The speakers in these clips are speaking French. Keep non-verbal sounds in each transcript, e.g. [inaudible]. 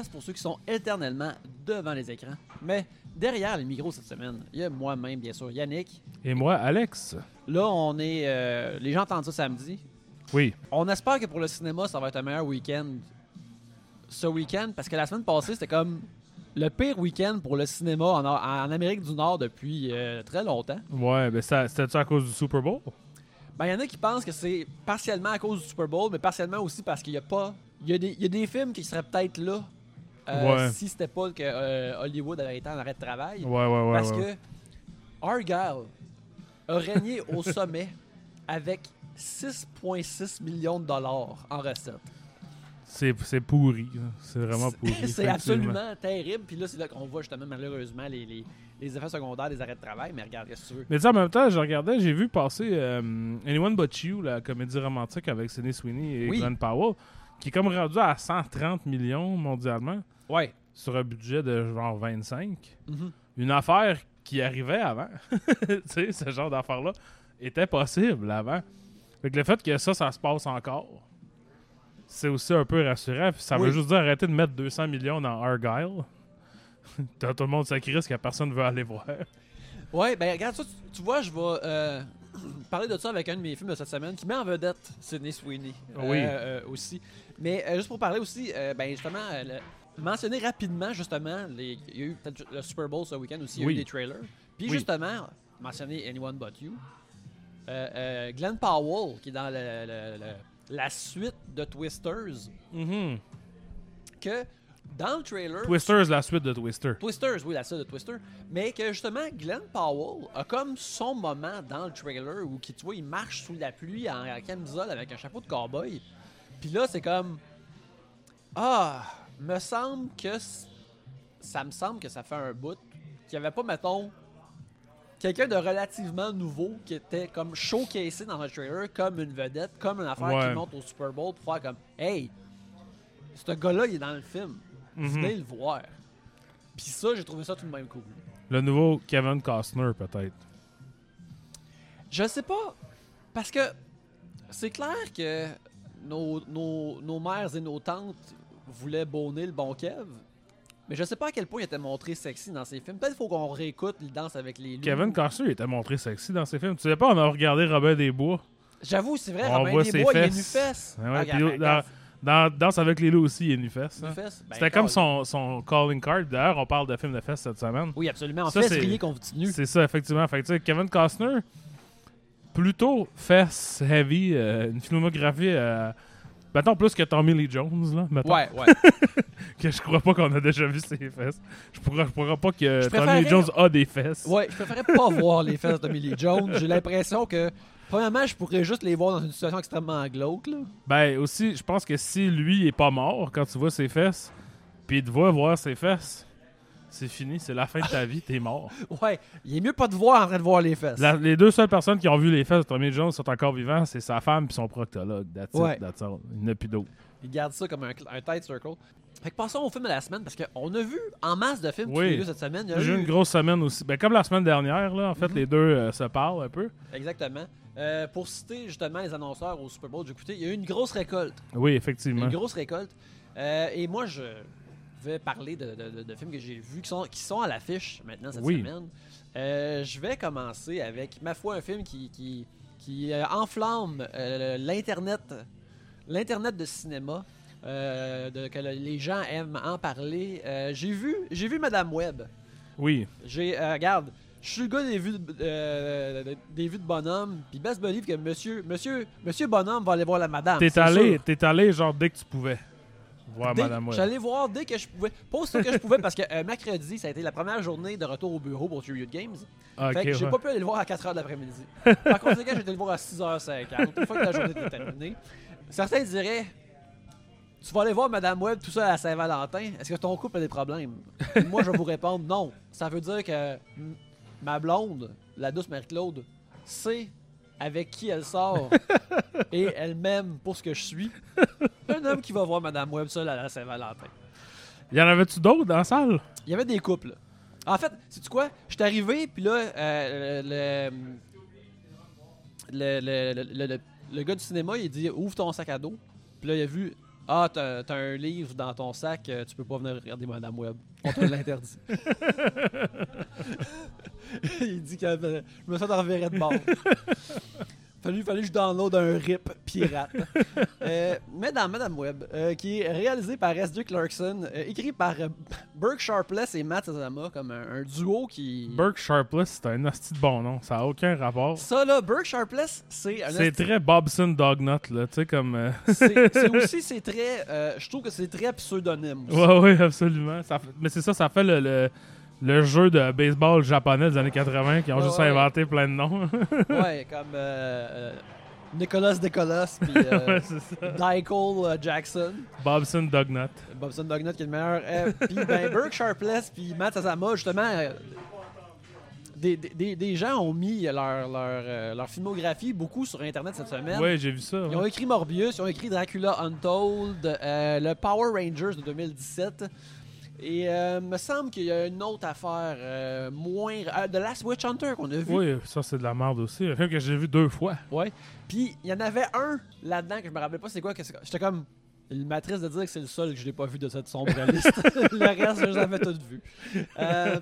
podcast pour ceux qui sont éternellement devant les écrans. Mais derrière les micros cette semaine, il y a moi-même, bien sûr, Yannick. Et moi, Alex. Là, on est. euh, les gens entendent ça samedi. Oui. On espère que pour le cinéma, ça va être un meilleur week-end ce week-end parce que la semaine passée, c'était comme le pire week-end pour le cinéma en, en Amérique du Nord depuis euh, très longtemps. Ouais, ben ça, c'était-tu à cause du Super Bowl? Ben, il y en a qui pensent que c'est partiellement à cause du Super Bowl, mais partiellement aussi parce qu'il y a pas. Y, il y a des films qui seraient peut-être là euh, Ouais. si c'était pas que euh, Hollywood avait été en arrêt de travail. Ouais, ouais, ouais. parce que Argyle a régné au [laughs] sommet avec 6,6 millions de dollars en recettes. C'est, pourri. C'est vraiment pourri. [laughs] c'est absolument terrible. Puis là, c'est là qu'on voit justement malheureusement les, les- les effets secondaires des arrêts de travail. Mais regarde, qu'est-ce que tu veux? Mais tu sais, en même temps, je regardais, j'ai vu passer euh, Anyone But You, la comédie romantique avec Sidney Sweeney et Oui. Glenn Powell, qui est comme rendu à 130 millions mondialement Ouais. sur un budget de genre 25. Mhm. Une affaire qui arrivait avant, [laughs] tu sais, ce genre d'affaire-là, était possible avant. Fait que le fait que ça, ça se passe encore, c'est aussi un peu rassurant. Puis ça Oui. veut juste dire arrêter de mettre 200 millions dans Argyle. T'as [laughs] tout le monde s'acquise que personne veut aller voir. Ouais, ben regarde ça, tu, tu vois, je vais euh, parler de ça avec un de mes films de cette semaine qui met en vedette Sidney Sweeney euh, Oui. euh, aussi. Mais euh, juste pour parler aussi, euh, ben justement, euh, le- mentionner rapidement justement, les- il y a eu peut-être le Super Bowl ce week-end aussi, il y a Oui. eu des trailers. Puis Oui. justement, mentionner Anyone But You, euh, euh, Glenn Powell qui est dans le- le- le- la suite de Twisters, Mhm. que dans le trailer, Twisters, la suite de Twister. Twisters, oui, la seule de Twister. Mais que justement, Glenn Powell a comme son moment dans le trailer où tu vois, il marche sous la pluie en, en camisole avec un chapeau de cowboy. Puis là, c'est comme. Ah, me semble que. Ça me semble que ça fait un bout qu'il n'y avait pas, mettons, quelqu'un de relativement nouveau qui était comme showcasé dans le trailer comme une vedette, comme une affaire Ouais. qui monte au Super Bowl pour faire comme Hey, ce gars-là, il est dans le film. Mhm. Venez le voir. Puis ça, j'ai trouvé ça tout de même cool. Le nouveau Kevin Costner, peut-être. Je sais pas, parce que c'est clair que nos, nos, nos mères et nos tantes voulaient bonner le bon Kev, mais je sais pas à quel point il était montré sexy dans ses films. Peut-être qu'il faut qu'on réécoute Il danse avec les loups. Kevin Costner il était montré sexy dans ses films. Tu sais pas, on a regardé Robin des Bois. J'avoue, c'est vrai, On Robin voit des ses Bois, il a fesses. nu fesse. Ouais, ouais, Ah, regarde, dans, Danse avec les loups aussi, il y a une fesse. nu hein. fesse. Ben, C'était comme son, son calling card. D'ailleurs, on parle de film de fesses cette semaine. Oui, absolument. En février qu'on continue. C'est ça, effectivement. Fait que, tu sais, Kevin Costner, plutôt fesses heavy, euh, une filmographie, euh, mettons plus que Tommy Lee Jones, là, mettons, Ouais, ouais. [laughs] que je crois pas qu'on a déjà vu ses fesses. Je pourrais, je pourrais pas que Tommy préférerais- Lee Jones a des fesses. Ouais, je préférais pas [laughs] voir les fesses de Millie Jones. J'ai l'impression que, premièrement, je pourrais juste les voir dans une situation extrêmement glauque. Là. Ben aussi, je pense que si lui est pas mort quand tu vois ses fesses, puis il te voit voir ses fesses, c'est fini, c'est la fin de ta vie, t'es mort. [laughs] Ouais, il est mieux pas de voir en train de voir les fesses. La- les deux seules personnes qui ont vu les fesses de Tommy Jones sont encore vivants, c'est sa femme puis son proctologue. That's it, Ouais. that's all. Il n'y en a plus d'autres. Il garde ça comme un, cl- un tight circle. Fait que passons au film de la semaine parce qu'on a vu en masse de films Oui. qui ont eu cette semaine. Il y a J'ai eu eu- une grosse semaine aussi. Ben, comme la semaine dernière, là, en fait, Mhm. les deux euh, se parlent un peu. Exactement. Euh, pour citer justement les annonceurs au Super Bowl, j'ai écouté, il y a eu une grosse récolte. Oui, effectivement. Une grosse récolte. Euh, et moi, je vais parler de, de- de- de films que j'ai vus qui sont, qui sont à l'affiche maintenant cette Oui. semaine. Euh, je vais commencer avec, ma foi, un film qui, qui, qui, euh, enflamme euh, l'Internet l'Internet de cinéma. de- que le- les gens aiment en parler. J'ai vu, j'ai vu Madame Web. Oui. J'ai, euh, regarde, je suis le gars des vues de, euh, des vues de bonhomme. Puis best believe que monsieur, monsieur, monsieur bonhomme va aller voir la madame. T'es allé, t'es allé genre dès que tu pouvais voir Dès- Madame Web. J'allais voir dès que je pouvais. Pas aussitôt que je pouvais parce que euh, mercredi, ça a été la première journée de retour au bureau pour Tribute Games. Ah, fait que j'ai ouais. pas pu aller le voir à 4h de l'après-midi. Par conséquent, j'ai été le voir à 6h50, une fois que la journée était terminée. Certains diraient Tu vas aller voir Madame Web tout ça à Saint-Valentin. Est-ce que ton couple a des problèmes? Moi, je vais vous répondre non. Ça veut dire que ma blonde, la douce Marie-Claude, sait avec qui elle sort [laughs] et elle m'aime pour ce que je suis. Un homme qui va voir Madame Web seul à la Saint-Valentin. Y en avait-tu d'autres dans la salle? Il y avait des couples. En fait, sais-tu quoi? Je suis arrivé, puis là, euh, le, le, le, le, le- le gars du cinéma, il dit Ouvre ton sac à dos. Puis là, il a vu Ah, t'as un livre dans ton sac, euh, tu peux pas venir regarder Madame Web. On te l'interdit. [laughs] [laughs] Il dit que euh, je me sens reverrai de bord. [laughs] Fallu, fallu que je download un RIP pirate. [laughs] Euh, mais dans Madame Web, euh, qui est réalisé par S.J. Clarkson, euh, écrit par Burke Sharpless et Matt Sazama, comme un, un duo qui. Burke Sharpless, c'est un hostie de bon nom. Ça a aucun rapport. Ça là, Burke Sharpless, c'est un C'est très Bobson Dognut, là. Tu sais, comme. c'est aussi c'est très je trouve que c'est très pseudonyme aussi. Ouais, ouais, absolument. Ça Mais c'est ça, ça fait le, le, le jeu de baseball japonais des années 80 qui ont Ouais, juste ouais. inventé plein de noms. [laughs] Ouais, comme euh, euh, Nicolas Nicolas puis [laughs] euh, euh, Jackson, Bobson Dognut. Bobson Dognut qui est le meilleur. Puis ben Burke Sharpless puis Matt Sazama justement des, des- des, gens ont mis leur, leur, leur filmographie beaucoup sur internet cette semaine. Ouais, j'ai vu ça. Ils ont écrit Morbius, ils ont écrit Dracula Untold, euh, le Power Rangers de 2017. Et euh, me semble qu'il y a une autre affaire euh, moins. euh, The Last Witch Hunter qu'on a vu. Oui, ça c'est de la merde aussi. Un film que j'ai vu deux fois. Ouais. Puis il y en avait un là-dedans que je me rappelais pas c'est quoi. J'étais comme. Il m'attriste de dire que c'est le seul que je n'ai pas vu de cette sombre [laughs] liste. le reste, je les avais tous vus. Euh,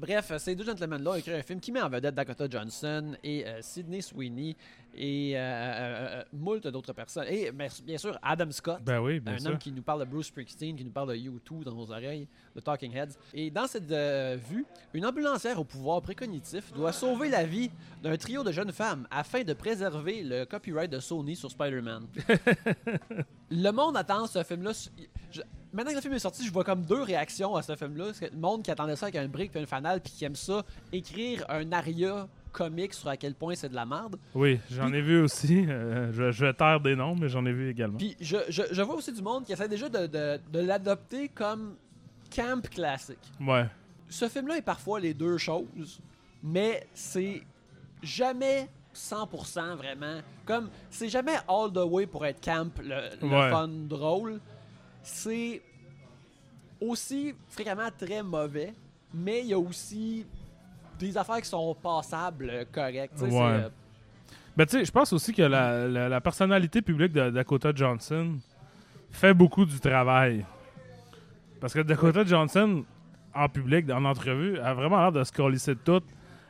bref, ces deux gentlemen-là ont écrit un film qui met en vedette Dakota Johnson et euh, Sidney Sweeney et euh, euh, euh, moult d'autres personnes. Et bien sûr, Adam Scott. Ben oui, bien un sûr. homme qui nous parle de Bruce Springsteen, qui nous parle de U2 dans nos oreilles, de Talking Heads. Et dans cette euh, vue, une ambulancière au pouvoir précognitif doit sauver la vie d'un trio de jeunes femmes afin de préserver le copyright de Sony sur Spider-Man. [laughs] le monde attend ce film-là. Je- Maintenant que le film est sorti, je vois comme deux réactions à ce film-là. Le monde qui attendait ça avec un brick et un fanal, puis qui aime ça, écrire un aria comique sur à quel point c'est de la merde. Oui, j'en ai vu aussi. [laughs] Euh, je, je vais taire des noms, mais j'en ai vu également. Puis je, je, je vois aussi du monde qui essaie déjà de, de, de l'adopter comme camp classique. Ouais. Ce film-là est parfois les deux choses, mais c'est jamais 100% vraiment. Comme, c'est jamais all the way pour être camp, le, le Ouais. fun drôle. C'est aussi fréquemment très mauvais, mais il y a aussi des affaires qui sont passables, euh, correctes. Ouais. euh, Ben, tu sais, je pense aussi que la, la- la personnalité publique de Dakota Johnson fait beaucoup du travail. Parce que Dakota Johnson, en public, en entrevue, a vraiment l'air de se calisser de tout.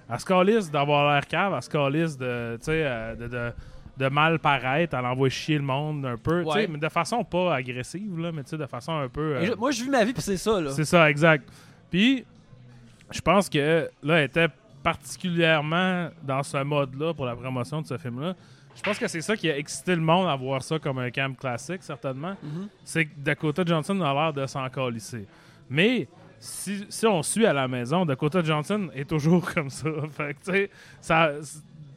Elle se calisse d'avoir l'air cave, elle se calisse de, euh, de, de, de mal paraître, elle envoie chier le monde un peu, Ouais. mais de façon pas agressive, là, mais de façon un peu... euh, je- moi, je vis ma vie, puis c'est ça, là. c'est ça, exact. Puis, je pense que là, elle était particulièrement dans ce mode-là pour la promotion de ce film-là. Je pense que c'est ça qui a excité le monde à voir ça comme un camp classique, certainement. Mhm. C'est que Dakota Johnson a l'air de s'en calisser. Mais si, si on suit à la maison, Dakota Johnson est toujours [laughs] comme ça. Fait que, ça,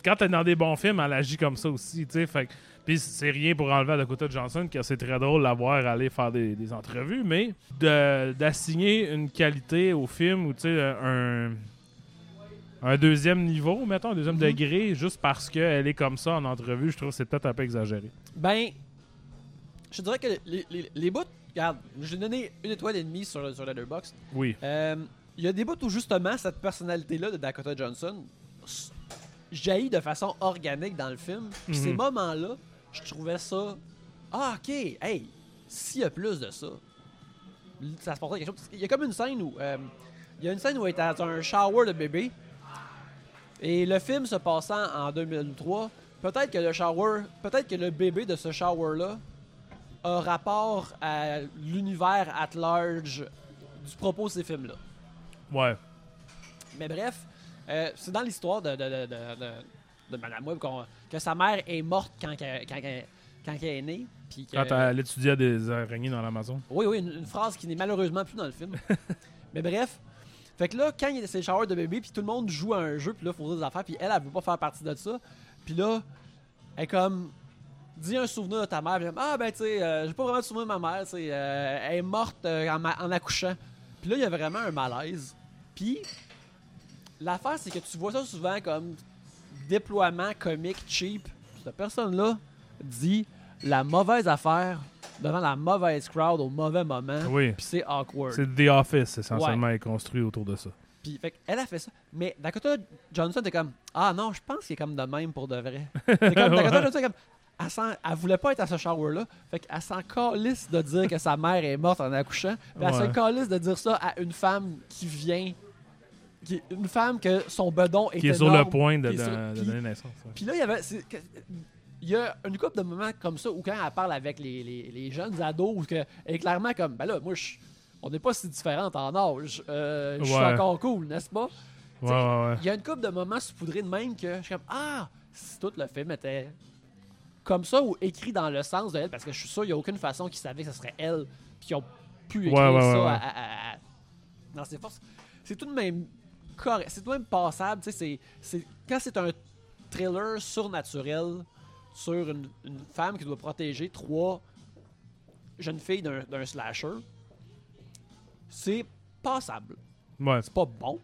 quand t'es dans des bons films, elle agit comme ça aussi. Fait que- puis c'est rien pour enlever à Dakota Johnson, que c'est très drôle de la voir aller faire des, des entrevues, mais d'assigner une qualité au film ou tu sais un, un deuxième niveau, mettons, un deuxième Mhm. degré, juste parce qu'elle est comme ça en entrevue, je trouve que c'est peut-être un peu exagéré. Ben, je dirais que les, les, les bouts, regarde, j'ai donné une étoile et demie sur, sur Letterboxd. Oui. Euh, Il y a des bouts où justement cette personnalité-là de Dakota Johnson jaillit de façon organique dans le film. Puis Mhm. ces moments-là, je trouvais ça. Ah, ok, hey, s'il y a plus de ça, ça se portait quelque chose. Il y a comme une scène où. euh, il y a une scène où elle est dans un shower de bébé. Et le film se passant en 2003, peut-être que le shower, peut-être que le bébé de ce shower-là a rapport à l'univers at large du propos de ces films-là. Ouais. Mais bref, euh, c'est dans l'histoire de, de, de, de, de- Madame Webb que sa mère est morte quand, qu'elle- quand, elle est née. puis que- Quand elle étudiait des araignées dans l'Amazon. oui, oui, une, une phrase qui n'est malheureusement plus dans le film. [laughs] Mais bref. Fait que là, quand il y a ces showers de bébé, puis tout le monde joue à un jeu, puis là, il faut dire des affaires, puis elle, elle veut pas faire partie de ça. Puis là, elle comme. Dis un souvenir de ta mère. Puis ah, ben, tu sais, euh, j'ai pas vraiment de souvenir de ma mère, tu sais. euh, elle est morte euh, en, en accouchant. Puis là, il y a vraiment un malaise. Puis, l'affaire, c'est que tu vois ça souvent comme déploiement comique cheap. Cette personne-là dit la mauvaise affaire devant la mauvaise crowd au mauvais moment. Oui. Puis c'est awkward. C'est The Office, essentiellement, est construit autour de ça. Puis fait elle a fait ça. Mais Dakota Johnson était comme Ah non, je pense qu'il est comme de même pour de vrai. Comme [laughs] Dakota Ouais. Johnson est comme elle, s'en- elle voulait pas être à ce shower-là. Fait qu'elle s'en calisse de dire que sa mère est morte en accouchant. Puis elle Ouais. se calisse de dire ça à une femme qui vient. Qui une femme que son bedon est Qui est sur le énorme, point de, qui est sur- de- de puis- donner naissance. ouais. puis là, il y avait. Il y a une couple de moments comme ça où quand elle parle avec les, les- les jeunes ados, où que, elle est clairement comme, ben là, moi, je- on n'est pas si différentes en âge. Euh, je suis Ouais. encore cool, n'est-ce pas? Ouais, ouais, ouais. Il y a une couple de moments saupoudrés de même que je suis comme, ah, si tout le film était comme ça ou écrit dans le sens de elle, parce que je suis sûr qu'il n'y a aucune façon qu'ils savaient que ce serait elle, puis qu'ils ont pu écrire Ouais, ouais, ça ouais, ouais. à- à- à- dans ses forces. C'est tout de même correct, c'est tout de même passable. tu sais, c'est- c'est- Quand c'est un thriller surnaturel sur une, une femme qui doit protéger trois jeunes filles d'un d'un slasher, c'est passable Ouais. c'est pas bon.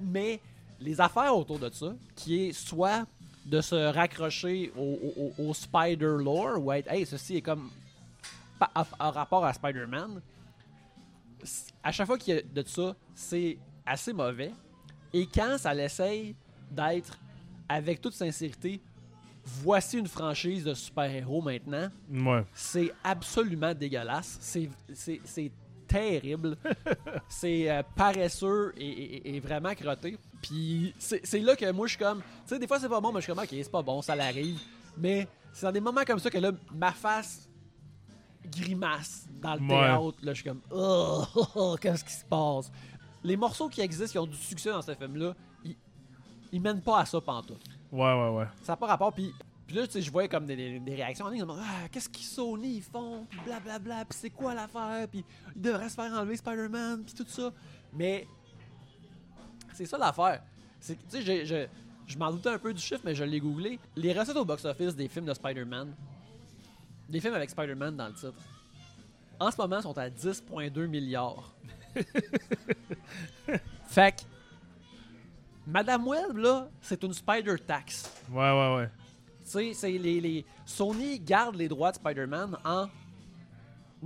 Mais les affaires autour de ça, qui est soit de se raccrocher au, au- au- Spider lore, ou être, hey, ceci est comme a rapport à Spider-Man, à chaque fois qu'il y a de ça, c'est assez mauvais. Et quand ça l'essaye d'être, avec toute sincérité, voici une franchise de super-héros maintenant, Ouais. c'est absolument dégueulasse. C'est- terrible. [laughs] c'est euh, paresseux et, et- et vraiment crotté. Puis c'est là que moi, je suis comme... Tu sais, des fois, c'est pas bon, mais je suis comme, OK, c'est pas bon, ça l'arrive. Mais c'est dans des moments comme ça que là, ma face grimace dans le Ouais. théâtre. Là, je suis comme, oh, [laughs] qu'est-ce qui se passe? Les morceaux qui existent, qui ont du succès dans ce film-là, ils, ils mènent pas à ça pantoute. Ouais, ouais, ouais. Ça n'a pas rapport. Puis, puis là, tu sais, je voyais comme des, des- des réactions en ligne. Ah, qu'est-ce qu'ils Sony ils font? Puis blablabla. Puis c'est quoi l'affaire? Puis ils devraient se faire enlever Spider-Man. Puis tout ça. Mais c'est ça l'affaire. C'est Tu sais, je m'en doutais un peu du chiffre, mais je l'ai googlé. Les recettes au box-office des films de Spider-Man, des films avec Spider-Man dans le titre, en ce moment sont à 10,2 milliards. [laughs] fait que, Madame Web, là, c'est une Spider-Tax. Ouais, ouais, ouais. Tu sais, c'est les, les- Sony garde les droits de Spider-Man en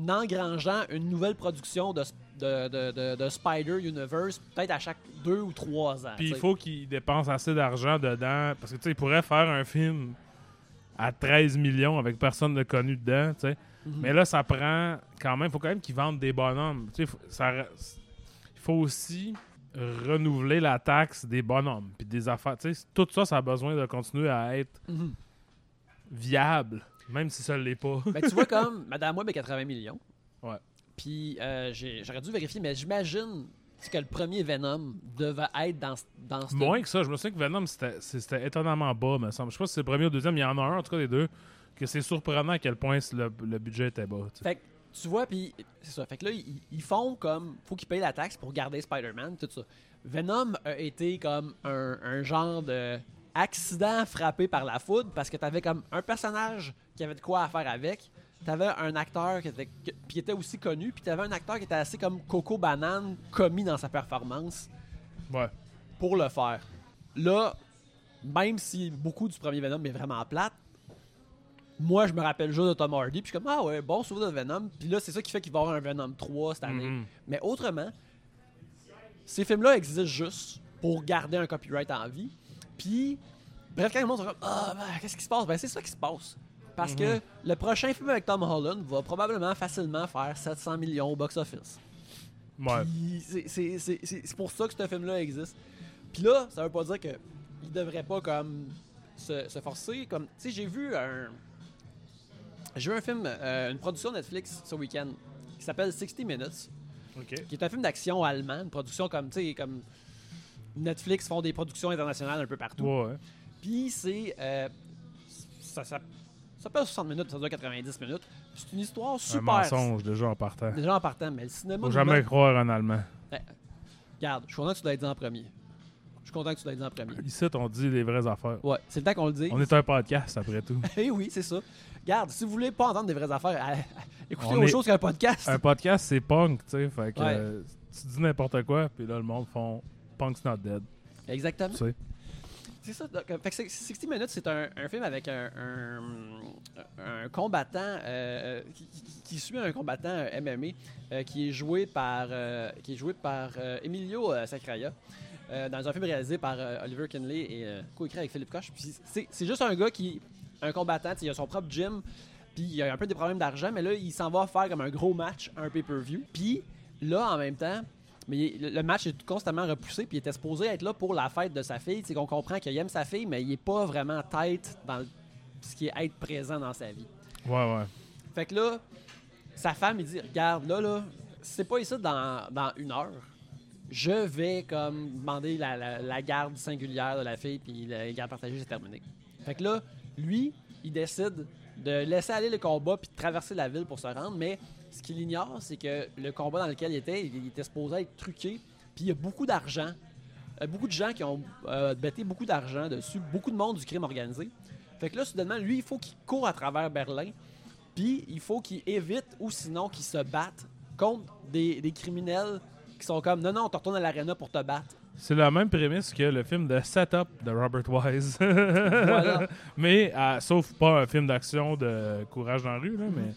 engrangeant une nouvelle production de, de, de- de- de Spider Universe, peut-être à chaque deux ou trois ans. Puis il faut qu'il dépense assez d'argent dedans. Parce que, tu sais, il pourrait faire un film à 13 millions avec personne de connu dedans, tu sais. Mhm. Mais là, ça prend quand même, il faut quand même qu'ils vendent des bonhommes. Tu sais, ça, il faut aussi renouveler la taxe des bonhommes. Puis des affaires. Tu sais, tout ça, ça a besoin de continuer à être Mhm. viable, même si ça ne l'est pas. [laughs] Ben, tu vois, comme Madame Web est 80 millions. Ouais. Puis euh, j'aurais dû vérifier, mais j'imagine que le premier Venom devait être dans, ce- dans ce. Moins que ça, je me souviens que Venom, c'était c'était étonnamment bas, me semble. Je sais pas si c'est le premier ou le deuxième, il y en a un, en tout cas les deux, que c'est surprenant à quel point le, le budget était bas. Fait que, tu vois, puis c'est ça. Fait que là, ils, ils font comme. Faut qu'ils payent la taxe pour garder Spider-Man, tout ça. Venom a été comme un, un genre de accident frappé par la foudre parce que t'avais comme un personnage qui avait de quoi à faire avec. T'avais un acteur qui était, qui- qui était aussi connu, puis t'avais un acteur qui était assez comme Coco Banane commis dans sa performance Ouais. pour le faire. Là, même si beaucoup du premier Venom est vraiment plate, moi je me rappelle juste de Tom Hardy, puis je suis comme ah ouais, bon souvenir de Venom, puis là c'est ça qui fait qu'il va y avoir un Venom 3 cette année. Mhm. Mais autrement, ces films-là existent juste pour garder un copyright en vie. Puis, bref, quand le monde sont comme ah ben, qu'est-ce qui se passe? Ben c'est ça qui se passe. Parce que le prochain film avec Tom Holland va probablement facilement faire 700 millions au box-office. Ouais. C'est- pour ça que ce film-là existe. Puis là, ça veut pas dire que il devrait pas comme se, se forcer. Comme, tu sais, j'ai vu un, j'ai vu un film, euh, une production Netflix ce week-end qui s'appelle 60 Minutes, OK. qui est un film d'action allemand, une production comme, tu sais, comme Netflix font des productions internationales un peu partout. Ouais. Puis c'est, euh, ça, ça, ça s'appelle 60 minutes, ça dure 90 minutes. C'est une histoire Un super. mensonge déjà en partant. Déjà en partant, mais le cinéma. Faut jamais croire en allemand. Regarde, je suis content que tu l'aies dit en premier. Je suis content que tu l'aies dit en premier. Ici, on dit les vraies affaires. Ouais, c'est le temps qu'on le dise. On est un podcast, après tout. [laughs] Eh oui, c'est ça. Regarde, si vous voulez pas entendre des vraies affaires, à- à- écoutez autre est- chose qu'un podcast. un podcast, c'est punk, tu sais. Fait que Ouais. euh, tu dis n'importe quoi, puis là, le monde font punk's not dead. Exactement. Tu sais. C'est ça. donc, euh, fait que c'est- 60 Minutes, c'est un, un film avec un, un- un combattant euh, qui, suit un combattant MMA euh, qui est joué par euh, qui est joué par Emilio Sacraia dans un film réalisé par Oliver Kinley et coécrit avec Philippe Koch. C'est juste un gars qui un combattant, il a son propre gym, puis il a un peu des problèmes d'argent, mais là, il s'en va faire comme un gros match, un pay-per-view. Puis là, en même temps, mais le match est constamment repoussé, puis il était supposé être là pour la fête de sa fille. C'est qu'on comprend qu'il aime sa fille, mais il est pas vraiment tête dans ce qui est être présent dans sa vie. Ouais, ouais. Fait que là, sa femme, il dit Regarde, là, là, c'est pas ici dans, dans une heure. Je vais comme demander la, la- la garde singulière de la fille, puis la garde partagée, c'est terminé. Fait que là, lui, il décide de laisser aller le combat puis de traverser la ville pour se rendre, mais ce qu'il ignore, c'est que le combat dans lequel il était, il, était supposé être truqué, puis il y a beaucoup d'argent. Euh, beaucoup de gens qui ont euh, bêté beaucoup d'argent dessus, beaucoup de monde du crime organisé. Fait que là, soudainement, lui, il faut qu'il court à travers Berlin, puis il faut qu'il évite ou sinon qu'il se batte contre des, criminels qui sont comme non, non, on te retourne à l'arena pour te battre. C'est la même prémisse que le film de Setup de Robert Wise. [laughs] Voilà. mais, euh, sauf pas un film d'action de courage dans la rue, là, mais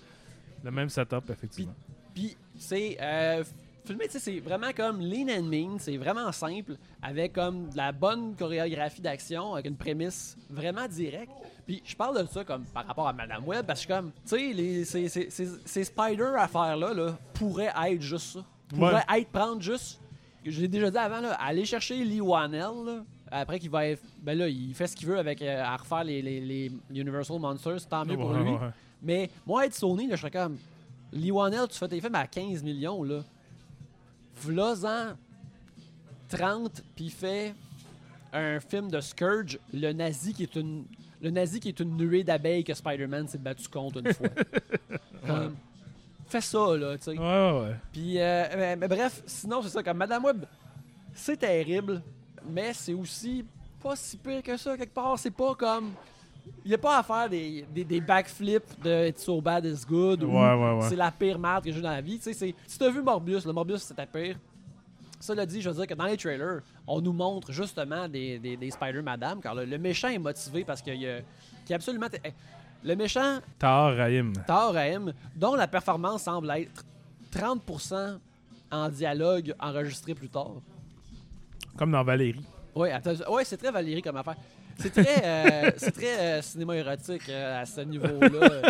le même setup, effectivement. Puis c'est euh, filmé, tu sais, c'est vraiment comme lean and mean, c'est vraiment simple, avec comme de la bonne chorégraphie d'action, avec une prémisse vraiment directe. Puis je parle de ça comme par rapport à Madame Web, parce que comme, tu sais, ces, ces, ces spider affaires-là là, pourraient être juste ça. Pourraient être prendre juste, je l'ai déjà dit avant, là, aller chercher Lee Wanell, là, après qu'il va être- ben là, il fait ce qu'il veut avec euh, à refaire les, les, les Universal Monsters, tant mieux pour lui. ouais. Mais moi, être Sony, là, je serais comme. Lee Wanell, tu fais tes films à 15 millions, là. V'là-en 30, puis fait un film de Scourge, le nazi qui est une. Le nazi qui est une nuée d'abeilles que Spider-Man s'est battu contre une fois. [laughs] Comme, fais ça, là, tu sais. Ouais, ouais. Puis, euh, mais, mais bref, sinon, c'est ça. Comme Madame Web, c'est terrible, mais c'est aussi pas si pire que ça, quelque part. C'est pas comme. Il n'y a pas à faire des, des, des backflips de It's so bad it's good ou Ouais, ouais, ouais. c'est la pire merde que j'ai dans la vie. Tu sais, si t'as vu Morbius, le Morbius c'était pire. Cela dit, je veux dire que dans les trailers, on nous montre justement des, des, des Spider-Madame, car le, le méchant est motivé parce qu'il y a, qu'il y a absolument. eh, Le méchant Tahar Rahim. Thor M, dont la performance semble être 30% en dialogue enregistré plus tard. Comme dans Valérie. Oui, ouais, c'est très Valérie comme affaire. C'est très, euh, [laughs] c'est très euh, cinéma érotique euh, à ce niveau-là.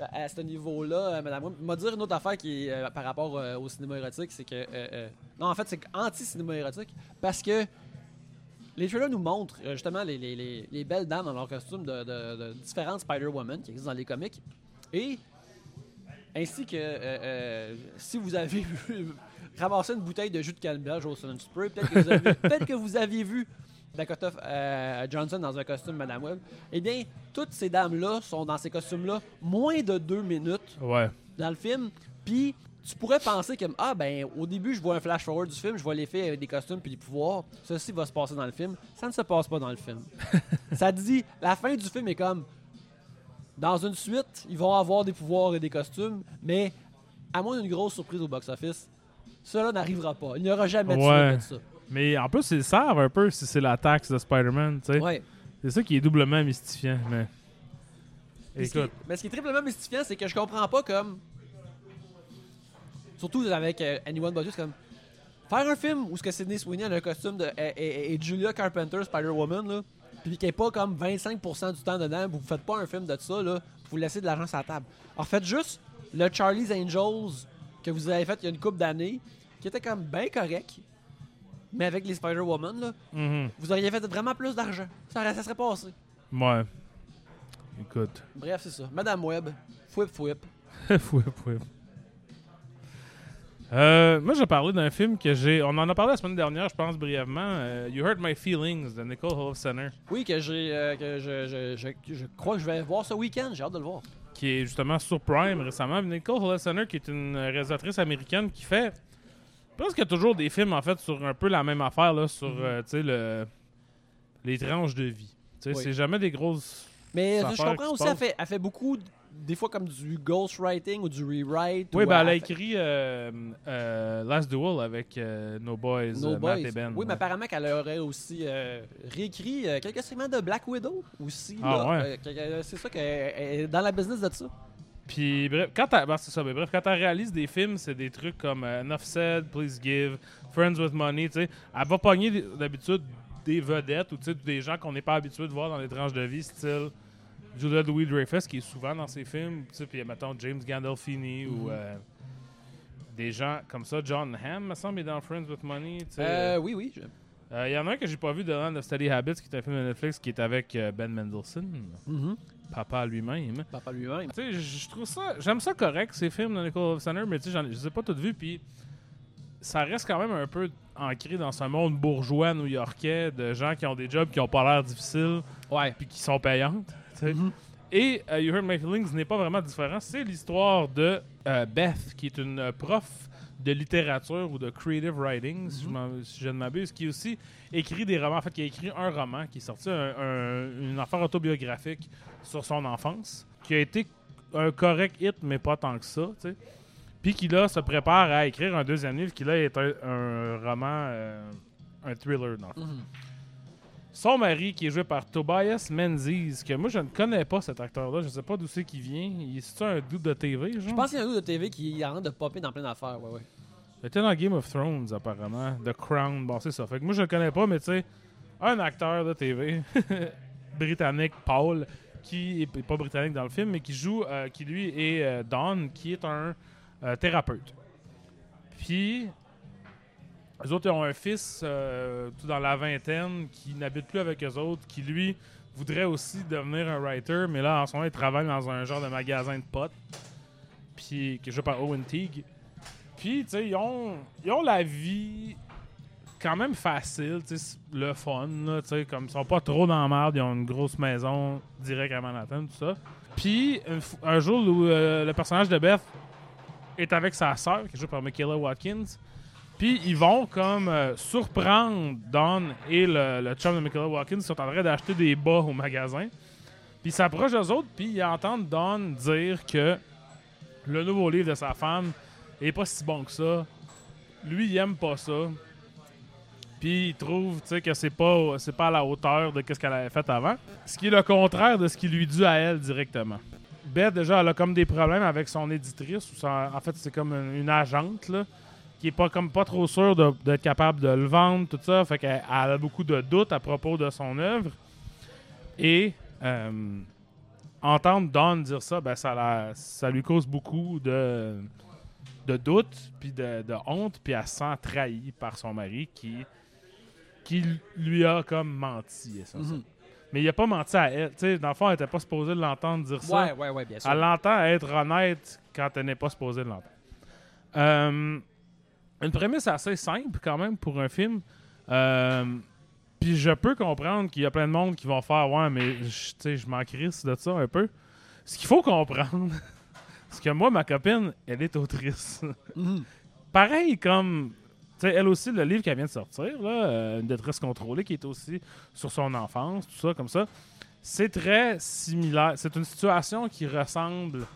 [laughs] à ce niveau-là, madame. M'a dire une autre affaire qui par rapport au cinéma érotique, c'est que. non, en fait, c'est anti-cinéma érotique parce que les trailers nous montrent euh, justement les, les- les- les belles dames dans leur costume de, de- de différentes Spider-Woman qui existent dans les comics. Et ainsi que euh, euh, si vous avez [laughs] vu ramasser une bouteille de jus de canneberge au Sun Spray, peut-être que vous avez, [laughs] que vous aviez vu Dakota Johnson dans un costume Madame Web. Eh bien, toutes ces dames-là sont dans ces costumes-là moins de deux minutes Ouais. dans le film. Puis tu pourrais penser que ah ben au début je vois un flash forward du film, je vois les filles avec des costumes puis des pouvoirs. Ceci va se passer dans le film. Ça ne se passe pas dans le film. [laughs] ça dit la fin du film est comme dans une suite, ils vont avoir des pouvoirs et des costumes, mais à moins d'une grosse surprise au box-office, cela n'arrivera pas. Il n'y aura jamais de Ouais. de Mais en plus, ils servent un peu si c'est la taxe de Spider-Man, tu sais. ça. Ouais. C'est ça qui est doublement mystifiant, mais... Mais ce qui est- Écoute, mais ce qui est triplement mystifiant, c'est que je comprends pas comme. Surtout avec euh, Anyone But You, c'est comme. Faire un film où ce que Sidney Sweeney a un costume de. Et, et- et Julia Carpenter, Spider-Woman, là. Puis qu'il n'y ait pas comme 25% du temps dedans, vous faites pas un film de ça, là. Vous laissez de l'argent sur la table. Alors faites juste le Charlie's Angels que vous avez fait il y a une couple d'années, qui était comme bien correct. Mais avec les Spider-Woman, là, mhm. vous auriez fait vraiment plus d'argent. Ça, ça serait passé. ouais. Écoute. Bref, c'est ça. Madame Webb, fouip fouip. [laughs] fouet, fouet. Euh, moi, je parlais d'un film que j'ai. On en a parlé la semaine dernière, je pense brièvement. euh, you Hurt My Feelings de Nicole Holofcener, Oui, que j'ai euh, que je, je, je, je crois que je vais voir ce week-end. J'ai hâte de le voir. qui est justement sur Prime récemment. Nicole Holofcener, qui est une réalisatrice américaine qui fait presque toujours des films en fait sur un peu la même affaire là, sur tu sais le les tranches de vie. Tu sais, Oui. c'est jamais des grosses. Mais je comprends aussi, elle fait, elle fait beaucoup, des fois comme du ghostwriting ou du rewrite. Oui, ou ben elle a écrit euh, euh, Last Duel avec euh, No Boys, No Boys. Matt et Ben. Oui, mais ouais. apparemment qu'elle aurait aussi réécrit quelques segments de Black Widow aussi. Ah ouais. C'est ça qu'elle elle est dans la business de ça. Puis bref, quand elle, ben, c'est ça, mais bref, quand elle réalise des films, c'est des trucs comme Enough Said, Please Give, Friends with Money, tu sais. Elle va pogner d'habitude des vedettes ou des gens qu'on n'est pas habitué de voir dans les tranches de vie, style Julia Louis-Dreyfus, qui est souvent dans ses films. tu sais, Puis, mettons, James Gandolfini ou Mhm. euh, des gens comme ça. John Hamm, me semble, est dans Friends with Money. Euh, oui, oui. Euh, Il y en a un que j'ai pas vu de Land of Steady Habits, qui est un film de Netflix qui est avec Ben Mendelsohn, Mhm. papa lui-même. Papa lui-même. Tu sais, je trouve ça. J'aime ça correct, ces films de Nicole Center, mais tu sais, je les ai pas tous vus, puis ça reste quand même un peu ancré dans ce monde bourgeois new-yorkais de gens qui ont des jobs qui ont pas l'air difficiles, Ouais. puis qui sont payantes. Mhm. Et euh, You Heard My Feelings n'est pas vraiment différent. C'est l'histoire de euh, Beth, qui est une euh, prof de littérature ou de creative writing, si, je m'en- si je ne m'abuse, qui aussi écrit des romans. En fait, qui a écrit un roman qui est sorti, un- un- une affaire autobiographique sur son enfance, qui a été un correct hit, mais pas tant que ça. Puis qui là se prépare à écrire un deuxième livre qui là est un, un roman, euh, un thriller dans le fond. Mhm. Son mari, qui est joué par Tobias Menzies, que moi je ne connais pas cet acteur-là, je sais pas d'où c'est qu'il vient. Il est un doute de TV, genre? Je pense qu'il y a un autre de TV qui est en train de popper dans plein d'affaires. Ouais, ouais. Il était dans Game of Thrones, apparemment. The Crown, bon, c'est ça. Fait que moi, je le connais pas, mais tu sais, un acteur de TV [laughs] britannique, Paul, qui est pas britannique dans le film, mais qui joue, euh, qui lui est euh, Don, qui est un euh, thérapeute. Puis, eux autres, ont un fils, euh, tout dans la vingtaine, qui n'habite plus avec eux autres, qui lui voudrait aussi devenir un writer, mais là, en ce moment, il travaille dans un genre de magasin de potes, puis qui est joué par Owen Teague. Puis, tu sais, ils ont, ils ont la vie quand même facile, tu sais, le fun, tu sais, comme ils sont pas trop dans la merde, ils ont une grosse maison direct à Manhattan, tout ça. Puis, un jour où euh, le personnage de Beth est avec sa sœur, qui est jouée par Michaela Watkins, puis ils vont comme euh, surprendre Don et le, le chum de Michaela Watkins qui sont en train d'acheter des bas au magasin. Puis ils s'approchent d'eux autres, puis ils entendent Don dire que le nouveau livre de sa femme est pas si bon que ça. Lui, il aime pas ça. Puis il trouve que c'est pas, pas à la hauteur de ce qu'elle avait fait avant. Ce qui est le contraire de ce qui lui dit à elle directement. Beth, déjà, elle a comme des problèmes avec son éditrice. En fait, c'est comme une, une agente, là, qui est pas comme pas trop sûre de- d'être capable de le vendre, tout ça. Fait qu'elle elle a beaucoup de doutes à propos de son œuvre. Et euh, entendre Dawn dire ça, ben, ça, la- ça lui cause beaucoup de, de doutes, puis de, de honte, puis elle se sent trahie par son mari qui, qui lui a comme menti. essentiellement. Mhm. Mais il a pas menti à elle. Sais, dans le fond, elle était pas supposée de l'entendre dire ça. Ouais, ouais, ouais, bien sûr. Elle l'entend être honnête quand elle n'est pas supposée de l'entendre. Euh, une prémisse assez simple quand même pour un film. Euh, Puis je peux comprendre qu'il y a plein de monde qui vont faire Ouais, mais je- je m'en crisse de ça un peu. Ce qu'il faut comprendre, [laughs] c'est que moi, ma copine, elle est autrice. Mhm. Pareil comme. tu sais, elle aussi, le livre qu'elle vient de sortir, là, euh, Une détresse contrôlée, qui est aussi sur son enfance, tout ça, comme ça, c'est très similaire. C'est une situation qui ressemble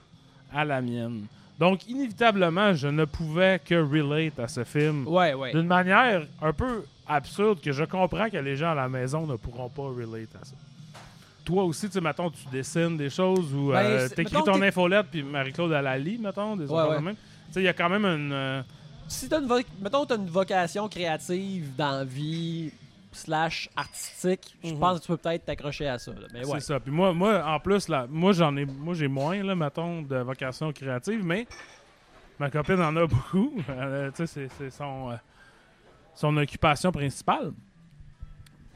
à la mienne. Donc, inévitablement, je ne pouvais que relate à ce film Ouais, ouais. d'une manière un peu absurde que je comprends que les gens à la maison ne pourront pas relate à ça. Toi aussi, tu sais, mettons, tu dessines des choses ou Ben, euh, t'écris ton infolette puis Marie-Claude elle la lit, mettons, des Ouais. Tu sais, il y a quand même une... euh, Si t'as une, vo- mettons, t'as une vocation créative dans la vie slash artistique, je Mhm. pense que tu peux peut-être t'accrocher à ça. là. Mais ouais. C'est ça. Puis moi, moi, en plus, là, moi j'en ai, moi j'ai moins là, mettons, de vocation créative, mais ma copine en a beaucoup. [laughs] Euh, tu sais, c'est, son, euh, son occupation principale.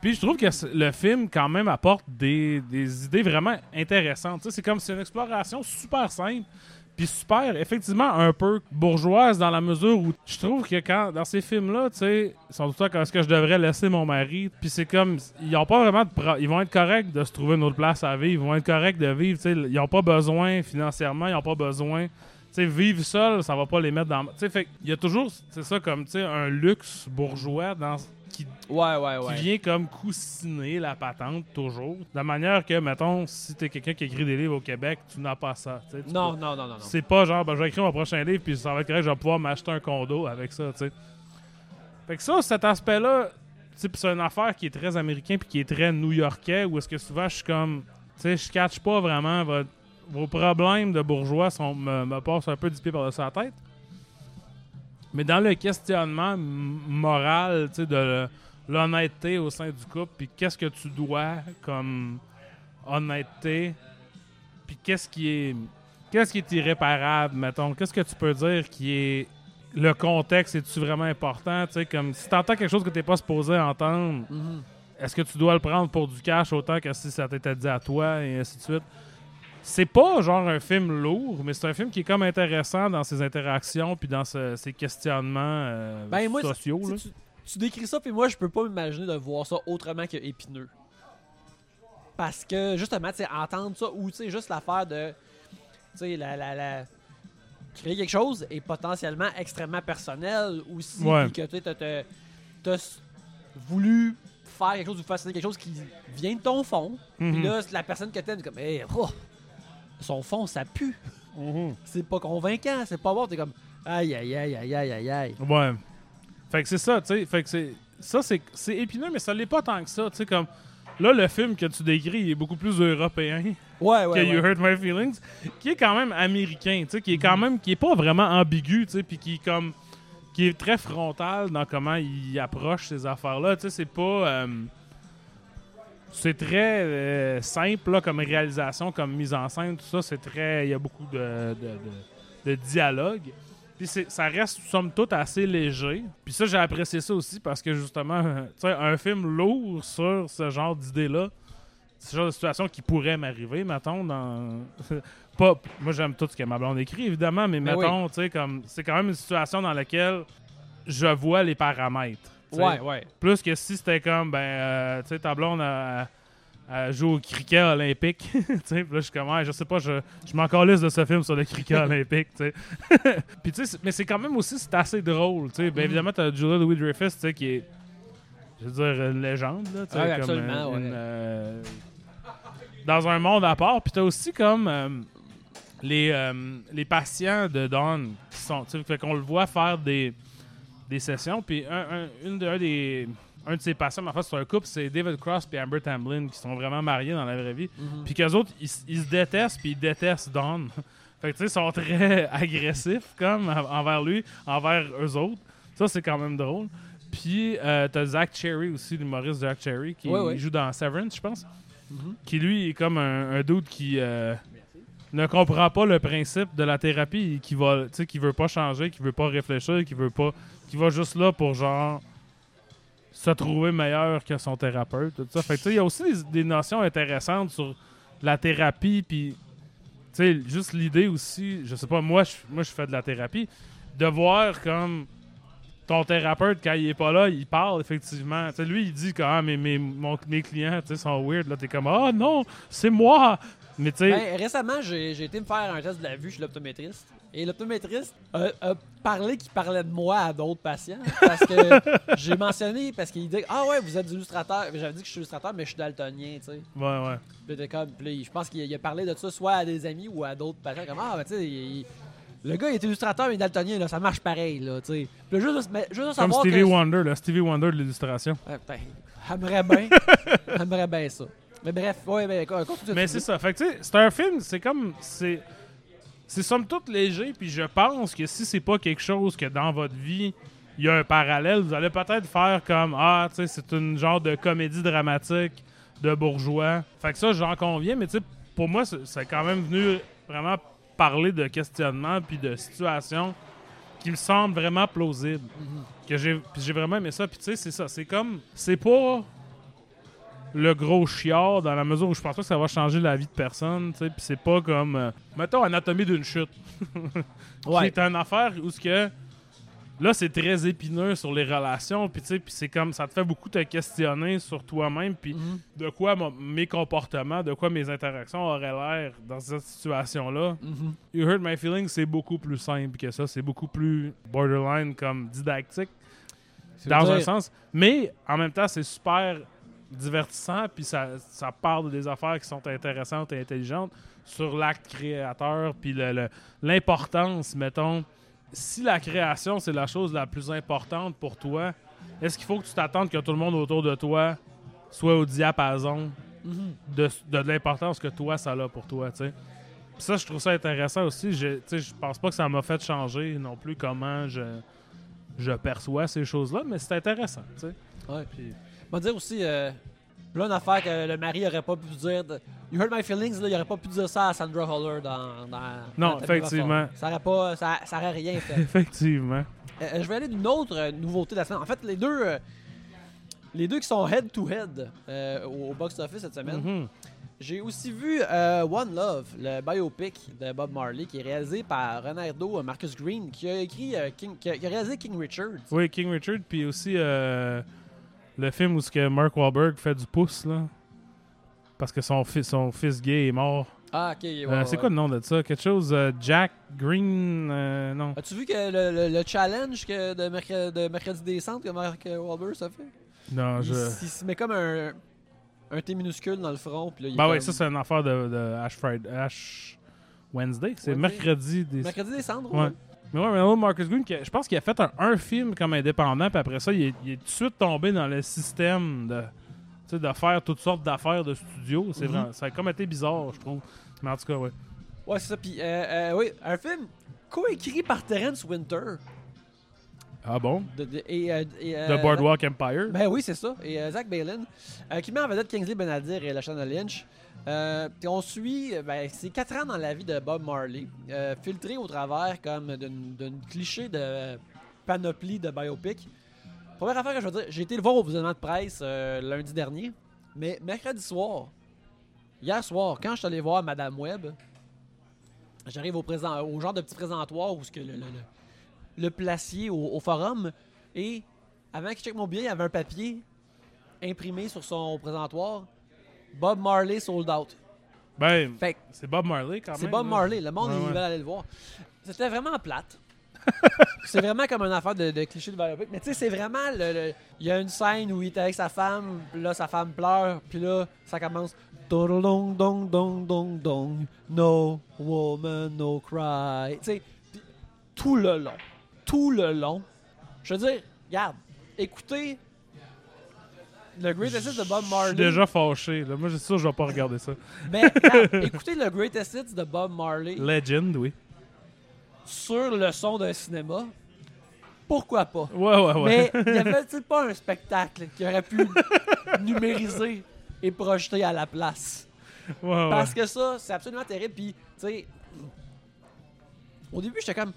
Puis je trouve que le film quand même apporte des, des idées vraiment intéressantes. Tu sais, c'est comme c'est une exploration super simple. Puis super, effectivement, un peu bourgeoise dans la mesure où je trouve que quand dans ces films-là, tu sais, ils sont tout le temps est-ce que je devrais laisser mon mari? Puis c'est comme, ils ont pas vraiment de Ils vont être corrects de se trouver une autre place à vivre. Ils vont être corrects de vivre. Tu sais, ils ont pas besoin financièrement, ils ont pas besoin. Sais, vivre seul, ça va pas les mettre dans. Tu sais, fait il y a toujours, c'est ça, comme, tu sais, un luxe bourgeois dans, qui Ouais, ouais, qui ouais. vient comme coussiner la patente toujours. De la manière que, mettons, si t'es quelqu'un qui écrit des livres au Québec, tu n'as pas ça. tu Non, peux- non, non, non, non. C'est pas genre, ben, je vais écrire mon prochain livre, puis ça va être correct, je vais pouvoir m'acheter un condo avec ça, tu sais. Fait que ça, cet aspect-là, c'est une affaire qui est très américain, puis qui est très new-yorkais, où est-ce que souvent je suis comme, tu sais, je catch pas vraiment votre- vos problèmes de bourgeois sont, me, me passent un peu du pied par-dessus la tête. Mais dans le questionnement moral, tu sais, de l'honnêteté au sein du couple, puis qu'est-ce que tu dois comme honnêteté puis qu'est-ce qui est qu'est-ce qui est irréparable, mettons? Qu'est-ce que tu peux dire qui est le contexte est-tu vraiment important? Tu sais, comme si t'entends quelque chose que t'es pas supposé entendre, Mhm. est-ce que tu dois le prendre pour du cash autant que si ça t'était dit à toi et ainsi de suite? C'est pas genre un film lourd, mais c'est un film qui est comme intéressant dans ses interactions puis dans ce- ses questionnements euh, Ben, moi, sociaux. Tu, là. tu- tu décris ça, puis moi, je peux pas m'imaginer de voir ça autrement que épineux. Parce que, justement, tu entendre ça, ou tu sais, juste l'affaire de. Tu sais, la, la, la- Créer quelque chose est potentiellement extrêmement personnel aussi. Ouais. Puis que tu sais, t'as- t'as- t'as s- voulu faire quelque chose ou fasciner quelque chose qui vient de ton fond. Puis là, c'est la personne que t'aimes, comme, hey, oh, son fond, ça pue. Mhm. C'est pas convaincant, c'est pas bon. T'es comme, aïe, aïe, aïe, aïe, aïe, aïe, aïe. Ouais. Fait que c'est ça, tu sais. Fait que c'est. Ça, c'est épineux, mais ça l'est pas tant que ça. Tu sais, comme. Là, le film que tu décris il est beaucoup plus européen Ouais, que ouais. You ouais. Hurt My Feelings, qui est quand même américain, tu sais, qui est quand même. qui est pas vraiment ambigu, tu sais, puis qui est comme. qui est très frontal dans comment il approche ces affaires-là. Tu sais, c'est pas. euh, c'est très euh, simple là, comme réalisation, comme mise en scène, tout ça. C'est très. Il y a beaucoup de, de, de- de dialogue. Puis ça reste, somme toute, assez léger. Puis ça, j'ai apprécié ça aussi parce que, justement, [laughs] tu sais, un film lourd sur ce genre d'idée-là, ce genre de situation qui pourrait m'arriver, mettons, dans... [laughs] pas, moi, j'aime tout ce que ma blonde écrit, évidemment, mais Ben mettons, tu sais, comme... C'est quand même une situation dans laquelle je vois les paramètres. Ouais, ouais. Plus que si c'était comme, ben, euh, tu sais, ta blonde elle joue au cricket olympique. [laughs] tu sais, là, je suis comme, ouais, je sais pas, je, je m'en calisse de ce film sur le cricket [laughs] olympique, tu sais. [laughs] Puis, tu sais, mais c'est quand même aussi, c'est assez drôle, tu sais. Ben, Mhm. évidemment, t'as Julia Louis-Dreyfus, tu sais, qui est, je veux dire, une légende, là, tu sais. Ouais, comme, absolument, euh, ouais. une, euh, dans un monde à part. Puis t'as aussi comme euh, les, les patients de Dawn qui sont, tu sais, fait qu'on le voit faire des, des sessions. Puis un, un- une de, un des, un de ses patients, mais en fait, c'est un couple, c'est David Cross et Amber Tamblyn qui sont vraiment mariés dans la vraie vie. Mhm. Puis qu'eux autres, ils, se détestent, puis ils détestent Dawn. [laughs] fait que tu sais, ils sont très [laughs] agressifs, comme, en- envers lui, envers eux autres. Ça, c'est quand même drôle. Puis euh, t'as Zach Cherry aussi, l'humoriste Zach Cherry, qui Ouais, ouais. il joue dans Severance, je pense. Mhm. Qui lui est comme un, un dude qui euh, ne comprend pas le principe de la thérapie, qui va, qui veut pas changer, qui veut pas réfléchir, qui veut pas, qui va juste là pour genre se trouver meilleur que son thérapeute, tout ça. Fait il y a aussi des, notions intéressantes sur la thérapie, puis juste l'idée aussi, je sais pas, moi je, moi je fais de la thérapie, de voir comme ton thérapeute, quand il est pas là, il parle effectivement. Lui, il dit quand ah, mes, mes, clients sont weird. Là, t'es comme, ah non, c'est moi. Mais tu sais, Ben, récemment, j'ai été me faire un test de la vue chez l'optométriste. Et l'optométriste a, a parlé qu'il parlait de moi à d'autres patients. Parce que [laughs] j'ai mentionné, parce qu'il dit Ah ouais, vous êtes illustrateur. J'avais dit que je suis illustrateur, mais je suis daltonien, tu sais. ouais, ouais. Comme- je pense qu'il a- parlé de ça soit à des amis ou à d'autres patients. Comme Ah, ben tu sais, le gars il est illustrateur, mais daltonien, là, ça marche pareil, là, tu sais. Puis là, juste, mais, juste Comme savoir Stevie que- Wonder, Stevie Wonder de l'illustration. Ouais, ben, J'aimerais bien. [laughs] J'aimerais bien ça. Mais bref, ouais, ben, continue Mais c'est ça. Fait que tu sais, c'est un film, c'est comme. C'est. C'est somme toute léger, puis je pense que si c'est pas quelque chose que dans votre vie, il y a un parallèle, vous allez peut-être faire comme Ah, tu sais, c'est une genre de comédie dramatique de bourgeois. Fait que ça, j'en conviens, mais tu sais, pour moi, c'est quand même venu vraiment parler de questionnement puis de situations qui me semblent vraiment plausibles. Mhm. Que j'ai puis j'ai vraiment aimé ça. Puis tu sais, c'est ça. C'est comme. C'est pas le gros chiard dans la mesure où je pense pas que ça va changer la vie de personne. tu sais, Puis c'est pas comme. euh, mettons, Anatomie d'une chute. [laughs] Qui Ouais. est une affaire où ce que. Là, c'est très épineux sur les relations. Puis tu sais, puis c'est comme. Ça te fait beaucoup te questionner sur toi-même. Puis Mhm. de quoi mon- mes comportements, de quoi mes interactions auraient l'air dans cette situation-là. Mhm. You Hurt My Feelings, c'est beaucoup plus simple que ça. C'est beaucoup plus borderline comme didactique dans un sens. Mais en même temps, c'est super divertissant, puis ça, ça parle des affaires qui sont intéressantes et intelligentes sur l'acte créateur, puis l'importance, mettons. Si la création, c'est la chose la plus importante pour toi, est-ce qu'il faut que tu t'attendes que tout le monde autour de toi soit au diapason Mhm. de, de l'importance que toi, ça a pour toi, tu sais? Ça, je trouve ça intéressant aussi. Je, je pense pas que ça m'a fait changer non plus comment je, je perçois ces choses-là, mais c'est intéressant, tu sais? Ouais. Puis- On va dire aussi, euh, là, une affaire que le mari aurait pas pu dire. de- You hurt my feelings, là, il aurait pas pu dire ça à Sandra Holler dans. dans Non, dans effectivement. Ça aurait pas. Ça, ça aurait rien fait. [laughs] Effectivement. Euh, je vais aller d'une autre euh, nouveauté de la semaine. En fait, les deux. euh, les deux qui sont head-to-head euh, au, au box-office cette semaine. Mhm. J'ai aussi vu euh, One Love, le biopic de Bob Marley, qui est réalisé par Renardo Marcus Green, qui a écrit euh, King, qui a, qui a réalisé King Richard. Oui, King Richard, puis aussi euh, le film où ce que Mark Wahlberg fait du pouce, là. Parce que son, fils son fils gay est mort. Ah, ok. ouais, Euh, c'est ouais. quoi le nom de ça? Quelque chose... euh, Jack Green... euh, non. As-tu vu que le, le- le challenge que de, mercredi, de mercredi décembre que Mark Wahlberg ça fait? Non, il, je... il se met comme un, un T minuscule dans le front. Puis là, il est Bah ouais, comme- ça c'est une affaire de, de Ash Friday... Ash... Wednesday? C'est mercredi des... Mercredi décembre, Ouais. ouais. Mais ouais, mais là, Marcus Green, je pense qu'il a fait un, un film comme indépendant, puis après ça, il est, il est tout de suite tombé dans le système de, faire toutes sortes d'affaires de studio. C'est Mhm. ça a comme été bizarre, je trouve. Mais en tout cas, ouais. Ouais, c'est ça. Puis, euh, euh, oui, un film coécrit par Terrence Winter. Ah bon? De, de- et, euh, et, The Boardwalk Empire? Ben oui, c'est ça. Et Zach Balin, qui met en vedette Kingsley Benadir et Lashana Lynch. Euh, on suit, euh, ben, c'est quatre ans dans la vie de Bob Marley, euh, filtré au travers comme d'une cliché de panoplie de biopic. Première affaire que je veux dire, j'ai été le voir au visionnement de presse lundi dernier, mais mercredi soir, hier soir, quand je suis allé voir Madame Webb, j'arrive au, au genre de petit présentoir où ce que le, le, le- le placier au, au forum, et avant qu'il check mon billet, il y avait un papier imprimé sur son présentoir. Bob Marley sold out. Ben, c'est Bob Marley quand même. c'est Bob là. Marley. Le monde, Ouais, il veut aller le voir. C'était vraiment plate. [laughs] c'est vraiment comme une affaire de, de cliché de biopic. Mais tu sais, c'est vraiment. Il y a une scène où il est avec sa femme, puis là, sa femme pleure, puis là, ça commence. Dong dong dong dong dong dong. No woman, no cry. Tu sais, tout le long. Tout le long. Je veux dire, regarde, écoutez le Greatest Hits de Bob Je Marley. suis déjà fâché. Là. Moi, c'est sûr que je vais pas regarder ça. [laughs] Mais regarde, écoutez le Greatest Hits de Bob Marley Legend, oui. sur le son d'un cinéma. Pourquoi pas? Ouais, ouais, ouais. Mais [laughs] n'y avait-il pas un spectacle qui aurait pu numériser et projeter à la place? Ouais, ouais. Parce que ça, c'est absolument terrible. Puis, tu sais, au début, j'étais comme,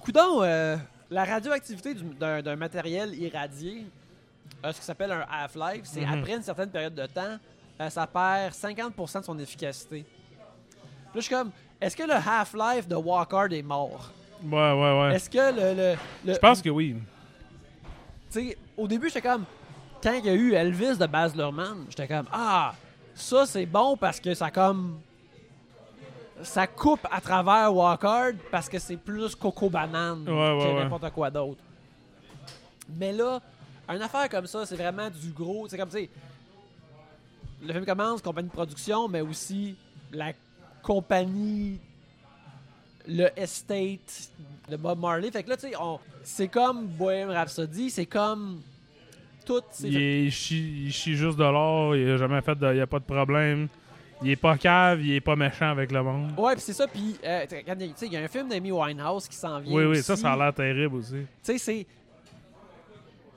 coudon, euh, la radioactivité du- d'un d'un matériel irradié, euh, ce qui s'appelle un half-life, c'est Mhm. après une certaine période de temps, euh, ça perd 50% de son efficacité. Là, je suis comme, est-ce que le half-life de Walkard est mort? Ouais, ouais, ouais. Est-ce que le. le, le- Je pense que oui. tu sais, au début, j'étais comme. Quand il y a eu Elvis de Baz Luhrmann, j'étais comme Ah, ça c'est bon parce que ça comme. Ça coupe à travers Walkard parce que c'est plus coco banane Ouais, que ouais. n'importe quoi d'autre. Mais là, une affaire comme ça, c'est vraiment du gros. C'est comme, tu sais, le film commence, compagnie de production, mais aussi la compagnie, le estate de Bob Marley. Fait que là, tu sais, c'est comme Bohemian Rhapsody, c'est comme ces. Il, est- il chie, il chie juste de l'or, il a jamais fait de. Il a pas de problème. Il est pas cave, il est pas méchant avec le monde. Ouais, puis c'est ça. Puis, euh, tu sais, il y a un film d'Amy Winehouse qui s'en vient. Oui, oui, aussi. ça, ça a l'air terrible aussi. Tu sais, c'est.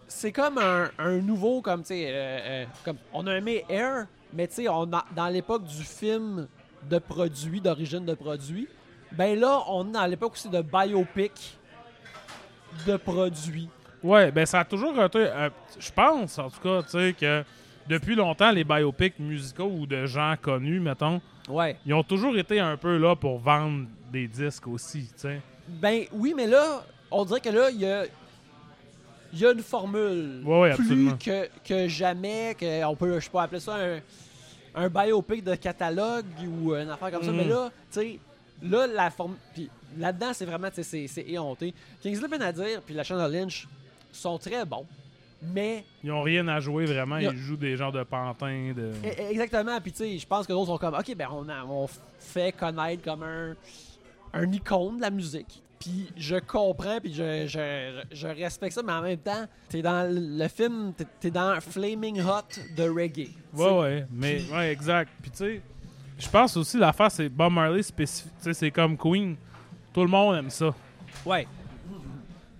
C'est comme un, un nouveau, comme, tu sais, euh, euh, comme, on a aimé Air, mais tu sais, on a- dans l'époque du film de produits, d'origine de produits, ben là, on est dans l'époque aussi de biopic de produits. Ouais, ben ça a toujours été. euh, je pense, en tout cas, tu sais, que depuis longtemps, les biopics musicaux ou de gens connus, mettons, Ouais. ils ont toujours été un peu là pour vendre des disques aussi, tu sais. Ben oui, mais là, on dirait que là, il y a, il y a une formule. Ouais, ouais, plus que, que jamais, que on peut, je peux appeler ça un, un biopic de catalogue ou une affaire comme ça. Mais là, tu sais, là, la forme. Puis là-dedans, c'est vraiment, tu sais, c'est- c'est éhonté. Kingsley Benadir puis la chaîne Lynch sont très bons. Mais, Ils ont rien à jouer vraiment, ils jouent des genres de pantins. De... e- exactement, puis tu sais, je pense que d'autres sont comme, ok, ben on, a- on fait connaître comme un, un icône de la musique. Puis je comprends, puis je, je, je respecte ça, mais en même temps, t'es dans le film, t'es- dans Flaming Hot de reggae. Ouais, ouais, mais ouais, exact. Puis tu sais, je pense aussi l'affaire, c'est Bob Marley spécifique. Tu sais, c'est comme Queen. Tout le monde aime ça. Ouais.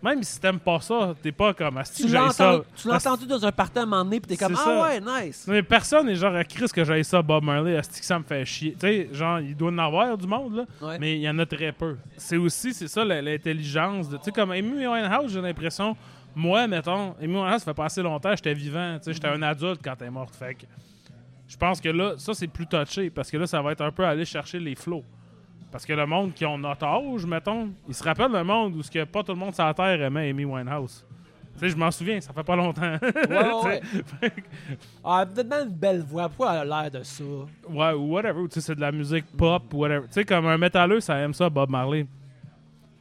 Même si t'aimes pas ça, t'es pas comme Asti, Tu j'aille l'as ça. tu l'as entendu dans un party à un moment donné, pis t'es comme Ah ça. ouais, nice. Mais personne n'est genre à Chris que j'aille ça, Bob Marley. Asti que ça me fait chier? Tu sais, genre, il doit en avoir du monde, là. Ouais. Mais il y en a très peu. C'est aussi, c'est ça, l'intelligence. de- Tu sais, comme Amy Winehouse, j'ai l'impression, moi, mettons, Amy Winehouse, ça fait pas assez longtemps, j'étais vivant. Tu sais, j'étais un adulte quand elle est morte. Fait que je pense que là, ça, c'est plus touché parce que là, ça va être un peu aller chercher les flots. Parce que le monde qui ont notre âge, mettons, il se rappelle le monde où ce que pas tout le monde sur la Terre aimait Amy Winehouse. Tu sais, je m'en souviens, ça fait pas longtemps. Ouais, [laughs] ouais. Ah, une belle voix. Pourquoi elle a l'air de ça? Ouais, ou whatever. Tu sais, c'est de la musique pop, whatever. Tu sais, comme un métalleux, ça aime ça, Bob Marley.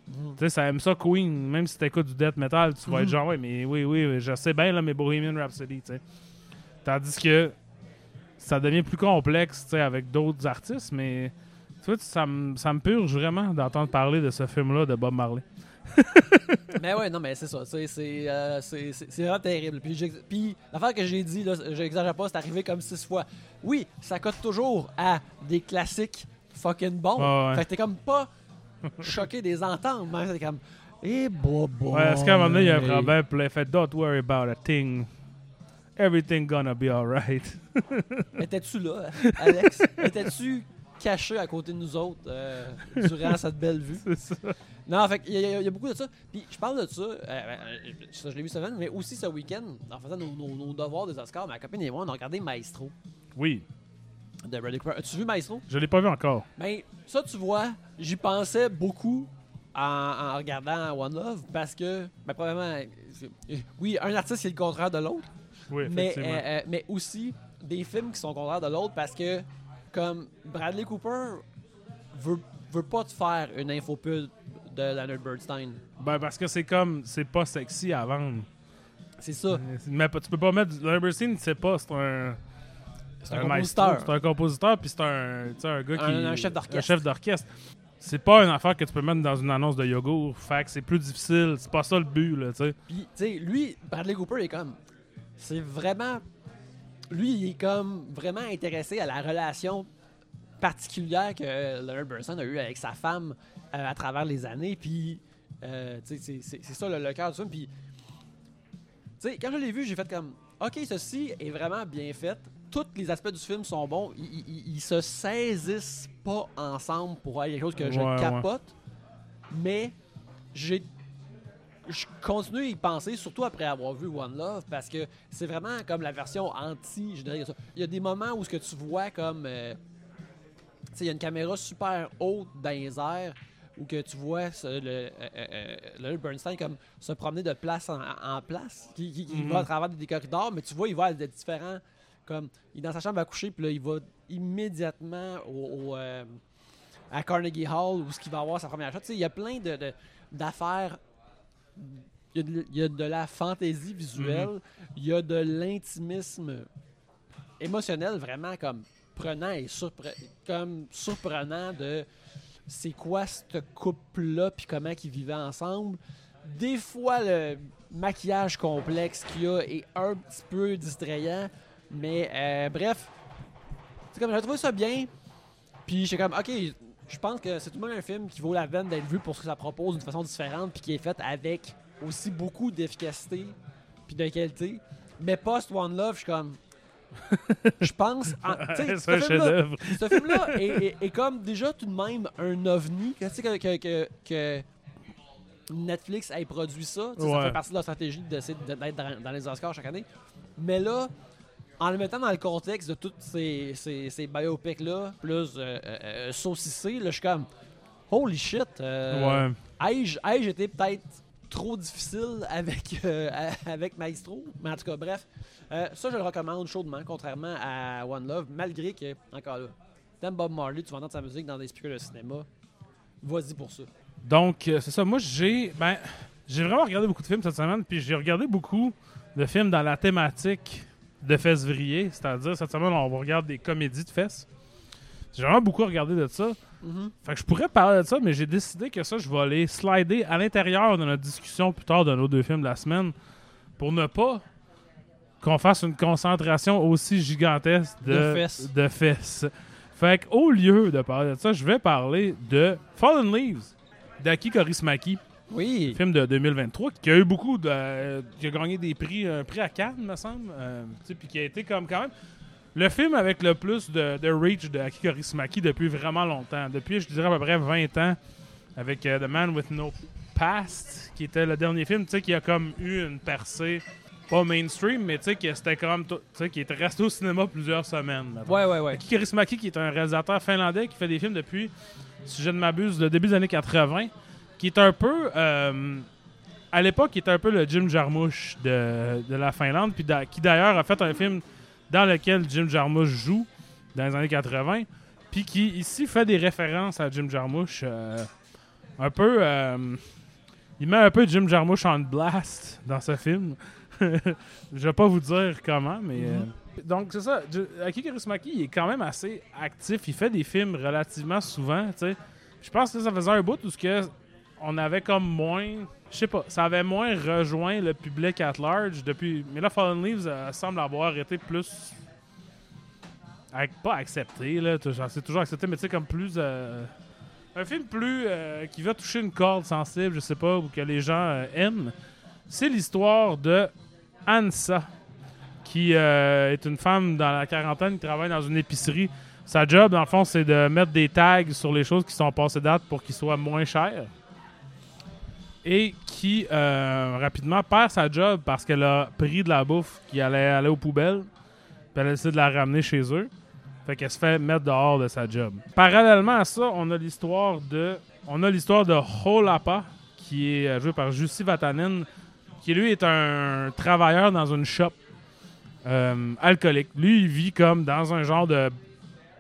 Tu sais, ça aime ça, Queen. Même si t'écoutes du death metal, tu vas être genre, ouais, mais oui, oui, je sais bien, là, mais Bohemian Rhapsody, tu sais. Tandis que ça devient plus complexe, tu sais, avec d'autres artistes, mais tu vois, ça me ça me purge vraiment d'entendre parler de ce film-là de Bob Marley. [laughs] mais ouais, non, mais c'est ça. C'est c'est, euh, c'est- c'est- vraiment terrible. Puis, j'ex- puis l'affaire que j'ai dit, là, j'exagère pas, c'est arrivé comme six fois. Oui, ça cote toujours à des classiques fucking bons. Ouais, ouais. Fait que t'es comme pas [laughs] choqué des entendre, mais c'est comme. Eh, bobo. Ouais, est-ce qu'à un moment donné, il y a un problème, puis là, fait Don't worry about a thing. Everything gonna be alright. [laughs] Étais-tu là, Alex? Étais-tu caché à côté de nous autres euh, [laughs] durant cette belle vue? C'est ça. Non, fait y, il y a beaucoup de ça. Puis je parle de ça, euh, ça je l'ai vu cette semaine, mais aussi ce week-end, en faisant nos, nos- nos devoirs des Oscars, ma copine et moi, on a regardé Maestro Oui, de Bradley Cooper. As-tu vu Maestro? je l'ai pas vu encore. Ben, ça, tu vois, j'y pensais beaucoup en, en regardant One Love parce que, ben, probablement, euh, oui, un artiste c'est le contraire de l'autre, Oui, mais, euh, euh, mais aussi des films qui sont contraires de l'autre parce que, comme Bradley Cooper veut, veut pas te faire une infopub de Leonard Bernstein. Ben, parce que c'est comme, c'est pas sexy à vendre. C'est ça. Mais pas- tu peux pas mettre. Leonard Bernstein, c'est pas, c'est un. C'est un compositeur. C'est un compositeur, puis c'est un, un gars qui. Un- un chef d'orchestre. Un chef d'orchestre. C'est pas une affaire que tu peux mettre dans une annonce de yogourt. Fait que c'est plus difficile. C'est pas ça le but, là, tu sais. Puis, tu sais, lui, Bradley Cooper est comme. C'est vraiment. Lui, il est comme vraiment intéressé à la relation particulière que Leonard Bernstein a eue avec sa femme euh, à travers les années. Puis, euh, c'est- ça le, le cœur du film. Puis, quand je l'ai vu, j'ai fait comme. Ok, ceci est vraiment bien fait. Tous les aspects du film sont bons. Ils, ils- se saisissent pas ensemble pour avoir quelque chose que je ouais. capote. Mais j'ai je continue à y penser, surtout après avoir vu One Love, parce que c'est vraiment comme la version anti. Je dirais ça. Il y a des moments où ce que tu vois comme. euh, tu sais, il y a une caméra super haute dans les airs où que tu vois ce- le, euh, euh, Bernstein comme se promener de place en, en place, qui, qui- qui Mhm. va à travers des corridors, mais tu vois, il va à des différents. Comme, il est dans sa chambre à coucher, puis là, il va immédiatement au, au, euh, à Carnegie Hall où ce qu'il va avoir sa première shot. Tu sais, il y a plein de- d'affaires. Il y, a de, il y a de la fantaisie visuelle, il y a de l'intimisme émotionnel vraiment comme prenant et surpre- comme surprenant de c'est quoi ce couple-là puis comment ils vivaient ensemble. Des fois, le maquillage complexe qu'il y a est un petit peu distrayant, mais euh, bref, c'est comme j'ai trouvé ça bien. Puis j'étais comme, ok, je pense que c'est tout de même un film qui vaut la peine d'être vu pour ce que ça propose d'une façon différente, puis qui est fait avec aussi beaucoup d'efficacité puis de qualité. Mais post One Love, je suis comme, [laughs] je pense, c'est ce un film-là- chef-d'œuvre. ce film-là est, est- est comme déjà tout de même un ovni. Que, tu sais, que, que, Netflix ait produit ça. Tu sais, Ça Ouais. fait partie de leur stratégie d'essayer de- d'être dans, dans les Oscars chaque année. Mais là, en le mettant dans le contexte de toutes ces, ces, ces biopics-là, plus euh, euh, euh, saucissés, là, je suis comme Holy shit! euh, ouais. Ai-je ai-je été peut-être trop difficile avec, euh, [laughs] avec Maestro? Mais en tout cas, bref. Ça, je le recommande chaudement, contrairement à One Love, malgré que, encore là, t'aimes Bob Marley, tu vas entendre sa musique dans des speakers de cinéma. Vas-y pour ça. Donc, c'est ça. Moi, j'ai. Ben, j'ai vraiment regardé beaucoup de films cette semaine, puis j'ai regardé beaucoup de films dans la thématique de fesses-vrier. C'est-à-dire, cette semaine, on regarde des comédies de fesses. J'ai vraiment beaucoup regardé de ça. Mhm. Fait que je pourrais parler de ça, mais j'ai décidé que ça, je vais aller slider à l'intérieur de notre discussion plus tard de nos deux films de la semaine pour ne pas qu'on fasse une concentration aussi gigantesque de, De fesses. de fesses. Fait que, au lieu de parler de ça, je vais parler de Fallen Leaves d'Aki Kaurismäki. Oui. film de 2023 qui a eu beaucoup de. euh, qui a gagné des prix, un prix à Cannes, me semble. euh, puis qui a été comme quand même. Le film avec le plus de, de reach de Aki Kaurismäki depuis vraiment longtemps. Depuis, je dirais, à peu près 20 ans, avec euh, The Man with No Past, qui était le dernier film, tu sais, qui a comme eu une percée, pas mainstream, mais tu sais, qui c'était comme. Tu sais, qui était resté au cinéma plusieurs semaines. mettons. Ouais, ouais, ouais. Aki qui est un réalisateur finlandais qui fait des films depuis, si je ne m'abuse, le début des années 80, qui est un peu. euh, à l'époque, qui était un peu le Jim Jarmusch de, de la Finlande, puis qui d'ailleurs a fait un film dans lequel Jim Jarmusch joue dans les années 80, puis qui ici fait des références à Jim Jarmusch. euh, un peu. euh, il met un peu Jim Jarmusch en blast dans ce film. [laughs] je vais pas vous dire comment, mais. euh, donc, c'est ça. Aki il est quand même assez actif. Il fait des films relativement souvent, tu sais. Je pense que ça faisait un bout où ce que on avait comme moins... Je sais pas, ça avait moins rejoint le public at large depuis... Mais là, Fallen Leaves euh, semble avoir été plus... Pas accepté, là. C'est toujours accepté, mais tu sais, comme plus... euh, Un film plus... euh, qui va toucher une corde sensible, je sais pas, ou que les gens aiment. C'est l'histoire de Ansa qui est une femme dans la quarantaine qui travaille dans une épicerie. Sa job, dans le fond, c'est de mettre des tags sur les choses qui sont passées date pour qu'ils soient moins chers. Et qui, euh, rapidement, perd sa job parce qu'elle a pris de la bouffe qui allait aller aux poubelles. Puis elle a de la ramener chez eux. Fait qu'elle se fait mettre dehors de sa job. Parallèlement à ça, on a l'histoire de... On a l'histoire de Holapa, qui est euh, joué par Jussi Vatanen, qui lui est un travailleur dans une shop euh, alcoolique. Lui, il vit comme dans un genre de,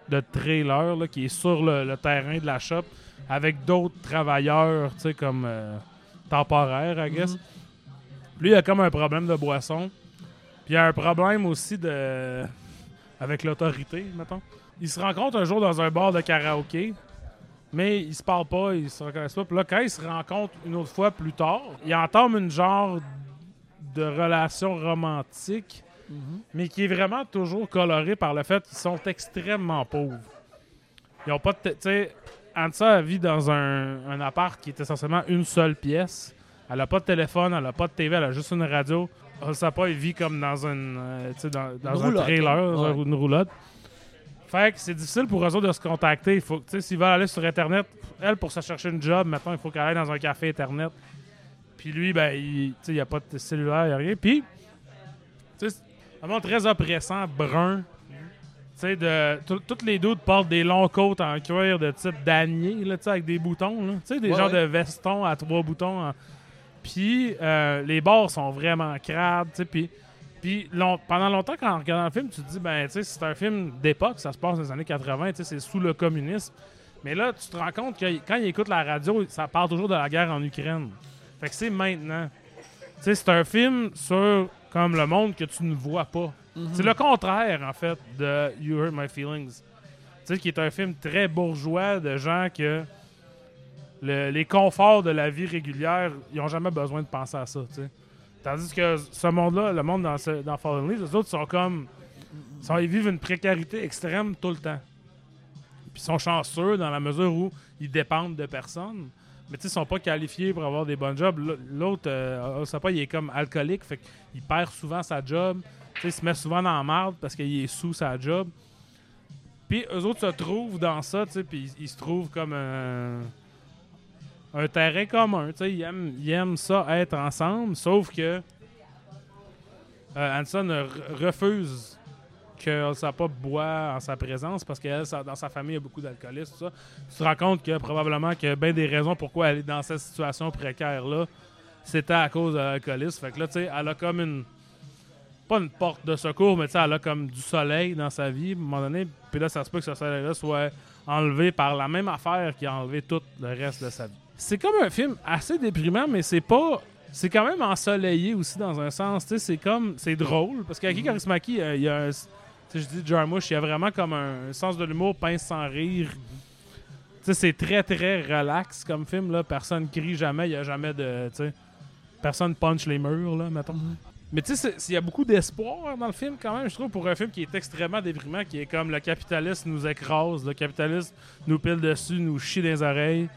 de trailer là, qui est sur le, terrain de la shop avec d'autres travailleurs, tu sais, comme temporaires, I guess. Lui, il a comme un problème de boisson. Puis il a un problème aussi de avec l'autorité, mettons. Il se rencontre un jour dans un bar de karaoké, mais ils se parlent pas, ils se reconnaissent pas. Puis là, quand ils se rencontrent une autre fois plus tard, ils entament une genre de relation romantique mais qui est vraiment toujours coloré par le fait qu'ils sont extrêmement pauvres. Ils ont pas de. Tu sais, Ansa vit dans un, un appart qui est essentiellement une seule pièce. Elle a pas de téléphone, elle a pas de TV, elle a juste une radio. Osapa, il vit comme dans, une, euh, dans, dans Une un roulotte, trailer, Ouais. une roulotte. Fait que c'est difficile pour eux autres de se contacter. Il faut, s'ils veulent aller sur Internet, elle, pour se chercher une job, maintenant, il faut qu'elle aille dans un café Internet. Puis lui, ben, il n'y a pas de cellulaire, il n'y a rien. Puis, c'est vraiment très oppressant, brun. Sais, de, tout- toutes les doutes portent des longs côtes en cuir de type damier, là, avec des boutons, là. Tu sais, des Ouais, genres ouais. de vestons à trois boutons. en- Puis, euh, les bords sont vraiment crades, tu sais, puis... Puis long- pendant longtemps, quand on regarde le film, tu te dis, ben, tu sais, c'est un film d'époque, ça se passe dans les années 80, tu sais, c'est sous le communisme. Mais là, tu te rends compte que quand il écoute la radio, ça parle toujours de la guerre en Ukraine. Fait que c'est maintenant. Tu sais, c'est un film sur comme le monde que tu ne vois pas. C'est le contraire, en fait, de You Hurt My Feelings. Tu sais, qui est un film très bourgeois de gens que le- les conforts de la vie régulière, ils n'ont jamais besoin de penser à ça, tu sais. Tandis que ce monde-là, le monde dans, ce- dans Fallen Leaves, les autres sont comme. ils vivent une précarité extrême tout le temps. Puis ils sont chanceux dans la mesure où ils dépendent de personnes. Mais tu ils sont pas qualifiés pour avoir des bons jobs. L'autre, euh, Osapa, il est comme alcoolique, fait qu'il perd souvent sa job. Il se met souvent dans la marde parce qu'il est sous sa job. Puis eux autres se trouvent dans ça, puis ils, ils se trouvent comme un, un terrain commun. Ils aiment, ils aiment ça être ensemble, sauf que euh, Hanson re- refuse que Osapa boit en sa présence parce que elle, ça- dans sa famille, il y a beaucoup d'alcoolistes. Tu te rends compte que probablement a bien des raisons pourquoi elle est dans cette situation précaire-là. C'était à cause de l'alcoolisme. Fait que là, tu sais, elle a comme une. Pas une porte de secours, mais tu sais, elle a comme du soleil dans sa vie, à un moment donné. Puis là, ça se peut que ce soleil-là soit enlevé par la même affaire qui a enlevé tout le reste de sa vie. C'est comme un film assez déprimant, mais c'est pas. C'est quand même ensoleillé aussi dans un sens. Tu sais, c'est comme. C'est drôle. Parce qu'Aki Kaurismäki, euh, il y a un. Tu sais, je dis Jarmusch, il y a vraiment comme un, sens de l'humour pince sans rire. Tu sais, c'est très, très relax comme film. Là. Personne crie jamais. Il n'y a jamais de. Tu sais, personne punch les murs, là, mettons. Mais tu sais, il y a beaucoup d'espoir dans le film quand même, je trouve, pour un film qui est extrêmement déprimant, qui est comme le capitaliste nous écrase, le capitaliste nous pile dessus, nous chie dans les oreilles,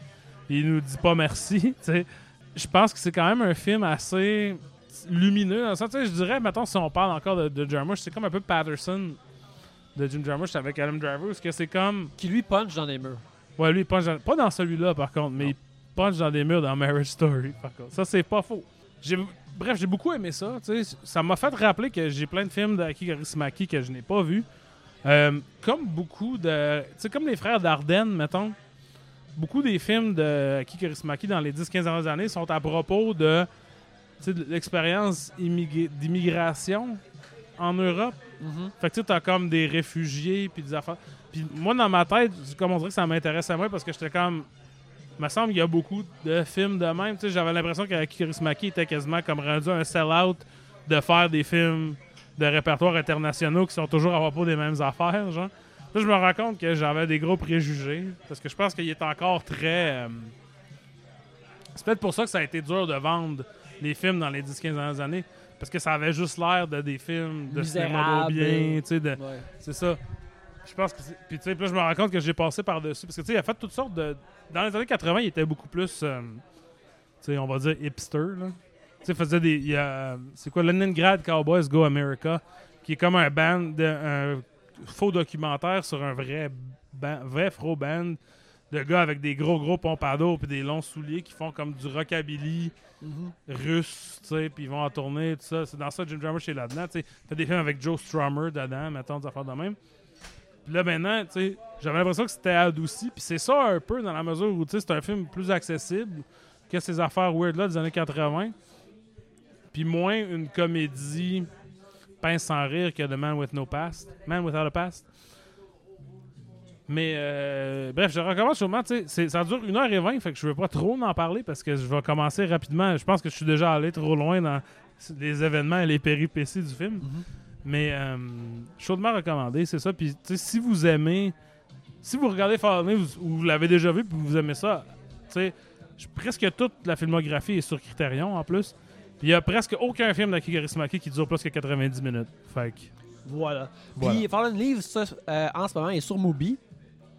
il nous dit pas merci, [laughs] tu sais. je pense que c'est quand même un film assez lumineux. Dans le sens, tu sais, je dirais, mettons, si on parle encore de, de Jarmusch, c'est comme un peu Patterson de Jim Jarmusch avec Adam Driver, parce que c'est comme. Qui lui punch dans les murs. Ouais, lui, il punch dans- pas dans celui-là, par contre, mais il punch dans des murs dans Marriage Story, par contre. Ça, c'est pas faux. Bref, j'ai beaucoup aimé ça. Ça m'a fait rappeler que j'ai plein de films d'Aki Kaurismäki que je n'ai pas vus. Euh, comme beaucoup de. Tu sais, comme les frères Dardenne, mettons. Beaucoup des films de Aki Kaurismäki dans les 10-15 dernières années sont à propos de, l'expérience immig- d'immigration en Europe. Mhm. Fait que tu t'as comme des réfugiés puis des affaires. Puis moi, dans ma tête, comme on dirait que ça m'intéressait moins parce que j'étais comme. Il me semble qu'il y a beaucoup de films de même. Tu sais, j'avais l'impression que Kaurismäki était quasiment comme rendu un sell-out de faire des films de répertoire internationaux qui sont toujours à propos des mêmes affaires, genre. Là, je me rends compte que j'avais des gros préjugés parce que je pense qu'il est encore très. euh, C'est peut-être pour ça que ça a été dur de vendre les films dans les 10-15 dernières années. Parce que ça avait juste l'air de des films de cinéma Misérables. bien, tu sais, de, Ouais. c'est ça. Je pense que Puis tu sais, là, je me rends compte que j'ai passé par-dessus. Parce que tu sais, il a fait toutes sortes de. Dans les années 80, il était beaucoup plus. euh, tu sais, on va dire hipster, là. Tu sais, il faisait des. il a, C'est quoi, Leningrad Cowboys Go America, qui est comme un band, de, un faux documentaire sur un vrai, ban- vrai faux band de gars avec des gros, gros pompadours puis des longs souliers qui font comme du rockabilly Mhm. russe, tu sais, puis ils vont en tourner, tout ça. C'est dans ça, Jim Jarmusch est là-dedans, tu sais. T'as des films avec Joe Strummer dedans, mettons, des affaires de même. Là, maintenant, tu sais, j'avais l'impression que c'était adouci, puis c'est ça un peu dans la mesure où, c'est un film plus accessible que ces affaires weird-là des années 80, puis moins une comédie pince sans rire que The Man With No Past, Man Without a Past. Mais euh, bref, je recommande sûrement, ça dure 1h20, fait que je veux pas trop en parler parce que je vais commencer rapidement. Je pense que je suis déjà allé trop loin dans les événements et les péripéties du film. Mhm. Mais euh, chaudement recommandé, c'est ça. Puis si vous aimez, si vous regardez Fallen vous, ou vous l'avez déjà vu puis vous aimez ça, tu sais, je- presque toute la filmographie est sur Criterion en plus. Puis il y a presque aucun film d'Aki Kaurismäki qui dure plus que 90 minutes. Fait que, Voilà. Voilà. Puis Fallen Leaves, ça, euh, en ce moment, il est sur Mubi.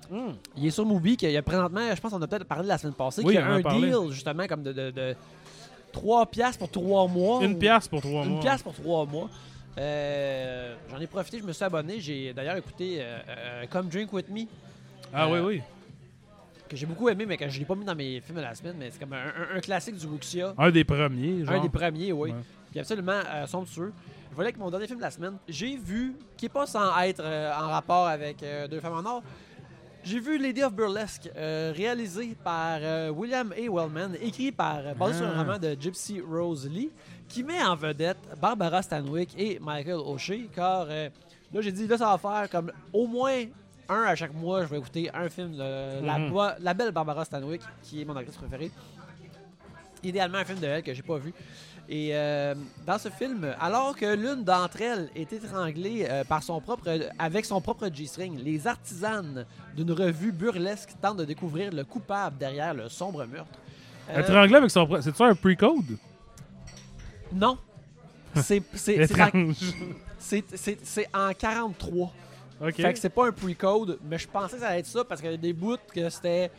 hmm, Il est sur Mubi, qu'il y a présentement, je pense qu'on a peut-être parlé la semaine passée, Oui, qu'il y a un parlé. deal, justement, comme de, de, de 3 piastres pour 3 mois. une ou- pièce pour trois Une mois. pièce pour 3 mois. Euh, J'en ai profité, je me suis abonné. J'ai d'ailleurs écouté euh, euh, Come Drink With Me, Ah Euh, oui, oui. que j'ai beaucoup aimé, mais que je l'ai pas mis dans mes films de la semaine. Mais c'est comme un, un- un classique du Wuxia. Un des premiers. Genre. Un des premiers, oui. Ouais. Puis absolument somptueux. Je voulais que mon dernier film de la semaine, j'ai vu, qui est pas sans être en rapport avec Deux femmes en or, j'ai vu Lady of Burlesque, euh, réalisé par euh, William A. Wellman, écrit par, euh, basé sur un Ah. roman de Gypsy Rose Lee, qui met en vedette Barbara Stanwyck et Michael O'Shea, car euh, là j'ai dit, là ça va faire comme au moins un à chaque mois, je vais écouter un film de la, Mhm. la belle Barbara Stanwyck, qui est mon actrice préférée. Idéalement un film de elle que j'ai pas vu. Et euh, dans ce film, alors que l'une d'entre elles est étranglée euh, par son propre, avec son propre G-string, les artisanes d'une revue burlesque tentent de découvrir le coupable derrière le sombre meurtre. Triangle avec son. pro- C'est ça un pre-code? Non. C'est c'est- en, Étrange. c'est- c'est- c'est en 43. ok. Fait que c'est pas un pre-code, mais je pensais que ça allait être ça parce qu'il y a des bouts que c'était.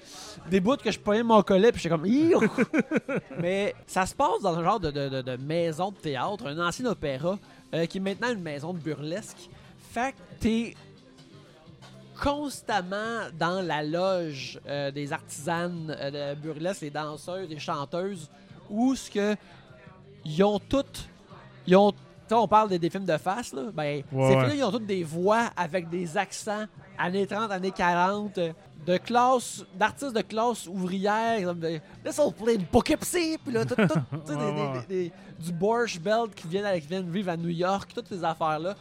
Des bouts que je prenais mon collet puis j'étais comme. [laughs] Mais ça se passe dans un genre de, de- de- de maison de théâtre, un ancien opéra, euh, qui est maintenant une maison de burlesque. Fait que t'es constamment dans la loge euh, des artisanes euh, de burlesque, les danseuses, les chanteuses, où ce que ils ont toutes. Ils ont. on parle des, des films de face, là. Ben, Ouais, ces films-là, ils ont toutes des voix avec des accents années 30, années 40, euh, de classe, d'artistes de classe ouvrière, comme de Let's all play Poughkeepsie, puis là, tout, Ouais, des- du Borscht Belt qui viennent, qui viennent vivre à New York, toutes ces affaires-là.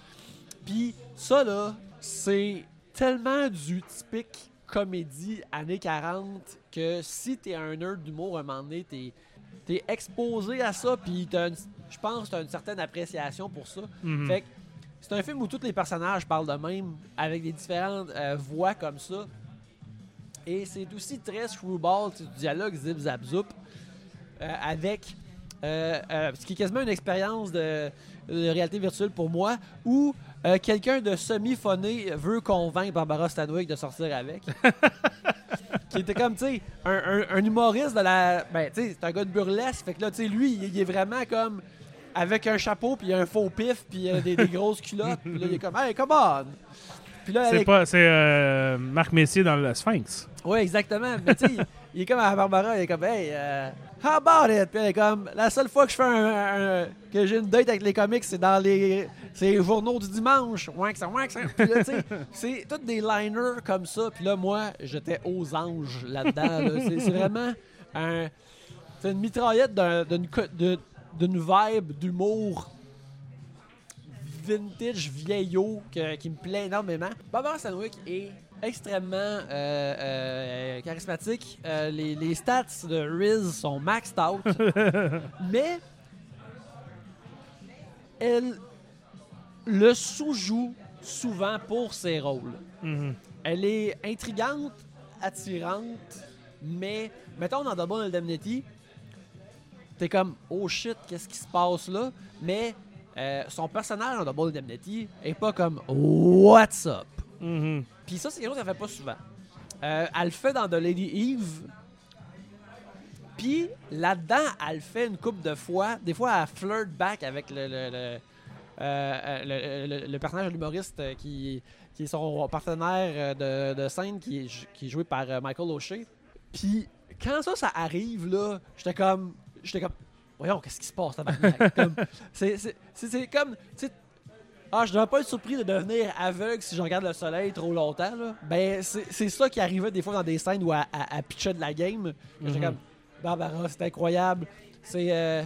Puis ça, là, c'est tellement du typique comédie années 40 que si t'es un nerd d'humour, à un moment donné, t'es es exposé à ça, puis je pense que t'as une certaine appréciation pour ça. Mhm. Fait que c'est un film où tous les personnages parlent de même, avec des différentes euh, voix comme ça. Et c'est aussi très screwball, c'est du dialogue zip zap zoup, euh, avec euh, ce qui est quasiment une expérience de, de réalité virtuelle pour moi, où quelqu'un de semi-phoné veut convaincre Barbara Stanwyck de sortir avec. [laughs] qui était comme, tu sais, un, un- un humoriste de la. Ben, tu sais, c'est un gars de burlesque. Fait que là, tu sais, lui, il, il est vraiment comme. Avec un chapeau, puis un faux pif, puis euh, des, des grosses culottes. Puis là, il est comme, hey, come on! Puis là, C'est avec- pas, c'est euh, Marc Messier dans le Sphinx. Ouais, exactement. Mais tu sais, il- il est comme à Barbara, il est comme, hey, euh, how about it? Puis elle est comme, la seule fois que je fais un, un- que j'ai une date avec les comics, c'est dans les, c'est les journaux du dimanche. Ouais, que ça, ouais, que ça. Puis là, tu sais, [laughs] c'est tous des liners comme ça. Puis là, moi, j'étais aux anges là-dedans. là. [laughs] C'est, vraiment un, c'est une mitraillette d'un- d'une, d'une vibe d'humour vintage vieillot que- qui me plaît énormément. Barbara Stanwyck est extrêmement euh, euh, charismatique. Euh, les, les stats de Riz sont maxed out. [laughs] mais elle le sous-joue souvent pour ses rôles. Mhm. Elle est intrigante, attirante, mais mettons dans Double Indemnity, t'es comme oh shit, qu'est-ce qui se passe là? Mais son personnage dans Double Indemnity est pas comme what's up? Mhm. Puis ça, c'est quelque chose qu'elle fait pas souvent. Euh, elle le fait dans The Lady Eve. Puis là-dedans, elle le fait une couple de fois. Des fois, elle flirt back avec le, le, le, euh, euh, le- personnage de l'humoriste qui, qui est son partenaire de, scène, qui est, joué par Michael O'Shea. Puis quand ça, ça arrive, là, j'étais comme... J'étais comme... Voyons, qu'est-ce qui se passe, tabarnak? [laughs] C'est, comme... tu ah, je devrais pas être surpris de devenir aveugle si je regarde le soleil trop longtemps. Là. Ben, c'est ça qui arrivait des fois dans des scènes où elle, elle- elle pitchait de la game. J'étais Mhm. comme, Barbara, c'est incroyable. C'est. euh,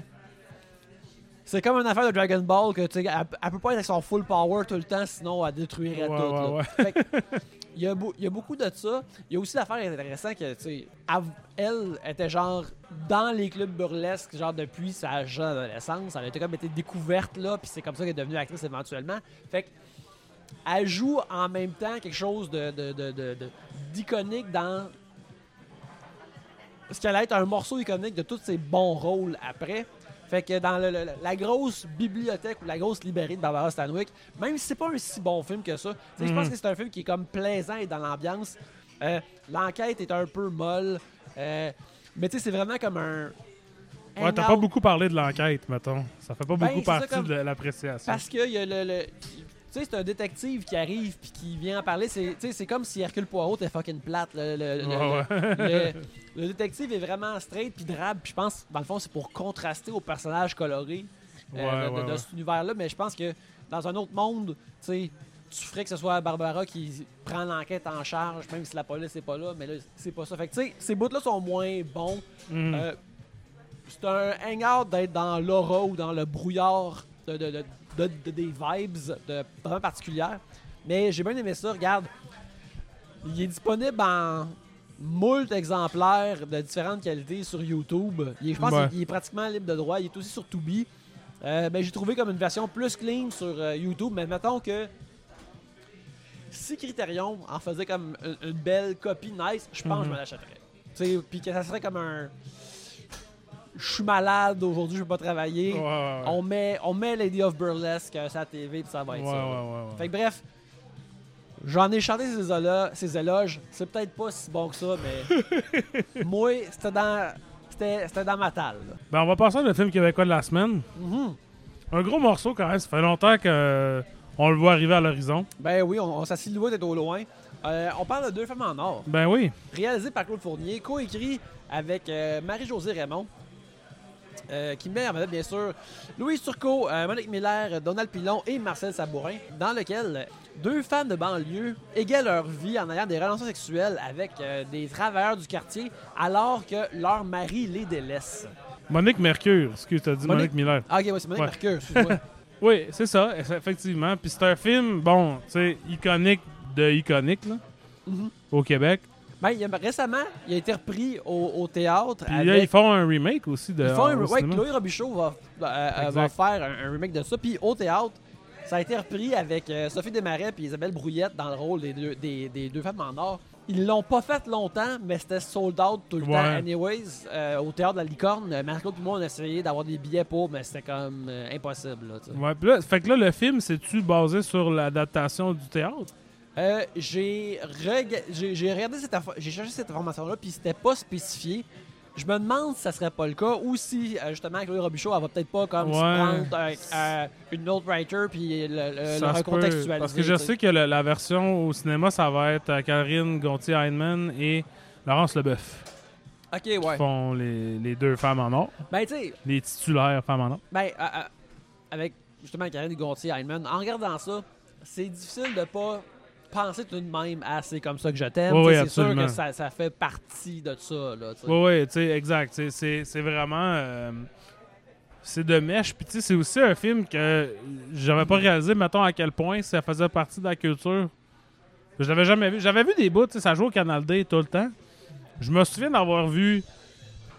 c'est comme une affaire de Dragon Ball que tu sais, elle, elle peut pas être avec son full power tout le temps, sinon elle détruirait Ouais, tout. ouais, là. ouais. Fait que, il, y a beaucoup de ça. Il y a aussi l'affaire intéressante que, tu elle était genre dans les clubs burlesques, genre depuis sa jeune adolescence. Elle a été comme été découverte là, puis c'est comme ça qu'elle est devenue actrice éventuellement. Fait que, elle joue en même temps quelque chose de- d'iconique dans ce qu'elle allait être un morceau iconique de tous ses bons rôles après. Fait que dans le- le- la grosse bibliothèque ou la grosse librairie de Barbara Stanwyck, même si c'est pas un si bon film que ça, je pense Mhm. que c'est un film qui est comme plaisant et dans l'ambiance. Euh, L'enquête est un peu molle, euh, mais tu sais, c'est vraiment comme un. Ouais, t'as pas beaucoup parlé de l'enquête, mettons. Ça fait pas Ben, beaucoup partie comme- de l'appréciation. Parce qu'il y a le. le- tu sais, c'est un détective qui arrive puis qui vient en parler. C'est c'est comme si Hercule Poirot était fucking plate. Le, le- le- ouais. détective est vraiment straight puis drabe. Puis je pense, dans le fond, c'est pour contraster au personnage coloré euh, Ouais, de, ouais, cet univers-là. Mais je pense que dans un autre monde, tu sais, tu ferais que ce soit Barbara qui prend l'enquête en charge, même si la police n'est pas là. Mais là, c'est pas ça. Fait que tu sais, ces bouts-là sont moins bons. Mhm. Euh, c'est un hangout d'être dans l'aura ou dans le brouillard de, de- de- de- de- des vibes de, vraiment particulières. Mais j'ai bien aimé ça. Regarde, il est disponible en moult exemplaires de différentes qualités sur YouTube. Il est- je pense Ouais. qu'il est pratiquement libre de droit. Il est aussi sur Tubi. Euh, ben, j'ai trouvé comme une version plus clean sur euh, YouTube, mais mettons que si Criterion en faisait comme une, une belle copie nice, je pense que je me l'achèterais. Tu sais, Puis que ça serait comme un. Je suis malade aujourd'hui, je peux pas travailler. Ouais, ouais, ouais. On, met, on met Lady of Burlesque euh, sur la TV, puis ça va être ça. Fait que bref, j'en ai chanté ces, élo- ces éloges. C'est peut-être pas si bon que ça, mais [laughs] moi, c'était dans, c'était, dans ma talle. Ben, on va passer au film québécois de la semaine. Mhm. Un gros morceau quand même. Ça fait longtemps que euh, le voit arriver à l'horizon. Ben oui, on, on- sa silhouette est au loin. Euh, on parle de deux femmes en or. Ben oui. réalisé par Claude Fournier, coécrit avec euh, Marie-Josée Raymond, euh, qui met en vedette bien sûr Louise Turcot, euh, Monique Miller, Donald Pilon et Marcel Sabourin, dans lequel deux femmes de banlieue égalent leur vie en ayant des relations sexuelles avec euh, des travailleurs du quartier alors que leur mari les délaisse. Monique Mercure. Excuse, t'as dit Monique- Monique? Miller. Ah, ok, ouais, c'est Monique Ouais. Mercure, excuse-moi. [laughs] Oui, c'est ça, eff- effectivement. Puis c'est un film, bon, tu sais, iconique de iconique, là, Mhm. au Québec. Ben, il y a- récemment, il a été repris au, au théâtre. Puis avec- là, ils font un remake aussi de. Ils font un- ouais. Chloé Robichaud va, euh, euh, va faire un, un remake de ça. Puis au théâtre, ça a été repris avec euh, Sophie Desmarais et Isabelle Brouillette dans le rôle des deux, des, des deux femmes en or. Ils l'ont pas fait longtemps, mais c'était sold out tout le Ouais. temps. Anyways, euh, au théâtre de la Licorne, Marc-Claude et moi, on a essayé d'avoir des billets pour, mais c'était comme impossible. Là. Ouais, là, fait que là, le film, c'est-tu basé sur l'adaptation du théâtre? Euh, j'ai rega- j'ai j'ai regardé cette j'ai cherché cette information-là, puis c'était pas spécifié. Je me demande si ça serait pas le cas, ou si euh, justement Chloé Robichaud, elle va peut-être pas comme se prendre euh, une autre writer puis le, le- recontextualiser. Parce que je sais. que le- la version au cinéma, ça va être euh, Karine Gontier-Heinemann et Laurence Leboeuf Ok, qui ouais. font les, les deux femmes en or, Ben, tu sais, les titulaires femmes en or. ben, avec justement Karine Gontier Heinemann, en regardant ça, c'est difficile de pas penser tout de même à c'est comme ça que je t'aime. Oui, oui, c'est sûr que ça, ça fait partie de ça. Là. Oui, oui, tu sais, exact. C'est- vraiment. euh, c'est de mèche. Puis, tu c'est aussi un film que j'avais pas réalisé, mettons, à quel point ça faisait partie de la culture. Je l'avais jamais vu. J'avais vu des bouts, tu sais, ça joue au Canal D tout le temps. Je me souviens d'avoir vu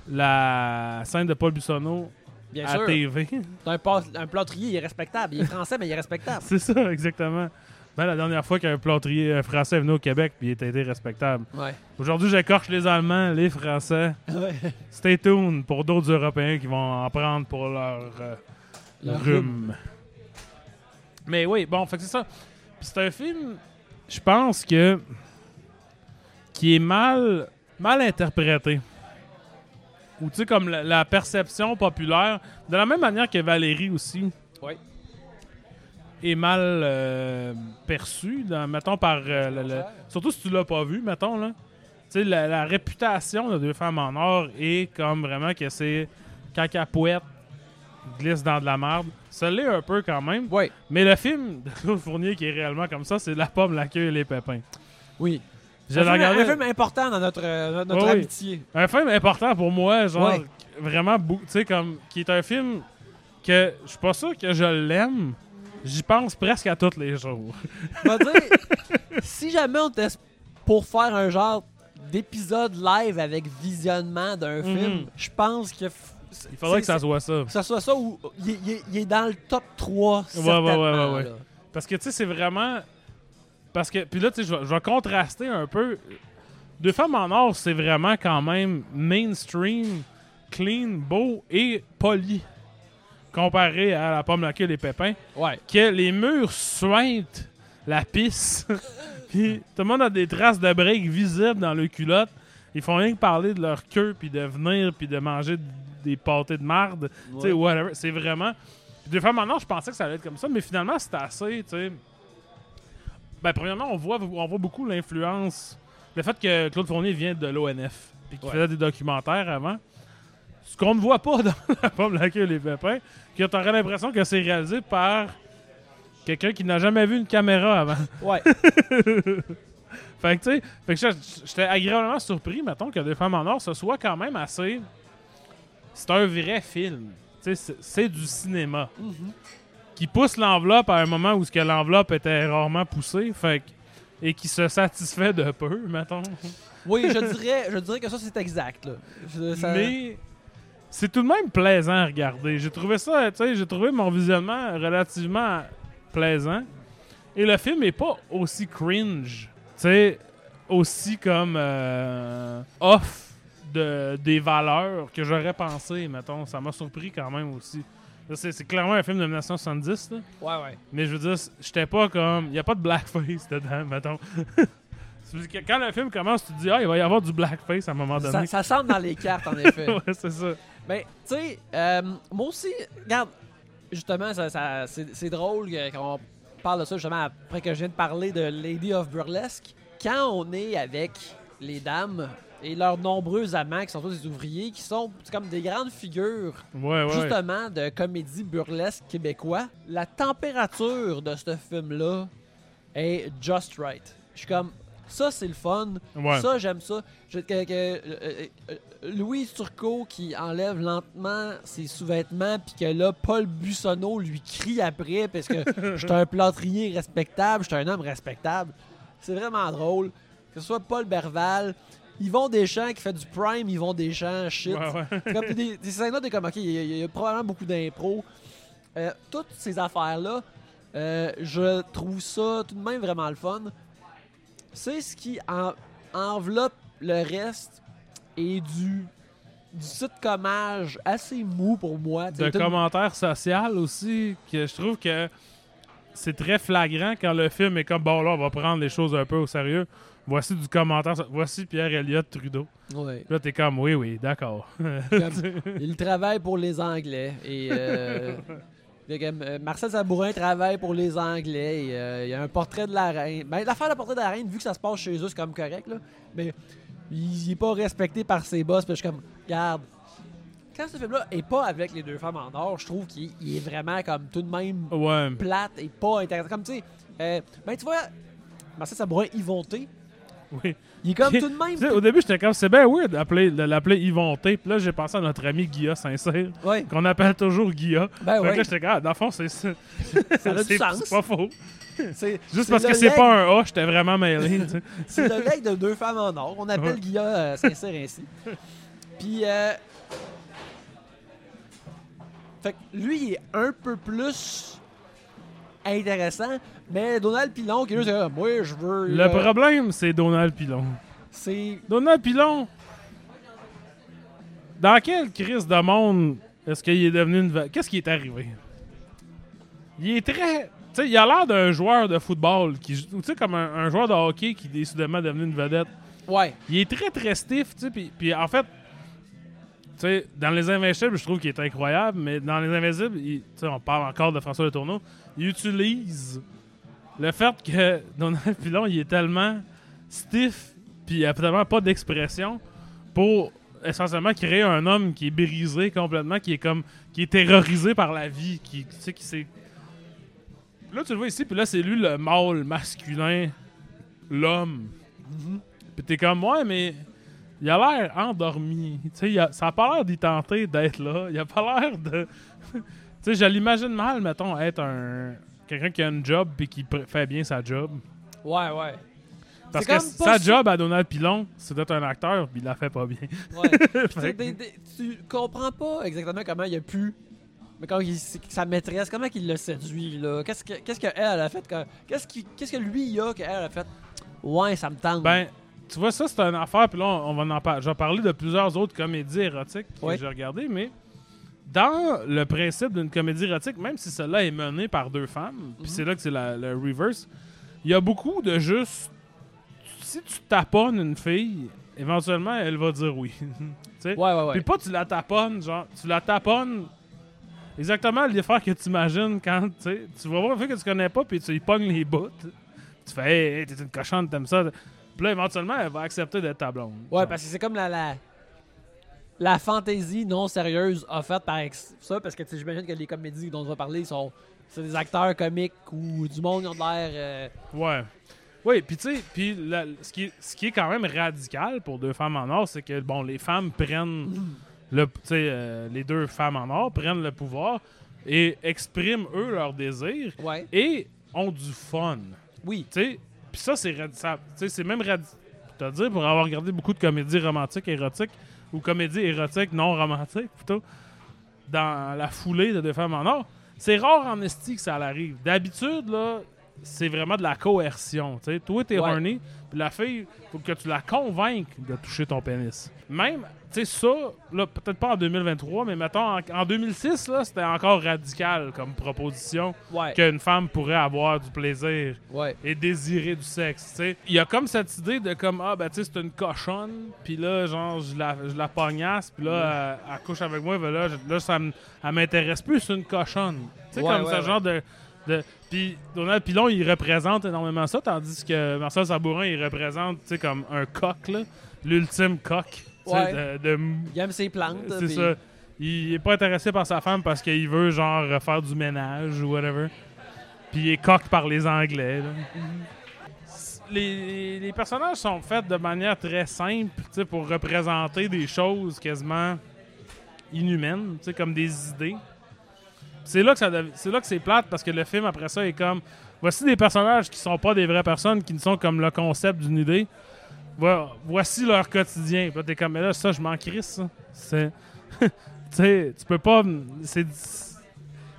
la scène de Paul Bussonneau Bien à sûr. TV. Un, un plâtrier, il est respectable. Il est français, mais il est respectable. [laughs] c'est ça, exactement. Ben, la dernière fois qu'un plâtrier un français est venu au Québec, puis il était été respectable. Ouais. Aujourd'hui, j'écorche les Allemands, les Français. Ouais. Stay tuned pour d'autres Européens qui vont en prendre pour leur, euh, Leur rhume. Mais oui, bon, fait que c'est ça. Puis c'est un film, je pense que qui est mal mal interprété. Ou tu sais comme la, la perception populaire, de la même manière que Valérie aussi. Oui. Est mal euh, perçue, dans- mettons par euh, le- le- surtout si tu l'as pas vu, mettons là. Tu sais la, la réputation de deux femmes en or est comme vraiment que c'est cacapouette glisse dans de la merde. Ça l'est un peu quand même. Oui. Mais le film de Claude Fournier qui est réellement comme ça, c'est La pomme, la queue et les pépins. Oui. Film, regardé un film important dans notre, euh, notre Oui, amitié. un film important pour moi, genre vraiment tu sais comme qui est un film que je suis pas sûr que je l'aime. J'y pense presque à tous les jours. Dire, si jamais on était pour faire un genre d'épisode live avec visionnement d'un Mhm. film, je pense que. Il faudrait que ça soit ça. que ça soit ça ou il, est- dans le top 3 Ouais, ouais, certainement, ouais, ouais, ouais. Parce que, tu sais, c'est vraiment. Parce que. Puis là, tu sais, je vais contraster un peu. Deux femmes en or, c'est vraiment quand même mainstream, clean, beau et poli. Comparé à la pomme, la queue et les pépins. Ouais. Que les murs suintent la pisse. [laughs] puis tout le monde a des traces de break visibles dans le culotte. Ils font rien que parler de leur queue, puis de venir, puis de manger des pâtés de marde. Tu sais, whatever. C'est vraiment. Puis deux en or, je pensais que ça allait être comme ça, mais finalement, c'est assez, tu sais. Ben, premièrement, on voit, on voit beaucoup l'influence. Le fait que Claude Fournier vient de l'ONF, puis qu'il Ouais. faisait des documentaires avant. Ce qu'on ne voit pas [laughs] dans La pomme, la queue les pépins, que tu aurais l'impression que c'est réalisé par quelqu'un qui n'a jamais vu une caméra avant. Ouais. [laughs] Fait que, tu sais, j'étais- agréablement surpris, mettons, que Deux femmes en or, ce soit quand même assez. C'est un vrai film. Tu sais, c'est- du cinéma. Mhm. Qui pousse l'enveloppe à un moment où ce que l'enveloppe était rarement poussée, fait que- et qui se satisfait de peu, mettons. Oui, je [laughs] dirais, je dirais que ça, c'est exact. Là. Ça- Mais c'est tout de même plaisant à regarder. J'ai trouvé ça, tu sais, j'ai trouvé mon visionnement relativement plaisant. Et le film est pas aussi cringe, tu sais, aussi comme euh, off de, des valeurs que j'aurais pensé, mettons. Ça m'a surpris quand même aussi. C'est c'est clairement un film de 1970, là. Ouais, ouais. mais je veux dire, j'étais pas comme. Il n'y a pas de blackface dedans, [laughs] mettons. Quand le film commence, tu te dis, ah, il va y avoir du blackface à un moment donné. Ça, ça semble dans les cartes, en effet. [laughs] ouais, c'est ça. Ben, tu sais, euh, moi aussi, regarde, justement, ça, ça- c'est drôle que- qu'on parle de ça justement après que je viens de parler de Lady of Burlesque. Quand on est avec les dames et leurs nombreux amants qui sont tous des ouvriers, qui sont comme des grandes figures Ouais, ouais. justement de comédie burlesque québécois, la température de ce film-là est just right. Je suis comme, ça c'est le fun, Ouais. ça j'aime ça. Je- que- que, euh, euh, Louise Turcot qui enlève lentement ses sous-vêtements, puis que là, Paul Bussonneau lui crie après parce que j'étais un [laughs] plâtrier respectable, j'étais un homme respectable. C'est vraiment drôle. Que ce soit Paul Berval, Yvon Deschamps qui fait du prime, Yvon Deschamps, shit. Ouais, ouais. C'est comme des, des scènes-là, t'es comme, ok, il y, a- il y a probablement beaucoup d'impro. Euh, toutes ces affaires-là, je trouve ça tout de même vraiment le fun. C'est ce qui en- enveloppe le reste et du, du sitcomage assez mou pour moi. De une- commentaires sociaux aussi, que je trouve que. c'est très flagrant quand le film est comme bon là, on va prendre les choses un peu au sérieux. Voici du commentaire. Voici Pierre Elliott Trudeau. Ouais. Là, t'es comme oui, oui, d'accord. [laughs] Il travaille pour les Anglais. Et euh, [laughs] euh, Marcel Sabourin travaille pour les Anglais. Euh, il y a un portrait de la reine. Ben, l'affaire de portrait de la reine, vu que ça se passe chez eux, c'est comme correct. Là. Mais il n'est pas respecté par ses boss. Puis je suis comme, regarde. Quand ce film-là est pas avec les deux femmes en or, je trouve qu'il il est vraiment comme tout de même ouais. plate et pas intéressant. Comme tu sais, euh, ben tu vois, Marcel Sabourin, Yvonté, Oui. il est comme tout de même. au début, j'étais comme, c'est bien weird de l'appeler Yvon T. Puis là, j'ai pensé à notre ami Guilla Sincère, Ouais, qu'on appelle toujours Guilla. ben Fait que là, j'étais comme, ah, dans le fond, c'est ça. [laughs] ça a du C'est sens. c'est pas faux. Juste parce que c'est pas un A, j'étais vraiment mêlé. [laughs] C'est le leg de deux femmes en or. On appelle Ouais. Guilla euh, Sincère ainsi. Puis, euh, fait que lui, il est un peu plus intéressant, mais Donald Pilon, qui est juste, euh, moi, je veux. Le euh, problème, c'est Donald Pilon. C'est. Donald Pilon, dans quelle crise de monde est-ce qu'il est devenu une... Qu'est-ce qui est arrivé? Il est très... Tu sais, il a l'air d'un joueur de football, qui, tu sais, comme un, un joueur de hockey qui est soudainement devenu une vedette. Ouais. Il est très, très stiff, tu sais, puis- puis en fait, tu sais, dans Les Invincibles, je trouve qu'il est incroyable, mais dans Les Invisibles, il- tu sais, on parle encore de François Letourneau, il utilise le fait que [laughs] Donald Pilon, il est tellement stiff, puis il a tellement pas d'expression pour essentiellement créer un homme qui est brisé complètement, qui est comme, qui est terrorisé par la vie, qui, tu sais, qui s'est... Là, tu le vois ici, puis là, c'est lui le mâle masculin, l'homme. Puis t'es comme, ouais, mais il a l'air endormi. Tu sais, a- ça a pas l'air d'y tenter d'être là. Il a pas l'air de. Tu sais, je l'imagine mal, mettons, être un. Quelqu'un qui a un job puis qui fait bien sa job. Ouais, ouais. Parce que sa job à Donald Pilon, c'est d'être un acteur, puis il la fait pas bien. Ouais. [laughs] Tu des- des- comprends pas exactement comment il a pu. Mais quand il, sa maîtresse, comment il l'a séduit, là? Qu'est-ce que qu'est-ce qu'elle elle a fait? que- Qu'est-ce que lui, il a qu'elle a fait? Ouais, ça me tente. Ben, tu vois, ça, c'est une affaire, puis là, on va en parler. Je vais parler de plusieurs autres comédies érotiques que Ouais. j'ai regardées, mais dans le principe d'une comédie érotique, même si celle-là est menée par deux femmes, puis Mhm. c'est là que c'est la- le reverse, il y a beaucoup de juste. Si tu taponnes une fille, éventuellement, elle va dire oui. [laughs] Tu sais? ouais, ouais, ouais. Puis pas tu la taponnes, genre, tu la taponnes exactement l'affaire que tu imagines quand, tu vas voir une fille que tu connais pas, puis tu lui pognes les bouts. Tu fais, hey, hey, t'es une cochonne, t'aimes ça. Puis là, éventuellement, elle va accepter d'être ta blonde. Ouais, parce que c'est comme la, la, la fantaisie non sérieuse offerte par ça, parce que j'imagine que les comédies dont on va parler sont c'est des acteurs comiques ou du monde qui ont de l'air. euh, Ouais. Oui, puis tu sais, puis ce, qui est, ce qui est quand même radical pour deux femmes en or, c'est que, bon, les femmes prennent le, euh, les deux femmes en or prennent le pouvoir et expriment, eux, leurs désirs Ouais. et ont du fun. Oui. Tu sais, puis ça, c'est c'est même radical. dire, pour avoir regardé beaucoup de comédies romantiques érotiques ou comédies érotiques non romantiques, plutôt, dans la foulée de Deux femmes en or, c'est rare en esti que ça arrive. D'habitude, là, c'est vraiment de la coercion. tu sais. Toi, t'es Ouais. horny, puis la fille, faut que tu la convainques de toucher ton pénis. Même, tu sais, ça, là, peut-être pas en 2023, mais mettons, en, en 2006, là, c'était encore radical comme proposition Ouais. qu'une femme pourrait avoir du plaisir Ouais. et désirer du sexe, tu sais. Il y a comme cette idée de comme ah ben tu sais c'est une cochonne, puis là genre je la je la pognasse, puis là elle, elle couche avec moi, ben là, je- là ça m'intéresse plus, c'est une cochonne. Tu sais comme ce genre de puis Donald Pilon, il représente énormément ça tandis que Marcel Sabourin, il représente comme un coq là, l'ultime coq, Ouais. de- de Il aime ses plantes. c'est ça. Il est pas intéressé par sa femme parce qu'il veut, genre, faire du ménage ou whatever. Puis il est coq par les Anglais. là. S- Les, les personnages sont faits de manière très simple, pour représenter des choses quasiment inhumaines, comme des idées. C'est là que ça c'est là que c'est plate parce que le film après ça est comme voici des personnages qui sont pas des vraies personnes qui ne sont comme le concept d'une idée. Vo- Voici leur quotidien. Puis t'es comme mais là ça je m'en crisse. C'est [laughs] tu sais, tu peux pas c'est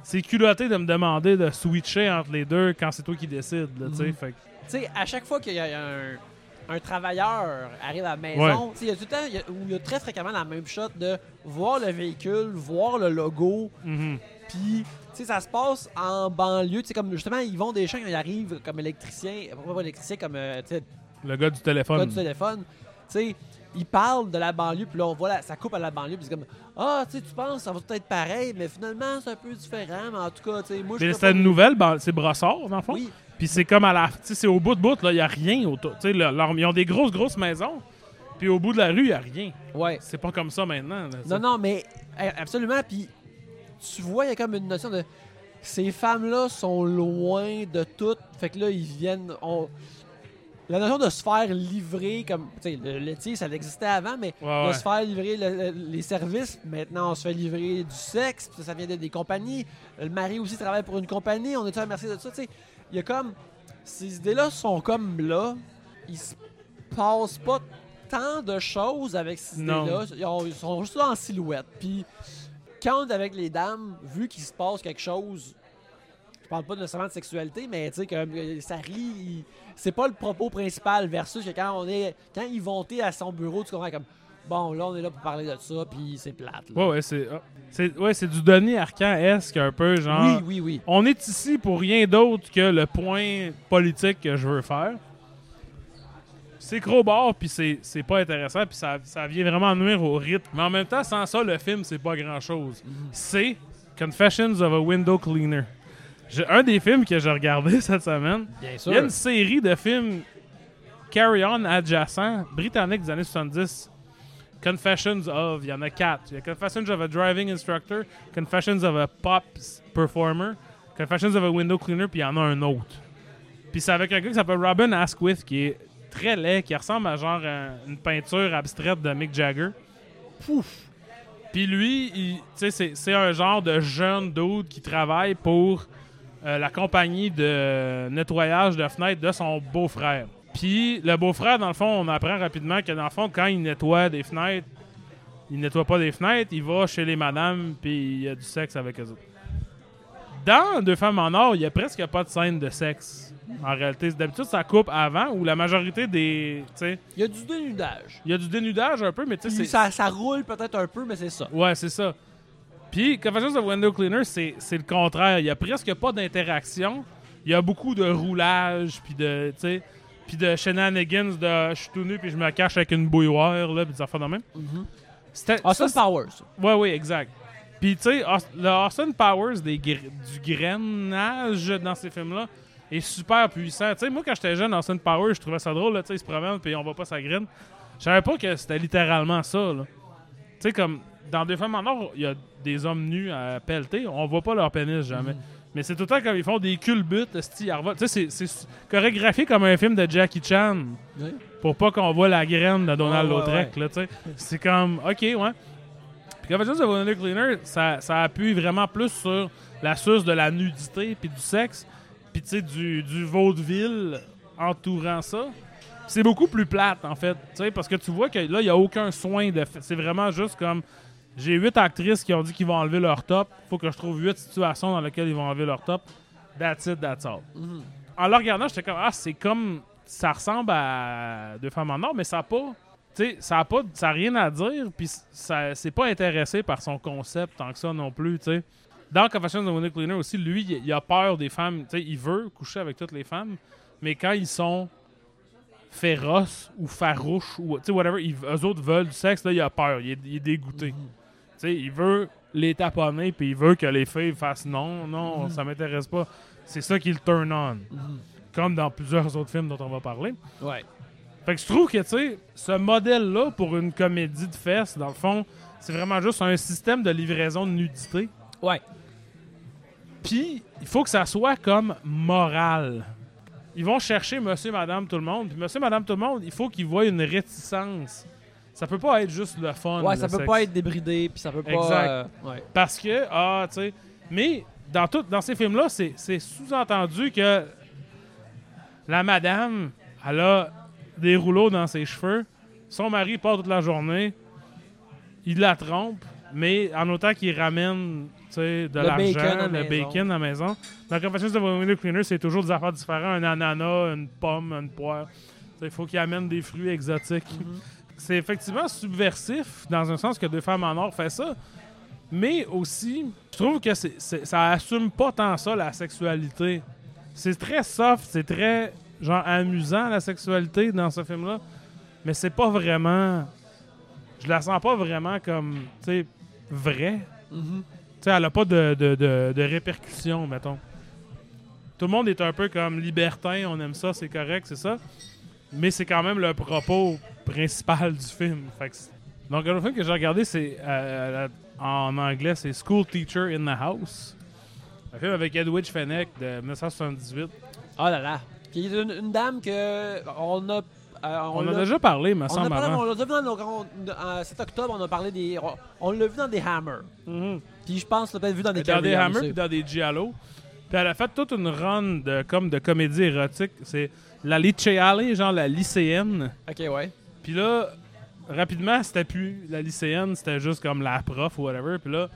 c'est culotté de me demander de switcher entre les deux quand c'est toi qui décides, tu sais. Mhm. Fait Tu sais, à chaque fois qu'il y a un, un travailleur arrive à la maison, il y a tout le temps, y il y a très fréquemment la même shot de voir le véhicule, voir le logo, Mhm. Puis, tu sais, ça se passe en banlieue. Tu sais, comme justement, ils vont des champs, ils arrivent comme électricien, pas électricien, comme, euh, tu sais, Le gars du gars téléphone. du téléphone. Tu sais, ils parlent de la banlieue, puis là, on voit, la- ça coupe à la banlieue, puis c'est comme, ah, tu sais, tu penses, ça va tout être pareil, mais finalement, c'est un peu différent, mais en tout cas, tu sais, moi, je Mais peux pas- une nouvelle, ben, c'est Brossard, dans le fond. Oui, Puis c'est comme à la. Tu sais, c'est au bout de bout, là, il n'y a rien autour. Tu sais, leur- ils ont des grosses, grosses maisons. Puis au bout de la rue, il n'y a rien. ouais. C'est pas comme ça maintenant. là, tu sais. Non, non, mais euh, absolument. Puis tu vois, il y a comme une notion de. Ces femmes-là sont loin de tout. Fait que là, ils viennent. on- La notion de se faire livrer, comme. Tu sais, le laitier, ça existait avant, mais Ouais, de ouais. se faire livrer le- le- les services, maintenant, on se fait livrer du sexe. Ça, ça vient de- des compagnies. Le mari aussi travaille pour une compagnie. On est à merci de ça. Tu sais, il y a comme. Ces idées-là sont comme là. Il se passe pas tant de choses avec ces idées-là. Ils, ils sont juste là en silhouette. Puis quand avec les dames, vu qu'il se passe quelque chose, je parle pas nécessairement de sexualité, mais tu sais, comme euh, ça rit, c'est pas le propos principal versus que quand on est. Quand ils vont à son bureau, tu comprends comme. Bon, là, on est là pour parler de ça, puis c'est plate. là. Ouais, ouais, c'est. ah, c'est ouais, c'est du Denis Arcand-esque, un peu, genre. Oui, oui, oui. On est ici pour rien d'autre que le point politique que je veux faire. C'est gros bord, puis c'est pas intéressant, puis ça, ça vient vraiment nuire au rythme. Mais en même temps, sans ça, le film, c'est pas grand-chose. C'est Confessions of a Window Cleaner. Un des films que j'ai regardé [laughs] cette semaine, Bien il y a une série de films Carry On adjacents, britanniques des années 70. Confessions of, il y en a quatre. Il y a Confessions of a Driving Instructor, Confessions of a Pop Performer, Confessions of a Window Cleaner, puis il y en a un autre. Puis c'est avec un gars qui s'appelle Robin Asquith, qui est très laid, qui ressemble à genre euh, une peinture abstraite de Mick Jagger. Pouf! Puis lui, c'est un genre de jeune dude qui travaille pour euh, la compagnie de nettoyage de fenêtres de son beau-frère. Puis le beau-frère, dans le fond, on apprend rapidement que dans le fond, quand il nettoie des fenêtres, il nettoie pas des fenêtres, il va chez les madames, puis il y a du sexe avec eux autres. Dans Deux femmes en or, il y a presque pas de scène de sexe. En réalité, d'habitude, ça coupe avant, ou la majorité des. Tu sais, Il y a du dénudage. il y a du dénudage un peu, mais tu sais, ça, ça roule peut-être un peu, mais c'est ça. Ouais, c'est ça. Puis, Confessions of Window Cleaner, c'est le contraire. Il y a presque pas d'interaction. Il y a beaucoup de roulage, puis de, sais, puis de shenanigans de je suis tout nu puis je me cache avec une bouilloire, là, puis des affaires de même. C'était- Austin ça, Powers. Ouais, oui, exact. Puis, tu sais, le Austin Powers des du grainage dans ces films-là est super puissant. Tu sais, moi, quand j'étais jeune, Austin Powers, je trouvais ça drôle, là, il se promène puis on voit pas sa graine. Je savais pas que c'était littéralement ça. Tu sais, comme dans Deux femmes en or, il y a des hommes nus à pelleter, on voit pas leur pénis jamais. Mais c'est tout le temps comme ils font des culbutes. Tu sais, c'est- chorégraphié comme un film de Jackie Chan Oui. pour pas qu'on voit la graine de Donald Ouais, ouais, Lautrec, là, tu sais. C'est comme, OK, ouais. Puis Confessions of Cleaner, ça, ça appuie vraiment plus sur la source de la nudité puis du sexe, puis tu sais, du, du vaudeville entourant ça. C'est beaucoup plus plate, en fait, tu sais, parce que tu vois que là, il n'y a aucun soin de. C'est vraiment juste comme, j'ai huit actrices qui ont dit qu'ils vont enlever leur top, faut que je trouve huit situations dans lesquelles ils vont enlever leur top. That's it, that's all Mhm. en le regardant, j'étais comme ah, c'est comme ça ressemble à Deux femmes en or, mais ça a pas tu sais, ça a pas ça a rien à dire puis ça c'est pas intéressé par son concept tant que ça non plus, tu sais. Dans Confessions a Window Cleaner aussi, lui, il, a peur des femmes, il veut coucher avec toutes les femmes, mais quand ils sont féroces ou farouches ou tu sais whatever, ils, eux autres veulent du sexe, là, il a peur, il est, il est dégoûté. Sais, il veut les taponner puis il veut que les filles fassent non, non, ça m'intéresse pas. C'est ça qui le turn on Mhm. comme dans plusieurs autres films dont on va parler. Ouais. Fait que je trouve que, tu sais, ce modèle-là, pour une comédie de fesses, dans le fond, c'est vraiment juste un système de livraison de nudité. Ouais. Puis, il faut que ça soit comme moral. Ils vont chercher monsieur, madame, tout le monde. Puis monsieur, madame, tout le monde, il faut qu'ils voient une réticence. Ça peut pas être juste le fun. Ouais, le ça peut sexe. pas être débridé, puis ça peut pas. Exact. euh, ouais. Parce que, ah, tu sais. Mais dans, tout, dans ces films-là, c'est c'est sous-entendu que la madame, elle a des rouleaux dans ses cheveux. Son mari part toute la journée. Il la trompe, mais en autant qu'il ramène de Le bacon à l'argent, la le maison. bacon à la maison. Dans Confessions of a Window Cleaner, c'est toujours des affaires différentes. Un ananas, une pomme, une poire. Il faut qu'il amène des fruits exotiques. Mhm. C'est effectivement subversif, dans un sens que Deux femmes en or fait ça. Mais aussi, je trouve que ça assume pas tant ça, la sexualité. C'est très soft, c'est très genre amusant, la sexualité dans ce film-là. Mais c'est pas vraiment. Je la sens pas vraiment comme, tu sais, vraie. Mhm. Elle a pas de, de, de, répercussions, mettons. Tout le monde est un peu comme libertin, on aime ça, c'est correct, c'est ça. Mais c'est quand même le propos principal du film. Fait que Donc, le film que j'ai regardé, c'est euh, en anglais, c'est School Teacher in the House. Un film avec Edwidge Fenech de 1978. Oh là là. A une, une dame que on a. euh, On, en a déjà parlé, me on, semble, on l'a vu dans nos en cet octobre, on a parlé des. On, on l'a vu dans des Hammer. Mhm. Puis je pense l'a peut-être vu dans des dans des Hammer puis dans des Giallo. Puis elle a fait toute une run de, comme de comédie érotique. C'est la liceale, genre la lycéenne. Ok, ouais. Puis là, rapidement, c'était plus la lycéenne, c'était juste comme la prof ou whatever. Puis là,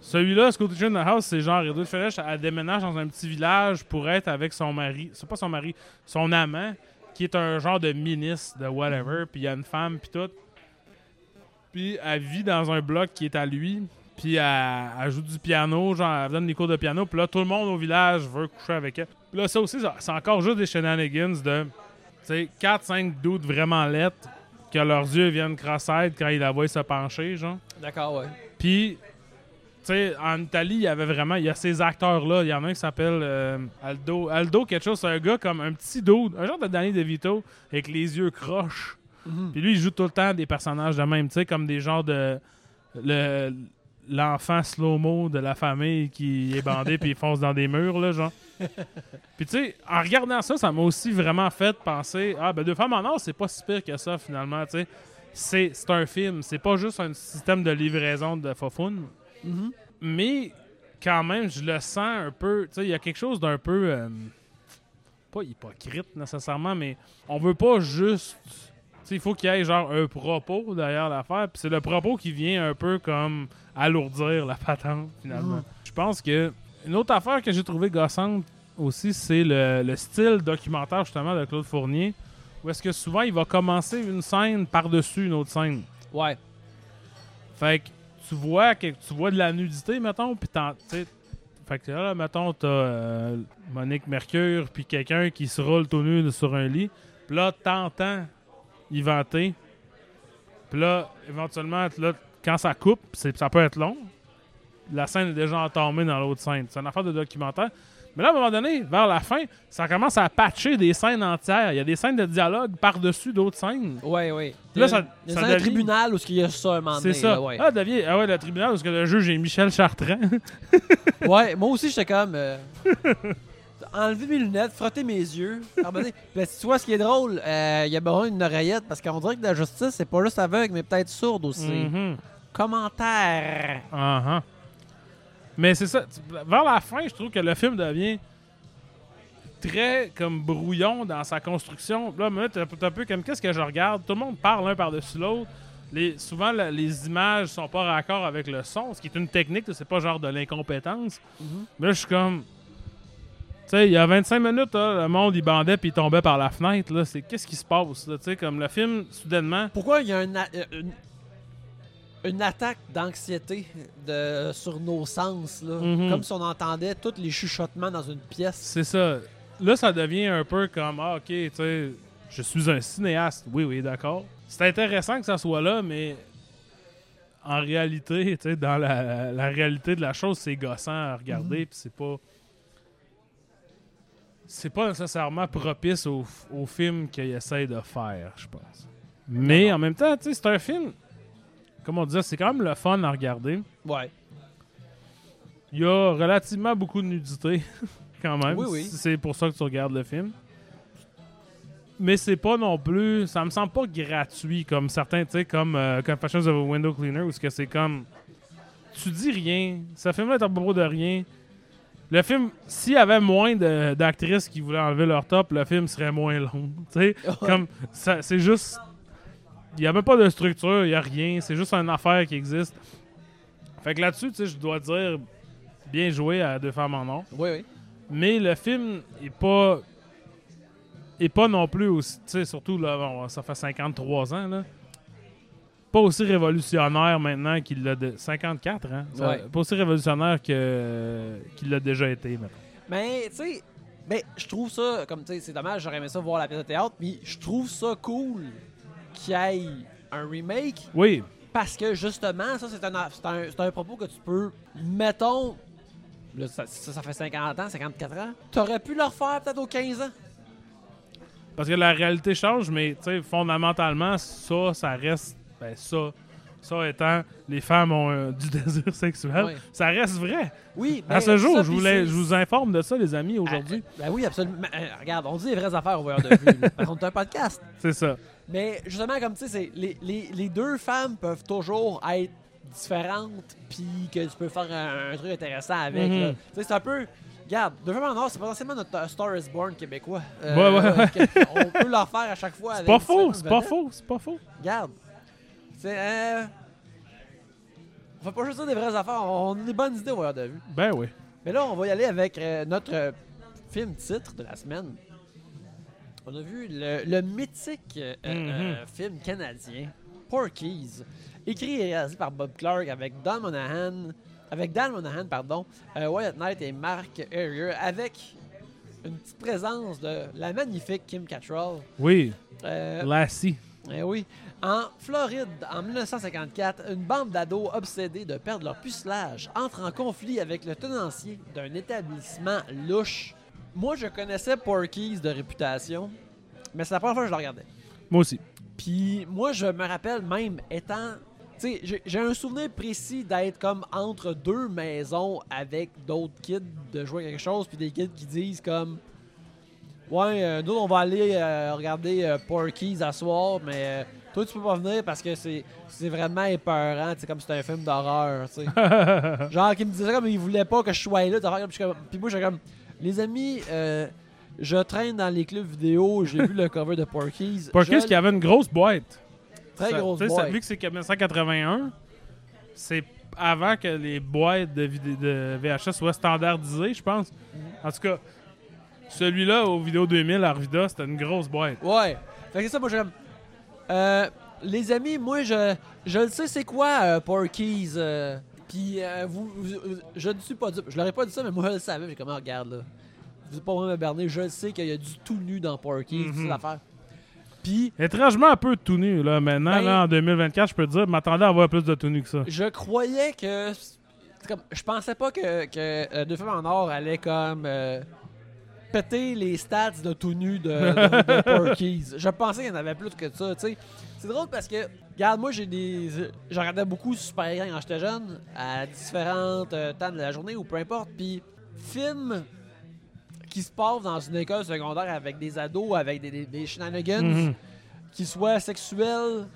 celui-là, Teacher in the House, c'est genre Edward Fenech, elle déménage dans un petit village pour être avec son mari. C'est pas son mari, son amant, qui est un genre de ministre de whatever. Puis il y a une femme, puis tout. Puis elle vit dans un bloc qui est à lui. Puis elle, elle joue du piano, genre elle donne des cours de piano. Puis là, tout le monde au village veut coucher avec elle. Puis là, ça aussi, c'est encore juste des shenanigans de, tu sais, 4-5 doutes vraiment lettres que leurs yeux viennent cross-eyed quand ils la voient se pencher, genre. D'accord, ouais. Puis, sais, en Italie, il y avait vraiment, il y a ces acteurs-là. Il y en a un qui s'appelle euh, Aldo. Aldo, quelque chose, c'est un gars comme un petit dude, un genre de Danny DeVito, avec les yeux croches. Mhm. Puis lui, il joue tout le temps des personnages de même, tu sais, comme des genres de. le- L'enfant slow-mo de la famille qui est bandé [laughs] puis il fonce dans des murs, là, genre. Puis tu sais, en regardant ça, ça m'a aussi vraiment fait penser Ah, ben Deux femmes en or, c'est pas si pire que ça, finalement, tu sais. C'est un film, c'est pas juste un système de livraison de Mhm. Mais quand même, je le sens un peu. Tu sais, il y a quelque chose d'un peu. euh, pas hypocrite nécessairement, mais on veut pas juste. Tu sais, il faut qu'il y ait genre un propos derrière l'affaire. Puis c'est le propos qui vient un peu comme alourdir la patente, finalement. Mhm. Je pense que. Une autre affaire que j'ai trouvé gossante aussi, c'est le, le style documentaire, justement, de Claude Fournier. Où est-ce que souvent il va commencer une scène par-dessus une autre scène. Ouais. Fait que tu vois que tu vois de la nudité, mettons, puis t'en- Fait que là, mettons, t'as euh, Monique Mercure, puis quelqu'un qui se roule tout nu sur un lit. Puis là, t'entends y vanter. Puis là, éventuellement, là, quand ça coupe, ça peut être long. La scène est déjà entamée dans l'autre scène. C'est une affaire de documentaire. Mais là, à un moment donné, vers la fin, ça commence à patcher des scènes entières. Il y a des scènes de dialogue par-dessus d'autres scènes. Ouais, ouais. Là, ça- Il y a ça un devient- tribunal où il y a ça un moment C'est ça. là, ouais. Ah, devient- ah ouais, le tribunal, que le juge est Michel Chartrand. [laughs] Ouais, moi aussi, j'étais comme. euh, [laughs] enlever mes lunettes, frotter mes yeux. Puis, [laughs] tu vois, ce qui est drôle, euh, il y a besoin d'une oreillette parce qu'on dirait que la justice, c'est pas juste aveugle, mais peut-être sourde aussi. Mhm. Commentaire. Ah. Mais c'est ça. Vers la fin, je trouve que le film devient très comme brouillon dans sa construction. Là, t'es un peu comme qu'est-ce que je regarde? Tout le monde parle l'un par-dessus l'autre. Les, souvent, la- les images sont pas raccord avec le son, ce qui est une technique, c'est pas genre de l'incompétence. Mhm. Mais là, je suis comme. Tu sais, il y a 25 minutes, là, le monde il bandait puis il tombait par la fenêtre. Là, c'est qu'est-ce qui se passe là, Tu sais, comme le film soudainement. Pourquoi il y a un euh, une, attaque d'anxiété de, sur nos sens, là? Mhm. Comme si on entendait tous les chuchotements dans une pièce. C'est ça. Là, ça devient un peu comme ah, ok, tu sais, je suis un cinéaste. Oui, oui, d'accord. C'est intéressant que ça soit là, mais en réalité, tu sais, dans la, la réalité de la chose, c'est gossant à regarder, puis c'est pas. C'est pas nécessairement propice au, au film qu'il essaie de faire, je pense. Mais en même temps, tu sais, c'est un film. Comme on disait, c'est quand même le fun à regarder. Ouais. Il y a relativement beaucoup de nudité, [laughs] quand même. Oui, oui. C'est pour ça que tu regardes le film. Mais c'est pas non plus. Ça me semble pas gratuit comme certains, tu sais, comme euh, Confessions of a Window Cleaner, où c'est comme. Tu dis rien. Ce film-là est à propos de rien. Le film, s'il y avait moins d'actrices qui voulaient enlever leur top, le film serait moins long. [laughs] Tu sais, comme. ça- C'est juste. Il n'y a même pas de structure, il n'y a rien. C'est juste une affaire qui existe. Fait que là-dessus, tu sais, je dois dire bien joué à Deux femmes en or. Oui, oui. Mais le film est pas. est pas non plus aussi. Tu sais, surtout, là, bon, ça fait 53 ans, là. pas aussi révolutionnaire maintenant qu'il l'a de 54 hein? Ça- Ouais. pas aussi révolutionnaire que qu'il l'a déjà été maintenant. Mais, tu sais, ben, je trouve ça, comme tu sais, c'est dommage, j'aurais aimé ça voir la pièce de théâtre, mais je trouve ça cool qu'il y ait un remake Oui, parce que justement, ça, c'est un, un, un propos que tu peux, mettons, là, ça, ça, ça fait 50 ans, 54 ans, t'aurais pu le refaire peut-être aux 15 ans. parce que la réalité change, mais fondamentalement, ça, ça reste. Ben, ça. Ça étant, les femmes ont euh, du [laughs] désir sexuel, ça reste vrai. Oui, à ben, ce jour, ça, je, voulais, je vous informe de ça, les amis, aujourd'hui. Ah, ben oui, absolument. Euh, regarde, on dit les vraies affaires au voyeur de vue. qu'on [laughs] est un podcast. C'est ça. Mais justement, comme tu sais, les, les, les deux femmes peuvent toujours être différentes, puis que tu peux faire un, un truc intéressant avec. Tu sais, c'est un peu. Regarde, Deux femmes en or, c'est potentiellement notre euh, Star is Born québécois. Euh, Ouais, ouais, On peut leur faire à chaque fois. C'est pas faux, c'est pas faux, c'est pas faux. Regarde. C'est. Euh... On fait pas juste dire des vraies affaires, on a des bonnes idées au de vue. Ben oui. Mais là, on va y aller avec euh, notre film titre de la semaine. On a vu le, le mythique euh, euh, film canadien Porky's, écrit et réalisé par Bob Clark avec Don Monahan, avec Dan Monahan, pardon, euh, Wyatt Knight et Mark Harrier, avec une petite présence de la magnifique Kim Cattrall. Oui, Lassie. eh oui. En Floride, en 1954, une bande d'ados obsédés de perdre leur pucelage entre en conflit avec le tenancier d'un établissement louche. Moi, je connaissais Porky's de réputation, mais c'est la première fois que je le regardais. Moi aussi. Puis moi, je me rappelle même étant. Tu sais, j'ai- un souvenir précis d'être comme entre deux maisons avec d'autres kids, de jouer à quelque chose, puis des kids qui disent comme. Ouais, euh, nous, on va aller euh, regarder euh, Porky's à soir, mais euh, toi, tu peux pas venir parce que c'est c'est vraiment épeurant, tu sais, comme c'est un film d'horreur, tu sais. [laughs] Genre, qui me disait comme il voulait pas que je sois là, puis moi, j'étais comme. Les amis, euh, je traîne dans les clubs vidéo, j'ai vu le [laughs] cover de Porky's. Porky's Je- qui avait une grosse boîte. Très Ça- grosse ça- boîte. Vu que c'est 1981, c'est avant que les boîtes de, de VHS soient standardisées, je pense. En tout cas, celui-là, au Vidéo 2000, Arvida, c'était une grosse boîte. Ouais. Fait que ça, moi, j'aime. Euh, les amis, moi, je, je le sais, c'est quoi euh, Porky's. euh, Puis, euh, vous, vous- je ne suis pas dupe. Je l'aurais pas dit ça, mais moi, je le savais. J'ai comme, Ah, regarde, là. Vous êtes pas vraiment berné. Je le sais qu'il y a du tout nu dans Porky's. C'est Mhm. l'affaire. Puis, Étrangement un peu tout nu, là. Maintenant, Ben- là, en 2024, je peux te dire, je m'attendais à avoir plus de tout nu que ça. je croyais que. c'est Comme, je pensais pas que, que euh, Deux femmes en or allait comme. euh, péter les stats de tout nu de, de, de [laughs] Porky's. Je pensais qu'il y en avait plus que ça, tu sais. C'est drôle parce que, regarde, moi, j'ai des. J'en regardais beaucoup super écran quand j'étais jeune, à différentes euh, temps de la journée ou peu importe. Puis, films qui se passent dans une école secondaire avec des ados, avec des, des, des shenanigans, Mhm. qui soient sexuels,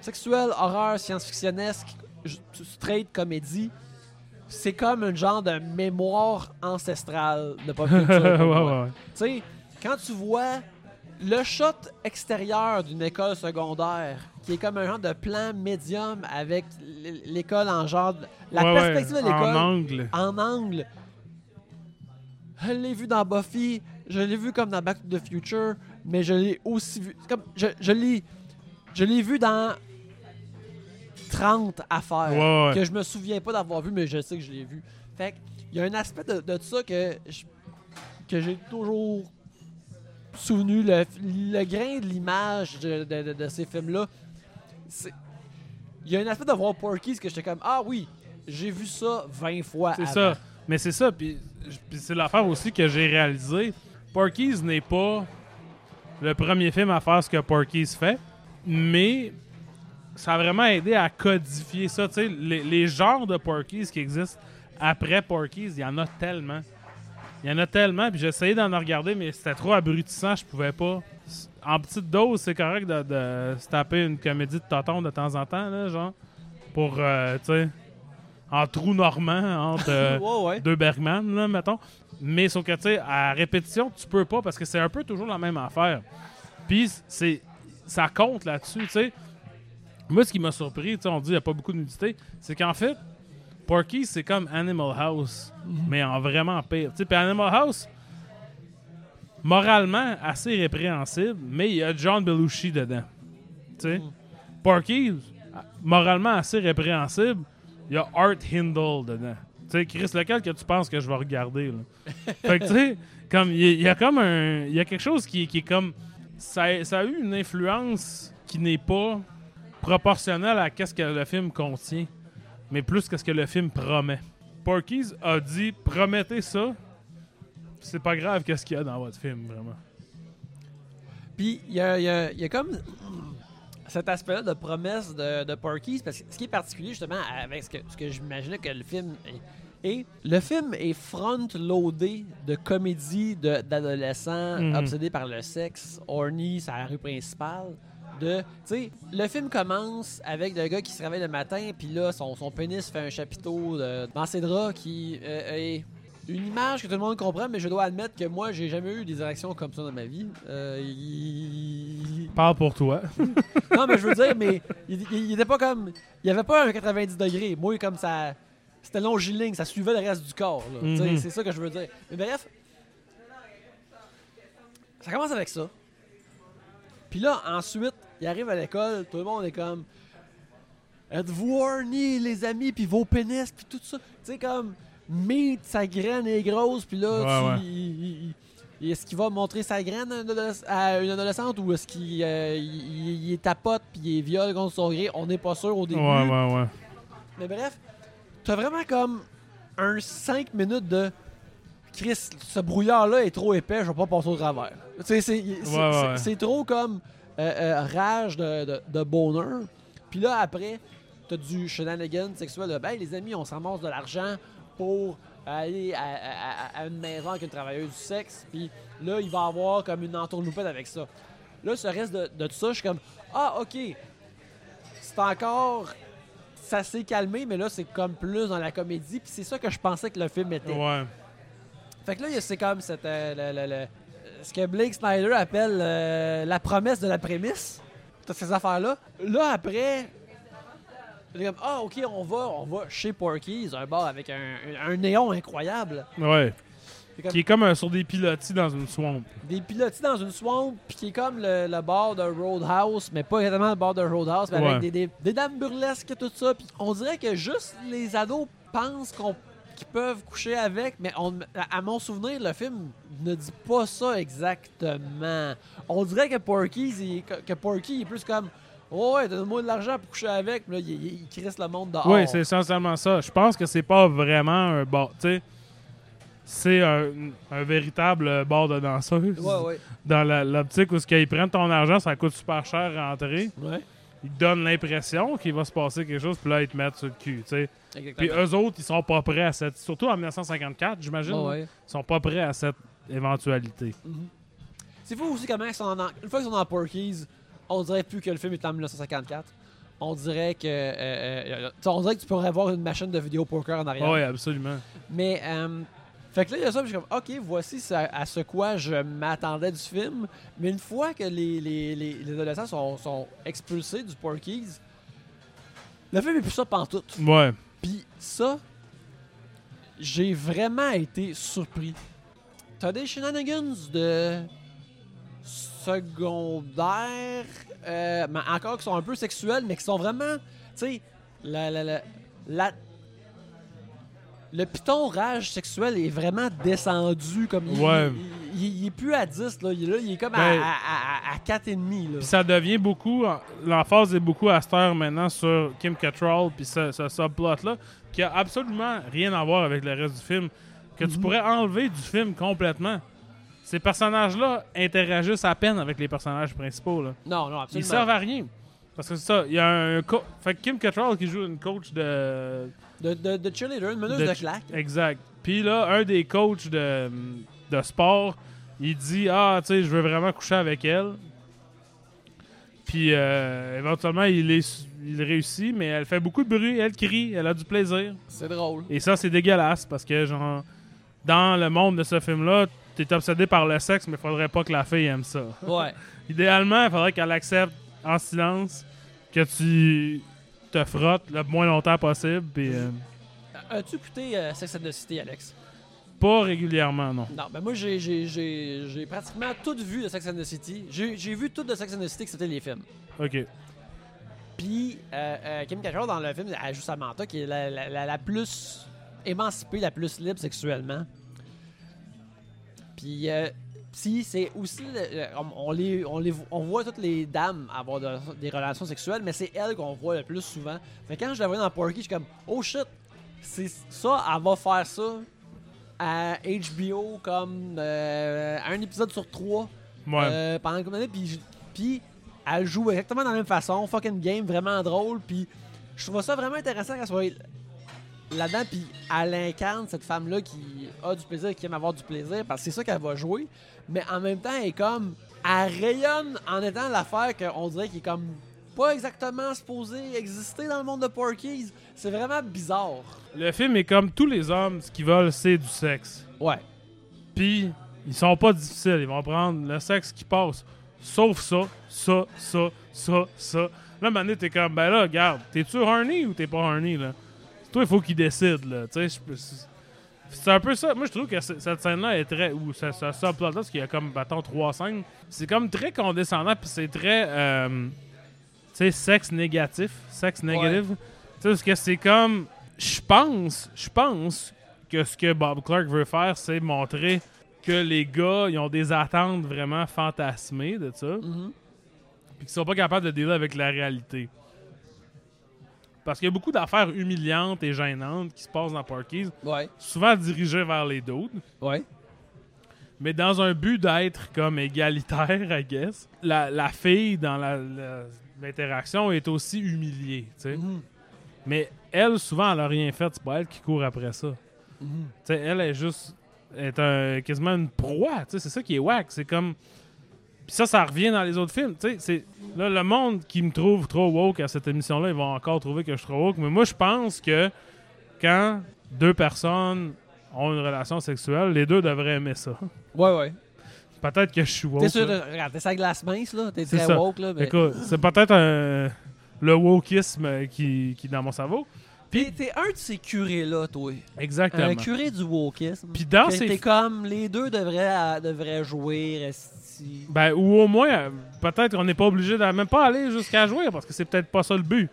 sexuels, horreur, science-fictionnesque, straight comédie. C'est comme un genre de mémoire ancestrale de pop culture. [laughs] ouais, ouais. Tu sais, quand tu vois le shot extérieur d'une école secondaire, qui est comme un genre de plan médium avec l'école en genre. La Ouais, ouais, perspective de En l'école angle. en angle. Je l'ai vu dans Buffy, je l'ai vu comme dans Back to the Future, mais je l'ai aussi vu. Comme, je je l'ai je l'ai vu dans 30 affaires Ouais, que je me souviens pas d'avoir vu, mais je sais que je l'ai vu. Fait il y a un aspect de, de ça que je- que j'ai toujours souvenu, le, le grain de l'image de, de- de- de ces films-là. Il y a un aspect de voir Porky's que j'étais comme Ah oui, j'ai vu ça 20 fois. C'est ça. Mais c'est ça, puis c'est l'affaire aussi que j'ai réalisé. Porky's n'est pas le premier film à faire ce que Porky's fait, mais ça a vraiment aidé à codifier ça. Les, les genres de Porky's qui existent après Porky's, il y en a tellement. Il y en a tellement, puis j'ai essayé d'en regarder, mais c'était trop abrutissant, je pouvais pas. En petite dose, c'est correct de, de se taper une comédie de tonton de temps en temps, là, genre, pour, euh, tu sais, en trou normand, entre euh, [laughs] ouais, ouais. deux Bergman, là, mettons. Mais sauf que, tu sais, à répétition, tu peux pas parce que c'est un peu toujours la même affaire. Puis, c'est, ça compte là-dessus, tu sais. Moi, ce qui m'a surpris, tu sais, on dit qu'il n'y a pas beaucoup de nudité, c'est qu'en fait, Porky, c'est comme Animal House, mais en vraiment pire. Puis Animal House, moralement, assez répréhensible, mais il y a John Belushi dedans. Tu sais. Mhm. Porky, moralement assez répréhensible, il y a Art Hindle dedans. Tu sais, Chris, lequel que tu penses que je vais regarder, là? [laughs] fait que, tu sais, comme, il y, a- il y a comme un... Il y a quelque chose qui, qui est comme... Ça, a- ça a eu une influence qui n'est pas proportionnelle à qu'est-ce que le film contient, mais plus qu'est-ce que le film promet. Porky's a dit, promettez ça, c'est pas grave qu'est-ce qu'il y a dans votre film, vraiment. Puis il y a, y y comme cet aspect-là de promesse de, de Porky's, parce que ce qui est particulier justement avec ce que, ce que j'imaginais que le film est, est, le film est front-loadé de comédie de- d'adolescents Mhm. obsédés par le sexe, horny, c'est la rue principale. De, tu sais, le film commence avec le gars qui se réveille le matin, puis là, son, son pénis fait un chapiteau de- dans ses draps qui euh, est une image que tout le monde comprend, mais je dois admettre que moi, j'ai jamais eu des érections comme ça dans ma vie. Euh, il- Parle pour toi. [laughs] Non, mais je veux dire, mais il, il- il était pas comme. Il avait pas un 90 degrés. Moi, comme ça. C'était longiligne, ça suivait le reste du corps. Mhm. C'est ça que je veux dire. Mais bref. Ça commence avec ça. Puis là, ensuite, il arrive à l'école, tout le monde est comme. Êtes-vous horny, les amis, puis vos pénis, puis tout ça? Tu sais, comme. Meat, sa graine est grosse, puis là, Ouais, tu- ouais. il- il- il- est-ce qu'il va montrer sa graine à une adolescente ou est-ce qu'il euh, il- tapote puis il est viol contre son gré? On n'est pas sûr au début. Ouais, ouais, ouais. Mais bref, t'as vraiment comme un 5 minutes de Chris, ce brouillard-là est trop épais, je vais pas passer au travers. Tu sais, c'est c'est- Ouais, c'est- ouais. c'est trop comme euh, euh, rage de, de, de bonheur. Puis là, après, t'as du shenanigan sexuel de ben, les amis, on se ramasse de l'argent pour aller à, à- à- à une maison avec une travailleuse du sexe. Puis là, il va avoir comme une entourloupette avec ça. Là, ce reste de, de tout ça, je suis comme Ah, ok. C'est encore ça s'est calmé, mais là, c'est comme plus dans la comédie. Puis c'est ça que je pensais que le film était. Ouais. Fait que là, c'est comme cette, euh, le- le- le- ce que Blake Snyder appelle euh, la promesse de la prémisse. Toutes ces affaires-là. Là, après, comme, ah, ok, on va, on va chez Porky's, un bar avec un, un néon incroyable. Ouais. Comme Qui est comme euh, sur des pilotis dans une swamp. des pilotis dans une swamp, puis qui est comme le, le bar de Roadhouse, mais pas exactement le bar de Roadhouse, mais Ouais. avec des, des, des dames burlesques et tout ça. Puis on dirait que juste les ados pensent qu'on qu'ils peuvent coucher avec, mais on, à, à mon souvenir, le film ne dit pas ça exactement. On dirait que Porky, que, Porky est plus comme Oh ouais, donne-moi de l'argent pour coucher avec, puis là, il, il, il crisse le monde dehors. Oui, c'est essentiellement ça. Je pense que c'est pas vraiment un bar. Tu sais, c'est un, un véritable bar de danseuse. Ouais, ouais. Dans l'optique où ce qu'ils prennent ton argent, ça coûte super cher à rentrer. Ouais, Ils te donnent l'impression qu'il va se passer quelque chose, puis là, ils te mettent sur le cul. tu sais. Puis eux autres, ils sont pas prêts à cette. Surtout en 1954, j'imagine. Là, ouais. Ils sont pas prêts à cette éventualité. C'est fou aussi comment ils sont en, une fois qu'ils sont dans Porky's, on dirait plus que le film est en 1954. On dirait que euh, euh, on dirait que tu pourrais avoir une machine de vidéo poker en arrière. Oui, absolument. Mais euh, fait que là il y a ça, puis je suis comme OK, voici ce- à ce quoi je m'attendais du film. Mais une fois que les, les, les, les adolescents sont, sont expulsés du Porky's, le film est plus ça pantoute. Ouais. Puis ça, j'ai vraiment été surpris. T'as des shenanigans de secondaire, euh, mais encore qui sont un peu sexuels, mais qui sont vraiment, tu sais, la, la, la, la- le piton rage sexuel est vraiment descendu comme il, Ouais. il, il- il est plus à 10 là, il est, là, il est comme Ben- à, à, à, à 4,5 là. Puis ça devient beaucoup, l'emphase est beaucoup à cette heure maintenant sur Kim Cattrall, puis ce, ce subplot-là, qui a absolument rien à voir avec le reste du film, que tu Mhm. pourrais enlever du film complètement. Ces personnages-là interagissent à peine avec les personnages principaux. Là. Non, non, Ils absolument. servent à rien. Parce que c'est ça, il y a un Fait que Kim Cattrall qui joue une coach de. De, de, de cheerleader, une meneuse de de, claque. Exact. Puis là, un des coachs de, de sport, il dit Ah, tu sais, je veux vraiment coucher avec elle. Puis euh, éventuellement, il, est, il réussit, mais elle fait beaucoup de bruit, elle crie, elle a du plaisir. C'est drôle. Et ça, c'est dégueulasse parce que, genre, dans le monde de ce film-là, t'es obsédé par le sexe, mais faudrait pas que la fille aime ça. Ouais. [laughs] Idéalement, il faudrait qu'elle accepte en silence que tu te frottes le moins longtemps possible, puis euh, As-tu écouté euh, Sex and the City, Alex? pas régulièrement, non. Non, ben moi, j'ai, j'ai, j'ai, j'ai pratiquement tout vu de Sex and the City. J'ai, j'ai vu tout de Sex and the City, que c'était les films. Ok. Puis euh, euh, Kim Cattrall dans le film, elle joue Samantha, qui est la, la- la- la plus émancipée, la plus libre sexuellement. Puis si c'est aussi, le- on, les, on, les, on voit toutes les dames avoir de- des relations sexuelles, mais c'est elle qu'on voit le plus souvent. Fait que quand je la voyais dans Porky, je suis comme, oh shit, c'est ça, elle va faire ça à HBO comme euh, un épisode sur trois Ouais. euh, pendant une année, puis puis elle joue exactement de la même façon, fucking game, vraiment drôle, puis je trouve ça vraiment intéressant qu'elle soit là-dedans, puis elle incarne cette femme-là qui a du plaisir, qui aime avoir du plaisir, parce que c'est ça qu'elle va jouer, mais en même temps, elle est comme, elle rayonne en étant l'affaire qu'on dirait qui est comme pas exactement supposé exister dans le monde de Porky's. C'est vraiment bizarre. Le film est comme tous les hommes, ce qu'ils veulent, c'est du sexe. Ouais. Puis, ils sont pas difficiles. Ils vont prendre le sexe qui passe. Sauf ça, ça, ça, ça, ça. Là, maintenant, t'es comme, ben là, regarde, t'es-tu horny ou t'es pas horny, là? Toi, il faut qu'il décide, là. Tu sais, c'est- un peu ça. Moi, je trouve que cette scène-là est très. Ou ce, ce subplot-là, parce qu'il y a comme, bâton trois scènes. C'est comme très condescendant, puis c'est très. euh, tu sais, sexe négatif, sexe négatif. Tu sais, parce que c'est comme. Je pense, je pense que ce que Bob Clark veut faire, c'est montrer que les gars, ils ont des attentes vraiment fantasmées de ça, Mhm. puis qu'ils sont pas capables de dealer avec la réalité. Parce qu'il y a beaucoup d'affaires humiliantes et gênantes qui se passent dans Parkies, Ouais. souvent dirigées vers les dudes, Ouais. mais dans un but d'être comme égalitaire, I guess. La, la fille, dans la- la- l'interaction, est aussi humiliée, tu sais. Mhm. Mais elle, souvent, elle a rien fait. C'est pas elle qui court après ça. Mhm. Tu sais, elle est juste. est un, quasiment une proie. tu sais, C'est ça qui est whack. C'est comme. Puis ça, ça revient dans les autres films. tu sais, c'est Là, le monde qui me trouve trop woke à cette émission-là, ils vont encore trouver que je suis trop woke. Mais moi, je pense que quand deux personnes ont une relation sexuelle, les deux devraient aimer ça. Ouais, ouais. Peut-être que je suis woke. T'es sûr là. Regarde, t'es sa glace mince, là? T'es C'est très ça. woke, là. Mais... Écoute, c'est peut-être un- le wokisme qui, qui est dans mon cerveau. T'es t'es un de ces curés-là, toi. Exactement. Un curé du wokisme. Puis dans ces T'es comme, les deux devraient, euh, devraient jouer, Ben, ou au moins, euh, peut-être qu'on n'est pas obligé de même pas aller jusqu'à jouer parce que c'est peut-être pas ça le but.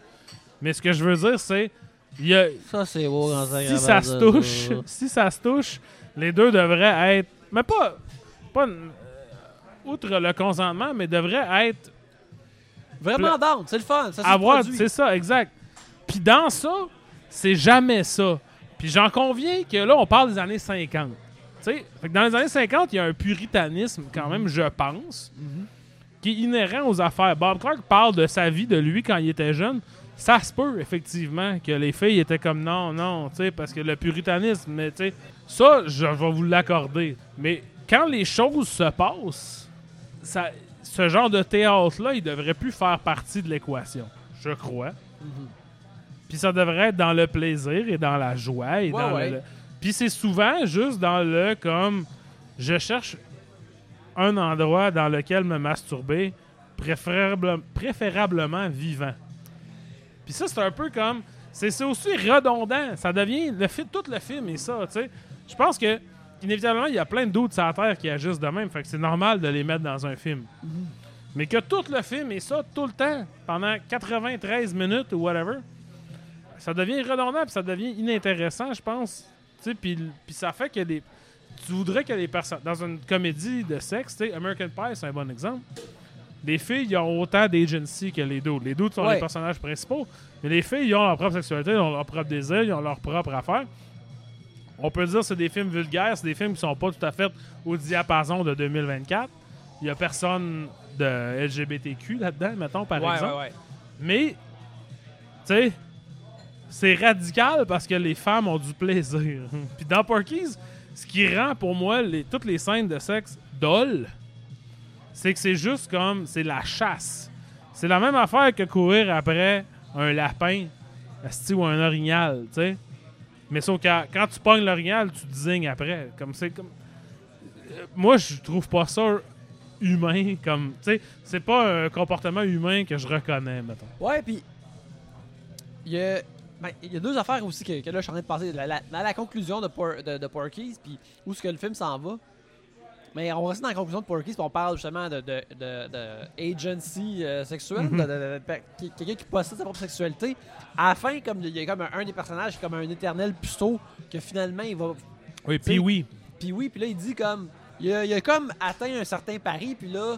Mais ce que je veux dire, c'est y a- Ça, c'est beau quand ça si ça se touche, [laughs] si ça se touche, les deux devraient être, mais pas, pas euh, outre le consentement, mais devraient être Vraiment down, c'est le fun. Ça, avoir, c'est ça, exact. Puis dans ça, c'est jamais ça. Puis j'en conviens que là, on parle des années 50. Fait que dans les années 50, il y a un puritanisme quand même, je pense, qui est inhérent aux affaires. Bob Clark parle de sa vie, de lui quand il était jeune. Ça se peut, effectivement, que les filles étaient comme non, non, tu sais, parce que le puritanisme, mais tu sais, ça, je vais vous l'accorder. Mais quand les choses se passent, ça, ce genre de théâtre-là, il devrait plus faire partie de l'équation, je crois. Mhm. Puis ça devrait être dans le plaisir et dans la joie. Et Ouais, dans ouais. le- Puis c'est souvent juste dans le comme je cherche un endroit dans lequel me masturber, préférable- préférablement vivant. Puis ça, c'est un peu comme. C'est aussi redondant. Ça devient. Le tout le film est ça, tu sais. Je pense que, inévitablement, il y a plein de doutes sur la Terre qui agissent de même. Fait que c'est normal de les mettre dans un film. Mais que tout le film est ça tout le temps, pendant 93 minutes ou whatever, ça devient redondant puis ça devient inintéressant, je pense. Puis ça fait que des. Tu voudrais que les personnes. Dans une comédie de sexe, American Pie, c'est un bon exemple. Les filles, ils ont autant d'agency que les dudes. Les dudes sont Ouais. les personnages principaux, mais les filles, ils ont leur propre sexualité, ils ont leur propre désir, ils ont leur propre affaire. On peut dire que c'est des films vulgaires, c'est des films qui sont pas tout à fait au diapason de 2024. Il y a personne de LGBTQ là-dedans, mettons, par ouais, exemple. ouais, ouais. Mais, tu sais, c'est radical parce que les femmes ont du plaisir. [laughs] Puis dans Porky's, ce qui rend pour moi les- toutes les scènes de sexe dolles, c'est que c'est juste comme, c'est la chasse. C'est la même affaire que courir après un lapin, ou un orignal, tu sais. Mais sauf que quand tu pognes l'orignal, tu désignes après. Comme c'est comme. Euh, Moi, je trouve pas ça humain comme. Tu sais, c'est pas un comportement humain que je reconnais, mettons. Ouais, puis il y a, ben, il y a deux affaires aussi que, que là je suis en train de passer. La, la- dans la conclusion de, Por- de, de Porky's, puis où est-ce que le film s'en va, Mais on reste dans la conclusion de Porky's, puis on parle justement de, de, de, de agency euh, sexuelle, Mhm. de- de- de- de- qui- quelqu'un qui possède sa propre sexualité. À la fin, comme il y a comme un, un des personnages qui est comme un éternel puceau, que finalement il va. Oui, puis oui. Puis oui, puis là il dit comme. Il a, il a comme atteint un certain pari, puis là.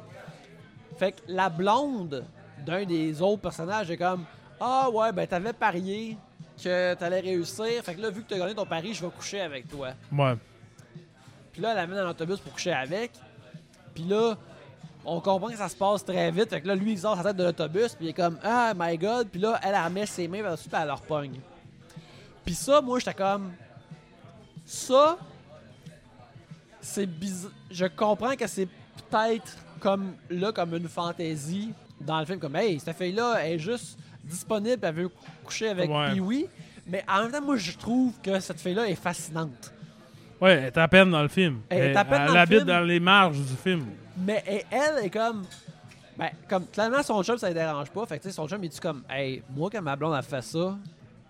Fait que la blonde d'un des autres personnages est comme Ah ouais, ben t'avais parié que t'allais réussir, fait que là, vu que t'as gagné ton pari, je vais coucher avec toi. Ouais. Puis là, elle l'amène dans l'autobus pour coucher avec. Puis là, on comprend que ça se passe très vite. Fait que là, lui, il sort sa tête de l'autobus. Puis il est comme, ah, my God. Puis là, elle, elle remet ses mains par-dessus. Puis elle leur pogne. Puis ça, moi, j'étais comme. Ça, c'est bizarre. Je comprends que c'est peut-être comme là, comme une fantaisie dans le film. Comme, hey, cette fille-là elle est juste disponible. Elle veut coucher avec Ouais. Pee-Wee. Mais en même temps, moi, je trouve que cette fille-là est fascinante. Ouais, elle est à peine dans le film. Elle est à peine elle dans le habite film. dans les marges du film. Mais elle est comme. Ben, comme, clairement, son chum, ça ne dérange pas. Fait que, tu sais, son chum, il dit comme, hey, moi, quand ma blonde a fait ça,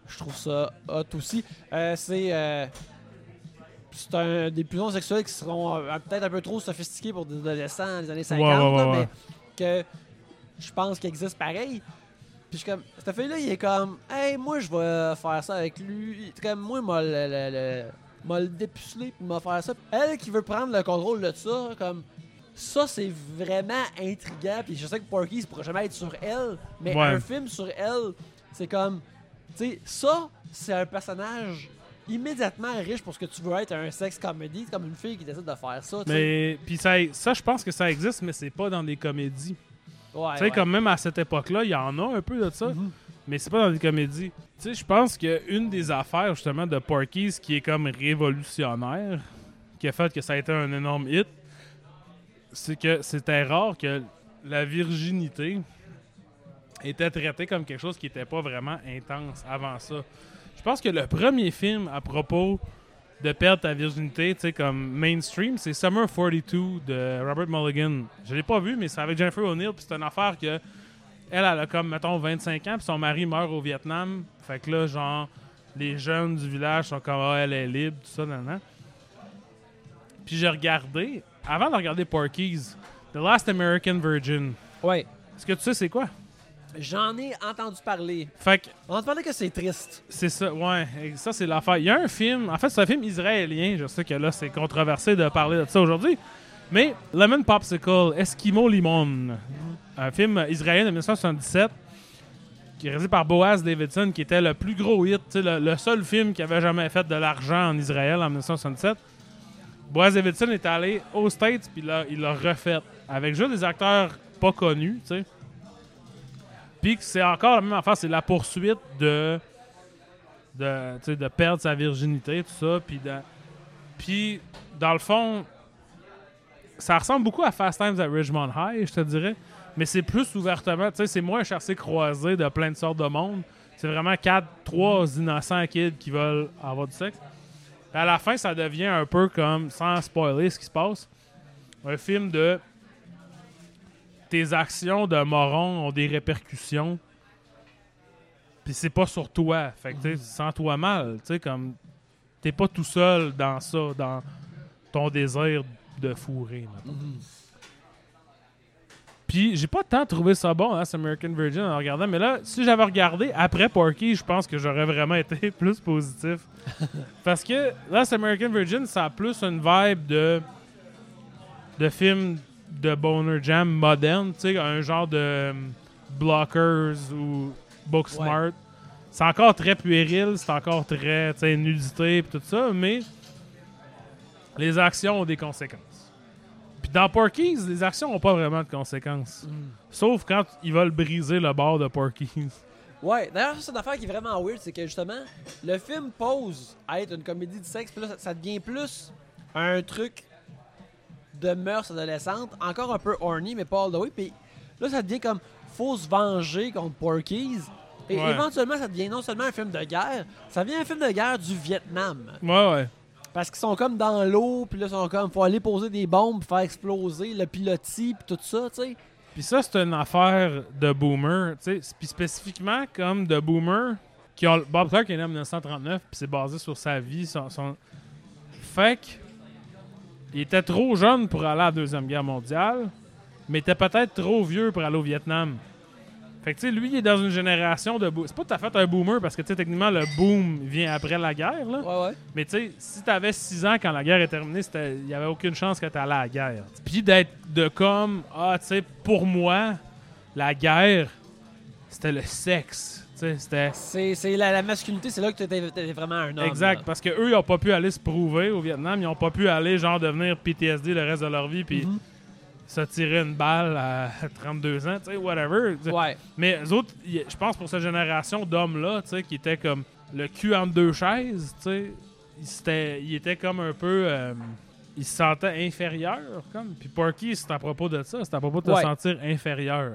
je trouve ça hot aussi. Euh, c'est. euh, c'est un des pulsions sexuels qui seront euh, peut-être un peu trop sophistiqués pour des adolescents des années 50, Ouais, ouais, ouais, là, ouais. mais que je pense qu'il existe pareil. Puis je suis comme, cette fille-là, il est comme, hey, moi, je vais faire ça avec lui. Comme, moi, m'a le, le, le- m'a le dépuceler puis m'a faire ça. Elle qui veut prendre le contrôle de ça, comme, ça, c'est vraiment intriguant. Puis je sais que Porky, ça pourrait jamais être sur elle, mais Ouais. un film sur elle, c'est comme, tu sais, ça, c'est un personnage immédiatement riche pour ce que tu veux être un sex comedy. C'est comme une fille qui décide de faire ça, tu sais. Mais puis ça, ça je pense que ça existe, mais c'est pas dans des comédies. Ouais, tu sais, ouais. comme même à cette époque-là, il y en a un peu de ça, Mhm. mais c'est pas dans des comédies. Tu sais, je pense qu'une des affaires justement de Porky's qui est comme révolutionnaire, qui a fait que ça a été un énorme hit, c'est que c'était rare que la virginité était traitée comme quelque chose qui était pas vraiment intense avant ça. Je pense que le premier film à propos de perdre ta virginité, tu sais, comme mainstream, c'est Summer 42 de Robert Mulligan. Je l'ai pas vu, mais c'est avec Jennifer O'Neill, puis c'est une affaire que elle, elle a comme, mettons, 25 ans, puis son mari meurt au Vietnam. Fait que là, genre, les jeunes du village sont comme, ah, elle est libre, tout ça, nan, nan. Puis j'ai regardé, avant de regarder Porky's, The Last American Virgin. Ouais. Est-ce que tu sais c'est quoi? J'en ai entendu parler. Fait que On parler que c'est triste. c'est ça, ouais, et ça c'est l'affaire. Il y a un film, en fait c'est un film israélien, je sais que là c'est controversé de parler de ça aujourd'hui, mais Lemon Popsicle, Eskimo Limon, un film israélien de 1977 qui est réalisé par Boaz Davidson, qui était le plus gros hit, le seul film qui avait jamais fait de l'argent en Israël en 1977. Boaz Davidson est allé aux States, puis là, il l'a refait avec juste des acteurs pas connus, tu sais. Puis c'est encore la même affaire, c'est la poursuite de de, perdre sa virginité, tout ça. Puis, puis, dans le fond, ça ressemble beaucoup à Fast Times at Ridgemont High, je te dirais. Mais c'est plus ouvertement, tu sais, c'est moins un chassé croisé de plein de sortes de monde. C'est vraiment quatre, trois innocents kids qui veulent avoir du sexe. À la fin, ça devient un peu comme, sans spoiler ce qui se passe, un film de tes actions de moron ont des répercussions. Puis c'est pas sur toi. Fait que, tu sens-toi mal. Tu sais, comme. T'es pas tout seul dans ça, dans ton désir de fourrer. Puis j'ai pas tant trouvé ça bon, hein, American Virgin, en regardant. Mais là, si j'avais regardé après Porky, je pense que j'aurais vraiment été [laughs] plus positif. Parce que là, American Virgin, ça a plus une vibe de. de film de Boner Jam moderne, tu sais, un genre de um, Blockers ou Booksmart. C'est encore très puéril, c'est encore très, tu sais, nudité et tout ça, mais les actions ont des conséquences. Puis dans Porky's, les actions n'ont pas vraiment de conséquences. Sauf quand ils veulent briser le bord de Porky's. Ouais, d'ailleurs, c'est une affaire qui est vraiment weird, c'est que justement, le film pose à être une comédie de sexe, puis là, ça, ça devient plus un truc de mœurs adolescentes, encore un peu horny, mais pas all the way, puis là, ça devient comme, faut se venger contre Porky's, et Ouais. éventuellement, ça devient non seulement un film de guerre, ça devient un film de guerre du Vietnam. Ouais, ouais. Parce qu'ils sont comme dans l'eau, puis là, ils sont comme, faut aller poser des bombes, faire exploser le pilotis, puis tout ça, tu sais. Puis ça, c'est une affaire de boomer, tu sais. Puis spécifiquement comme de boomer qui ont. Bob Clark est né en 1939, puis c'est basé sur sa vie. Son, son... Fait que il était trop jeune pour aller à la Deuxième Guerre mondiale, mais il était peut-être trop vieux pour aller au Vietnam. Fait que, tu sais, lui, il est dans une génération de... C'est pas tout à fait un boomer, parce que, tu sais, techniquement, le boom vient après la guerre, là. Ouais, ouais. Mais tu sais, si t'avais 6 ans quand la guerre est terminée, il y avait aucune chance que t'allais à la guerre. Puis d'être de comme, ah, tu sais, pour moi, la guerre, c'était le sexe. Tu. C'est la, la masculinité, c'est là que t'étais t'étais vraiment un homme. Exact, là. parce que eux ils ont pas pu aller se prouver au Vietnam, ils ont pas pu aller genre devenir PTSD le reste de leur vie puis Mhm. se tirer une balle à 32 ans, tu sais, whatever. Ouais. Mais eux autres, je pense pour cette génération d'hommes là, tu sais, qui étaient comme le cul entre deux chaises, tu sais, ils étaient comme un peu euh, ils se sentaient inférieurs comme puis Porky c'est à propos de ça, c'est à propos de te Ouais. sentir inférieur.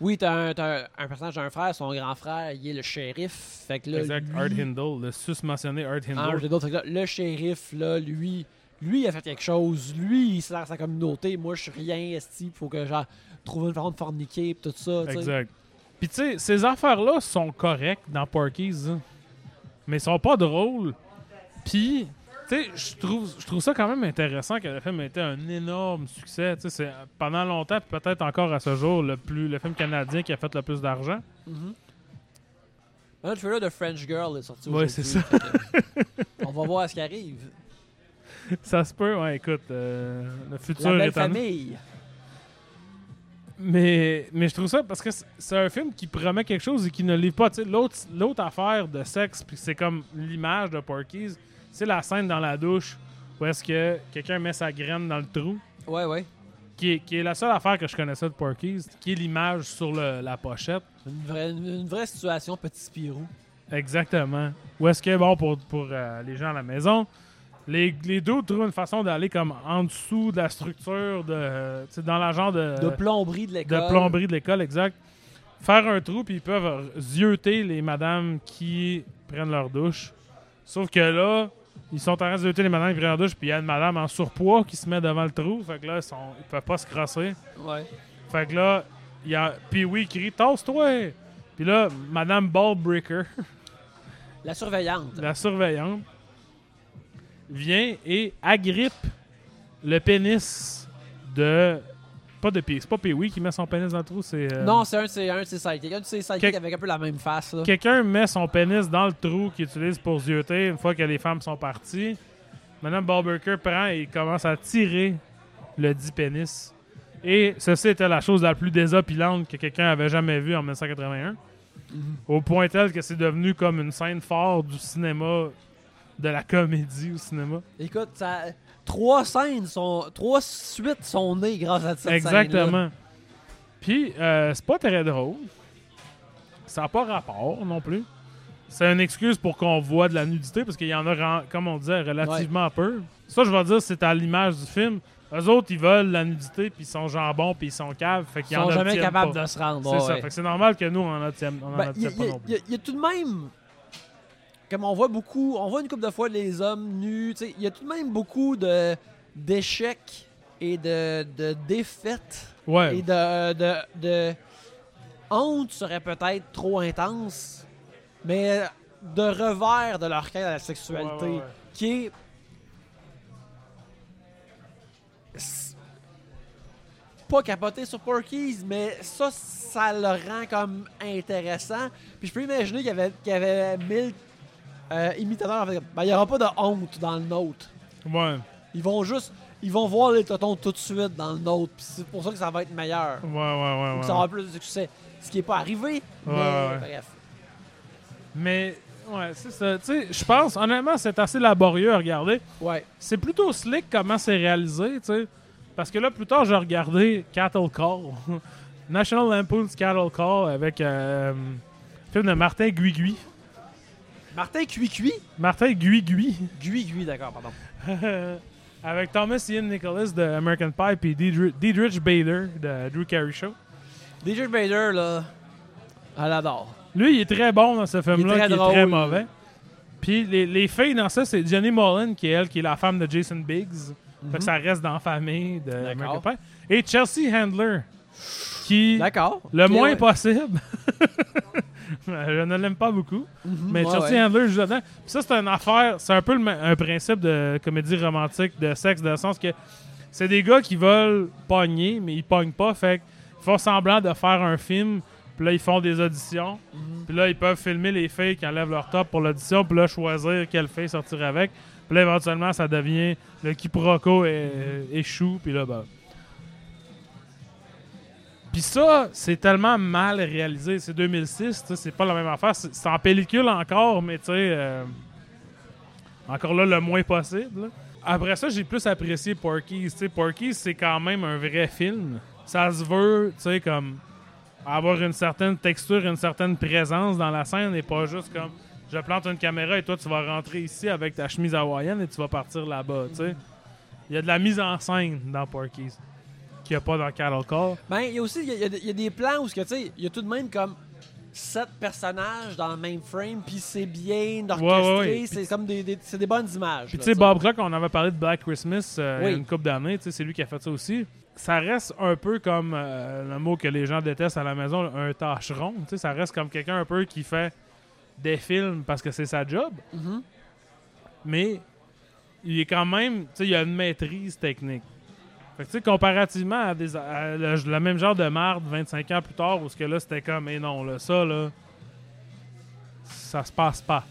Oui, t'as un, t'as un, personnage d'un frère, son grand frère, il est le shérif. Fait que là, exact, lui- Art Hindle, le sus-mentionné Art Hindle. Ah, fait que là, le shérif, là, lui, lui, il a fait quelque chose. Lui, il sert sa communauté. Moi, je suis rien, esti. Faut que genre trouve une façon de forniquer pis tout ça. Exact. Puis tu sais, ces affaires-là sont correctes dans Porky's, hein. mais sont pas drôles. Puis, tu sais, je trouve, je trouve ça quand même intéressant que le film ait été un énorme succès. Tu sais, c'est pendant longtemps, puis peut-être encore à ce jour, le, plus, le film canadien qui a fait le plus d'argent. Mhm. Un trailer de French Girl est sorti aujourd'hui, c'est ça. On va voir ce qui arrive. [laughs] ça se peut, ouais, écoute, euh, le futur La belle est famille. Mais, mais je trouve ça parce que c'est- un film qui promet quelque chose et qui ne livre pas. L'autre l'autre affaire de sexe, puis c'est comme l'image de Porky's, la scène dans la douche où est-ce que quelqu'un met sa graine dans le trou, Ouais, ouais. qui est, qui est la seule affaire que je connaissais de Porky's, qui est l'image sur le- la pochette. Une vraie, une, vraie situation, petit Spirou. Exactement. Où est-ce que, bon, pour, pour euh, les gens à la maison, les, les deux trouvent une façon d'aller comme en dessous de la structure, de, euh, dans la genre de... De plomberie de l'école. de plomberie de l'école, exact. Faire un trou, puis ils peuvent zioter les madames qui prennent leur douche. Sauf que là, ils sont en train de les madames qui prennent leur douche, puis il y a une madame en surpoids qui se met devant le trou. Fait que là, ils, sont, ils peuvent pas se crosser. Ouais. Fait que là, il y a. Puis oui, il crie Tasse-toi! Puis là, madame Ballbreaker, [laughs] La surveillante. la surveillante, vient et agrippe le pénis de. Pas de. C'est pas Pee-Wee qui met son pénis dans le trou, c'est. euh, Non, c'est un, ses- un de ses sidekicks. Un de ses sidekicks Quel- avec un peu la même face. Là. Quelqu'un met son pénis dans le trou qu'il utilise pour zioter une fois que les femmes sont parties. Madame Ballberker prend et commence à tirer le dit pénis. Et ceci était la chose la plus désopilante que quelqu'un avait jamais vue en 1981. Au point tel que c'est devenu comme une scène forte du cinéma, de la comédie au cinéma. Écoute, ça, trois scènes sont. Trois suites sont nées grâce à cette scène. Exactement. Puis, euh, c'est pas très drôle. Ça n'a pas rapport non plus. C'est une excuse pour qu'on voit de la nudité parce qu'il y en a, comme on disait, relativement peu. Ça, je vais dire, c'est à l'image du film. Eux autres, ils veulent la nudité, puis ils sont jambons, puis ils sont caves. Fait Ils qu'ils en sont jamais capables pas. de se rendre. C'est ouais, ça. Fait que c'est normal que nous, on en obtienne, on en Ben, Il y, pas non plus. y a- y a tout de même. Comme on voit beaucoup, on voit une couple de fois les hommes nus. Il y a tout de même beaucoup de d'échecs et de, de défaites Ouais. et de, de, de honte serait peut-être trop intense, mais de revers de leur quête à la sexualité Ouais, ouais, ouais. qui est pas capoté sur Porky's, mais ça, ça le rend comme intéressant. Puis je peux imaginer qu'il y avait, qu'il y avait mille euh, fait, Ben, il n'y aura pas de honte dans le nôtre. Ouais. Ils vont juste, ils vont voir les totons tout de suite dans le nôtre. C'est pour ça que ça va être meilleur. Ouais, ouais, ouais. Ou ouais. que ça avoir plus de succès. Ce qui n'est pas arrivé, mais Ouais, bref. Mais, ouais, c'est ça. Tu sais, je pense, honnêtement, c'est assez laborieux à regarder. Ouais. C'est plutôt slick comment c'est réalisé, tu sais. Parce que là, plus tard, j'ai regardé Cattle Call. [laughs] National Lampoon's Cattle Call avec euh, un film de Martin Guigui. Martin Cui-Cui. Martin Guigui. Gui-Gui, d'accord, pardon. [laughs] avec Thomas Ian Nicholas de American Pie puis Diedrich, Diedrich Bader de Drew Carey Show. DJ Bader, là, elle adore. Lui, il est très bon dans ce film-là, qui est très mauvais. Puis les, les filles dans ça, c'est Jenny Mullen, qui est elle, qui est la femme de Jason Biggs. Fait que ça reste dans la famille de. American Pie. Et Chelsea Handler, qui, D'accord. le moins ouais. possible, [laughs] [laughs] je ne l'aime pas beaucoup. Mhm, Mais ouais, Chelsea ouais. Handler joue dedans. Puis ça, c'est une affaire, c'est un peu le un principe de comédie romantique, de sexe, dans le sens que c'est des gars qui veulent pogner, mais ils pognent pas. Fait qu'ils font semblant de faire un film. Puis là, ils font des auditions. Mhm. Puis là, ils peuvent filmer les filles qui enlèvent leur top pour l'audition. Puis là, choisir quelle fille sortir avec. Puis là, éventuellement, ça devient le quiproquo et, échoue. Puis là, ben. Puis ça, c'est tellement mal réalisé. C'est 2006, tu sais, c'est pas la même affaire. C'est en pellicule encore, mais tu sais. euh, encore là, le moins possible. Après ça, j'ai plus apprécié Porky's. Tu sais, Porky's, c'est quand même un vrai film. Ça se veut, tu sais, comme avoir une certaine texture, une certaine présence dans la scène et pas juste comme je plante une caméra et toi tu vas rentrer ici avec ta chemise hawaïenne et tu vas partir là-bas, tu sais. Il y a de la mise en scène dans Porky's qu'il n'y a pas dans Cattle Call. Ben, il y a aussi il y a- y, des- il y a des plans où, tu sais, il y a tout de même comme sept personnages dans le même frame, puis c'est bien orchestré, Ouais, ouais, ouais. c'est comme des, des- bonnes images. Puis tu sais, Bob Rock, on avait parlé de Black Christmas euh, il y a Oui. une couple d'années, c'est lui qui a fait ça aussi. Ça reste un peu comme euh, le mot que les gens détestent à la maison, un tâcheron. Ça reste comme quelqu'un un peu qui fait des films parce que c'est sa job. Mhm. mais il est quand même, tu sais, il a une maîtrise technique. Fait que, tu sais, comparativement à, des, à le, le même genre de marde 25 ans plus tard, où ce que là, c'était comme, et non, là, ça, là, ça se passe pas.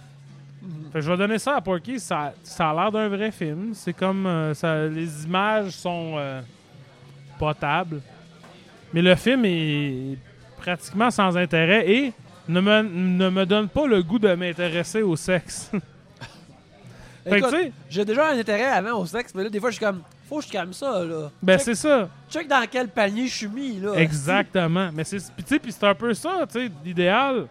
Mhm. Fait que je vais donner ça à Porky, ça, ça a l'air d'un vrai film. C'est comme, euh, ça, les images sont euh, potables, mais le film est pratiquement sans intérêt et ne me, ne me donne pas le goût de m'intéresser au sexe. [laughs] Écoute, j'ai déjà un intérêt avant au sexe, mais là, des fois, je suis comme, faut que je calme ça, là. Ben c'est ça, check dans quel panier je suis mis, là. exactement. Mais c'est puis c'est un peu ça, tu sais, l'idéal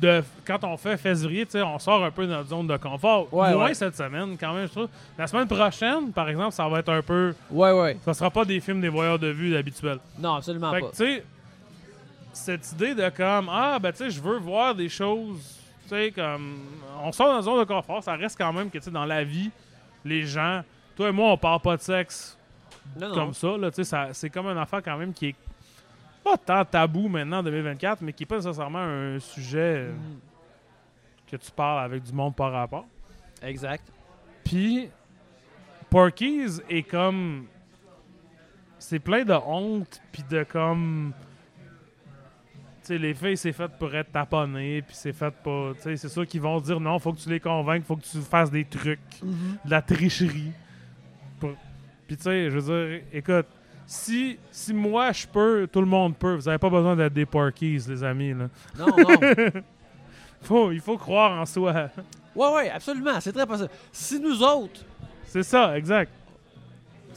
de quand on fait février, on sort un peu de notre zone de confort. Ouais, Moins ouais. cette semaine quand même, je trouve. La semaine prochaine, par exemple, ça va être un peu Ouais, ouais. ça sera pas des films des voyeurs de vue habituels. Non, absolument Fait pas. tu sais cette idée de comme ah ben tu sais je veux voir des choses, tu sais comme on sort dans une zone de confort, ça reste quand même que tu sais dans la vie les gens, toi et moi on parle pas de sexe Non, non. comme ça. Là, ça c'est comme une affaire quand même qui est pas tant tabou maintenant en 2024, mais qui est pas nécessairement un sujet euh, Mhm. que tu parles avec du monde par rapport. Exact. Puis Porky's est comme c'est plein de honte puis de comme tu sais les filles c'est fait pour être taponnées puis c'est fait pour c'est sûr qu'ils vont dire non faut que tu les convainques faut que tu fasses des trucs Mhm. de la tricherie. Pour- Puis tu sais, je veux dire, écoute, si, si moi je peux, tout le monde peut. Vous avez pas besoin d'être des porkies, les amis. Là. Non, non. [laughs] Faut, il faut croire en soi. ouais, ouais, absolument. C'est très possible. Si nous autres, C'est ça, exact.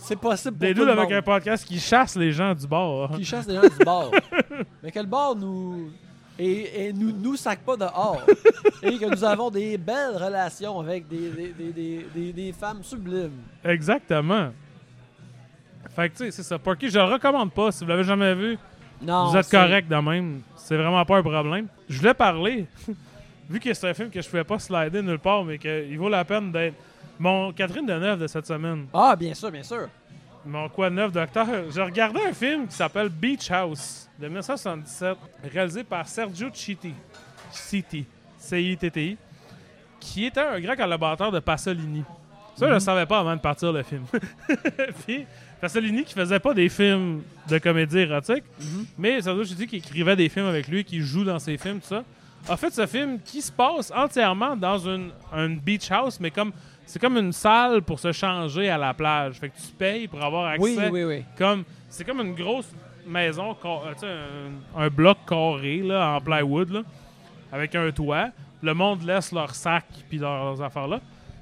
C'est possible pour Des tout deux le avec monde. un podcast qui chasse les gens du bord. qui chasse les gens du bar. [laughs] Mais que le bar nous. Et, et nous, nous sac pas dehors. [laughs] et que nous avons des belles relations avec des, des, des, des, des- des femmes sublimes. Exactement. Fait que tu sais, c'est ça. Porky, je le recommande pas. Si vous l'avez jamais vu, Non. vous êtes c'est- correct de même. C'est vraiment pas un problème. Je voulais parler, [laughs] vu que c'est un film que je pouvais pas slider nulle part, mais qu'il vaut la peine d'être. Mon Catherine Deneuve de cette semaine. Ah, bien sûr, bien sûr. Mon quoi de neuf docteur, j'ai regardé un film qui s'appelle Beach House de 1977, réalisé par Sergio Citti, Citti, C-I-T-T-I, qui était un grand collaborateur de Pasolini. Ça, je Mhm. le savais pas avant de partir le film. [laughs] Puis, Pasolini qui faisait pas des films de comédie érotique, Mhm. mais Sergio Citti qui écrivait des films avec lui, qui joue dans ses films, tout ça, a fait ce film qui se passe entièrement dans une, une beach house, mais comme c'est comme une salle pour se changer à la plage. Fait que tu payes pour avoir accès. Oui, oui, oui. Comme c'est comme une grosse maison, euh, un, un bloc carré là, en plywood, là, avec un toit. Le monde laisse leurs sacs puis leurs affaires là.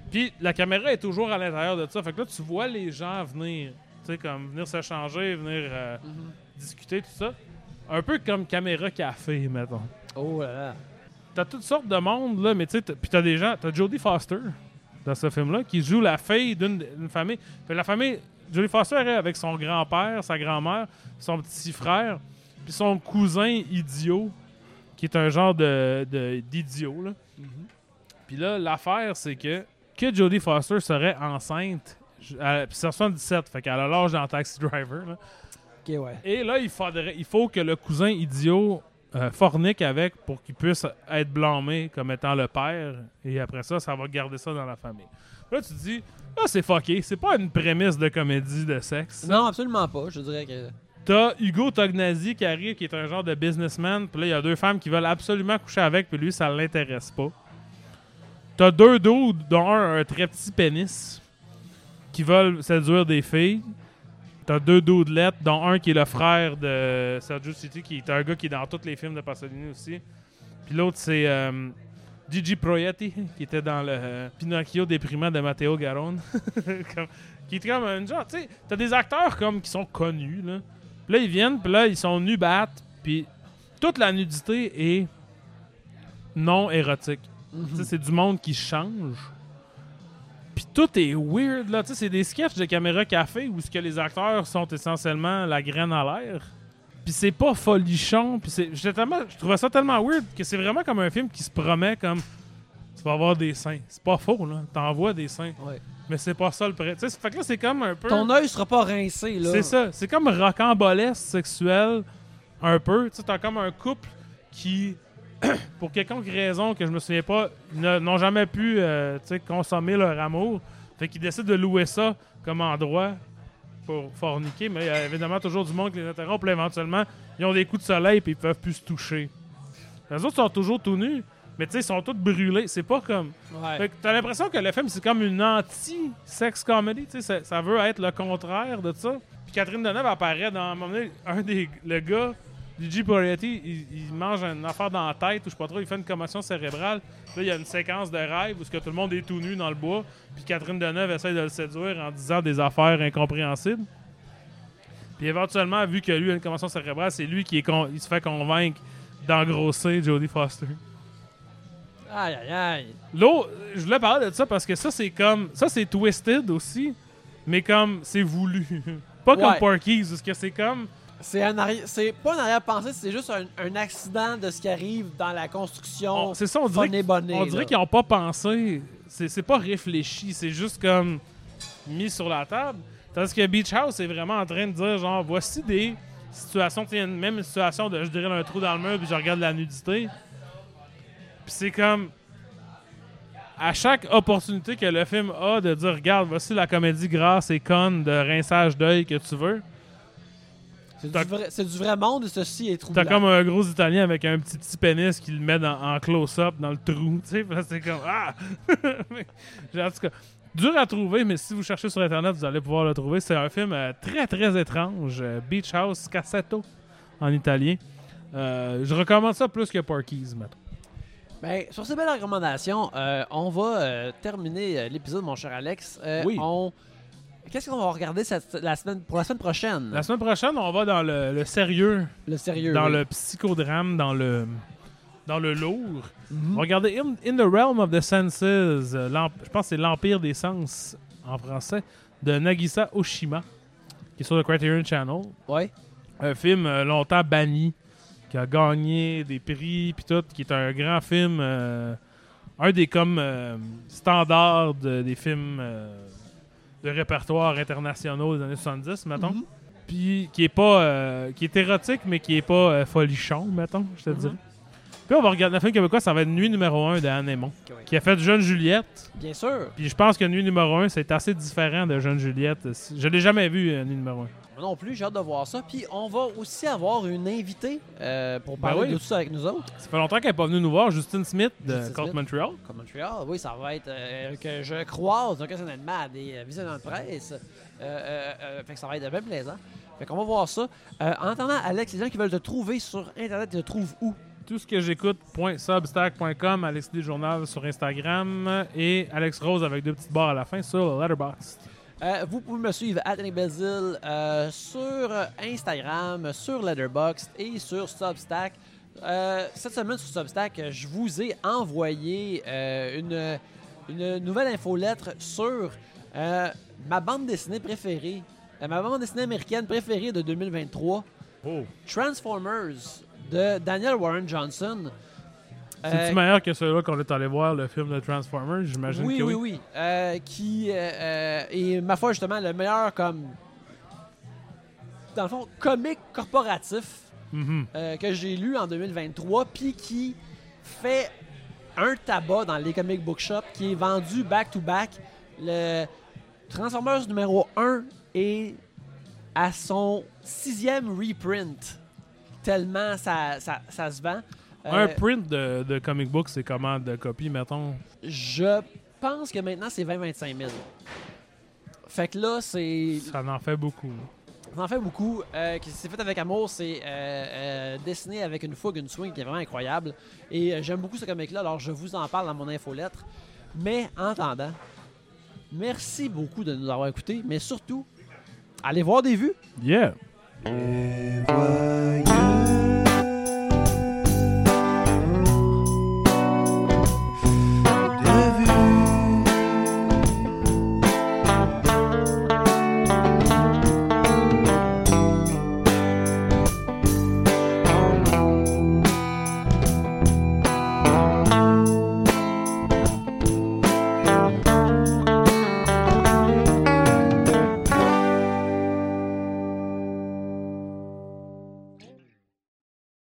Puis la caméra est toujours à l'intérieur de ça. Fait que là, tu vois les gens venir, tu sais, comme venir se changer, venir euh, Mhm. discuter, tout ça. Un peu comme caméra café, mettons. Oh là là. T'as toutes sortes de monde, là, mais tu sais, puis t'as des gens. T'as Jodie Foster dans ce film-là qui joue la fille d'une famille. Fait la famille. Jodie Foster est avec son grand-père, sa grand-mère, son petit frère, puis son cousin idiot, qui est un genre de d'idiot, là. Puis là, l'affaire, c'est que que Jodie Foster serait enceinte. à- Puis c'est en 77, fait qu'elle a l'âge dans Taxi Driver. là. Ok, ouais. Et là, il, faudrait, il faut que le cousin idiot euh, fornique avec pour qu'il puisse être blâmé comme étant le père. Et après ça, ça va garder ça dans la famille. Là, tu te dis, ah, c'est fucké. C'est pas une prémisse de comédie de sexe. Non, absolument pas. Je dirais que. T'as Hugo Tognazzi qui arrive, qui est un genre de businessman. Puis là, il y a deux femmes qui veulent absolument coucher avec, puis lui, ça l'intéresse pas. T'as deux dudes, dont un un très petit pénis, qui veulent séduire des filles. T'as deux doudelettes, dont un qui est le frère de Sergio City, qui est un gars qui est dans tous les films de Pasolini aussi. Puis l'autre, c'est euh, Gigi Proietti, qui était dans le euh, Pinocchio déprimant de Matteo Garonne. [laughs] Comme- qui est comme un genre, tu sais, t'as des acteurs comme qui sont connus, là. Puis là, ils viennent, puis là, ils sont nus battent, puis toute la nudité est non érotique. Sais, c'est du monde qui change. Puis tout est weird, là. Tu sais, c'est des sketchs de caméra café où ce que les acteurs sont essentiellement la graine à l'air. Puis c'est pas folichon. Puis c'est... j'étais tellement- je trouvais ça tellement weird que c'est vraiment comme un film qui se promet comme... Tu vas avoir des seins. C'est pas faux, là. T'envoies des seins. Ouais. Mais c'est pas ça le prêt. Tu sais, fait que là, c'est comme un peu... Ton œil sera pas rincé, là. C'est ça. C'est comme rocambolesque sexuel, un peu. Tu sais, t'as comme un couple qui, [coughs] pour quelconque raison que je me souviens pas, n'ont jamais pu euh, consommer leur amour. Fait qu'ils décident de louer ça comme endroit pour forniquer. Mais il y a évidemment toujours du monde qui les interrompt. Éventuellement, ils ont des coups de soleil puis ils peuvent plus se toucher. Les autres sont toujours tout nus. Mais tu sais, ils sont tous brûlés. C'est pas comme. Ouais. Fait que t'as l'impression que le film, c'est comme une anti-sex comedy. tu sais, Ça, ça veut être le contraire de ça. Puis Catherine Deneuve apparaît dans un moment donné, un des. Le gars, Luigi Poretti, il, il mange une affaire dans la tête ou je sais pas trop, il fait une commotion cérébrale. Là, il y a une séquence de rêve où ce que tout le monde est tout nu dans le bois. Puis Catherine Deneuve essaie de le séduire en disant des affaires incompréhensibles. Puis éventuellement, vu que lui a une commotion cérébrale, c'est lui qui est con- il se fait convaincre d'engrosser Jodie Foster. Aïe, aïe, aïe. L'autre, je voulais parler de ça parce que ça, c'est comme. Ça, c'est twisted aussi, mais comme c'est voulu. [laughs] Pas comme. Porky's, parce que c'est comme. C'est un arri- c'est pas un arrière-pensée, c'est juste un, un accident de ce qui arrive dans la construction. on- c'est ça, on dirait, funny bonnet, on dirait qu'ils n'ont pas pensé. C'est c'est pas réfléchi, c'est juste comme mis sur la table. Tandis que Beach House est vraiment en train de dire genre, voici des situations, tu sais, même une situation de je dirais un trou dans le mur puis je regarde la nudité. Puis c'est comme. À chaque opportunité que le film a de dire, regarde, voici la comédie grasse et conne de rinçage d'œil que tu veux. C'est du, vrai- c'est du vrai monde ceci est troublant. T'as comme un gros Italien avec un petit petit pénis qui le met dans- en close-up dans le trou, tu sais, c'est comme ah. [laughs] En tout cas, dur à trouver, mais si vous cherchez sur internet, vous allez pouvoir le trouver. C'est un film euh, très très étrange, euh, Beach House Cassetto en italien. Euh, je recommande ça plus que Porky's, mettons. Ben, sur ces belles recommandations, on va terminer l'épisode, mon cher Alex. Oui. on- Qu'est-ce qu'on va regarder cette- la semaine, pour la semaine prochaine? La semaine prochaine, on va dans le, le sérieux, Le sérieux. dans oui. le psychodrame, dans le dans le lourd. Mhm. Regardez In, In the Realm of the Senses, euh, je pense que c'est l'Empire des Sens en français, de Nagisa Oshima, qui est sur le Criterion Channel. Ouais. Un film euh, longtemps banni, qui a gagné des prix, puis tout, qui est un grand film, euh, un des comme euh, standards de- des films euh, de répertoire internationaux des années 70, mettons. Mhm. Puis qui est pas, euh, qui est érotique, mais qui est pas euh, folichon, mettons, je te Mhm. dirais. Puis on va regarder un film québécois, ça va être Nuit numéro 1 de Anne Aymon, Ouais. qui a fait Jeune Juliette. Bien sûr. Puis je pense que Nuit numéro 1, c'est assez différent de Jeune Juliette. Je l'ai jamais vu, euh, Nuit numéro 1. Moi non plus, j'ai hâte de voir ça. Puis on va aussi avoir une invitée euh, pour Ben parler oui. de tout ça avec nous autres. Ça fait longtemps qu'elle n'est pas venue nous voir, Justine Smith de Justine Cult Smith. Montreal. Comme Montréal, oui, ça va être euh, que je croise occasionnellement à des visionnements de presse. Euh, fait que ça va être bien plaisant. Fait qu'on va voir ça. En attendant, Alex, les gens qui veulent te trouver sur Internet, ils te trouvent où? Tout ce que j'écoute.substack.com, Alex D Journal sur Instagram et Alex Rose avec deux petites barres à la fin sur Letterboxd. Euh, vous pouvez me suivre à Anthony Bazil, euh, sur Instagram, sur Letterboxd et sur Substack. Euh, cette semaine sur Substack, je vous ai envoyé euh, une, une nouvelle infolettre sur ma bande dessinée préférée, ma bande dessinée américaine préférée de 2023, Oh. Transformers de Daniel Warren Johnson. C'est-tu Euh, meilleur que celui-là qu'on est allé voir, le film de Transformers? J'imagine oui, que oui, oui. oui. Euh, qui euh, euh, est, ma foi, justement, le meilleur comme. Dans le fond, comique corporatif Mhm. que j'ai lu en 2023, puis qui fait un tabac dans les comic book shops, qui est vendu back-to-back. Le Transformers numéro 1 est à son sixième reprint, tellement ça, ça, ça se vend. Un Euh, print de, de comic book, c'est comment de copie, mettons? je pense que maintenant, c'est 20-25 000. Fait que là, c'est Ça en fait beaucoup. Ça en fait beaucoup. Euh, qui s'est fait avec amour, c'est euh, euh, dessiné avec une fougue, une swing qui est vraiment incroyable. Et j'aime beaucoup ce comic-là, alors je vous en parle dans mon infolettre. Mais en attendant, merci beaucoup de nous avoir écoutés, mais surtout, allez voir des vues. Yeah! If were you.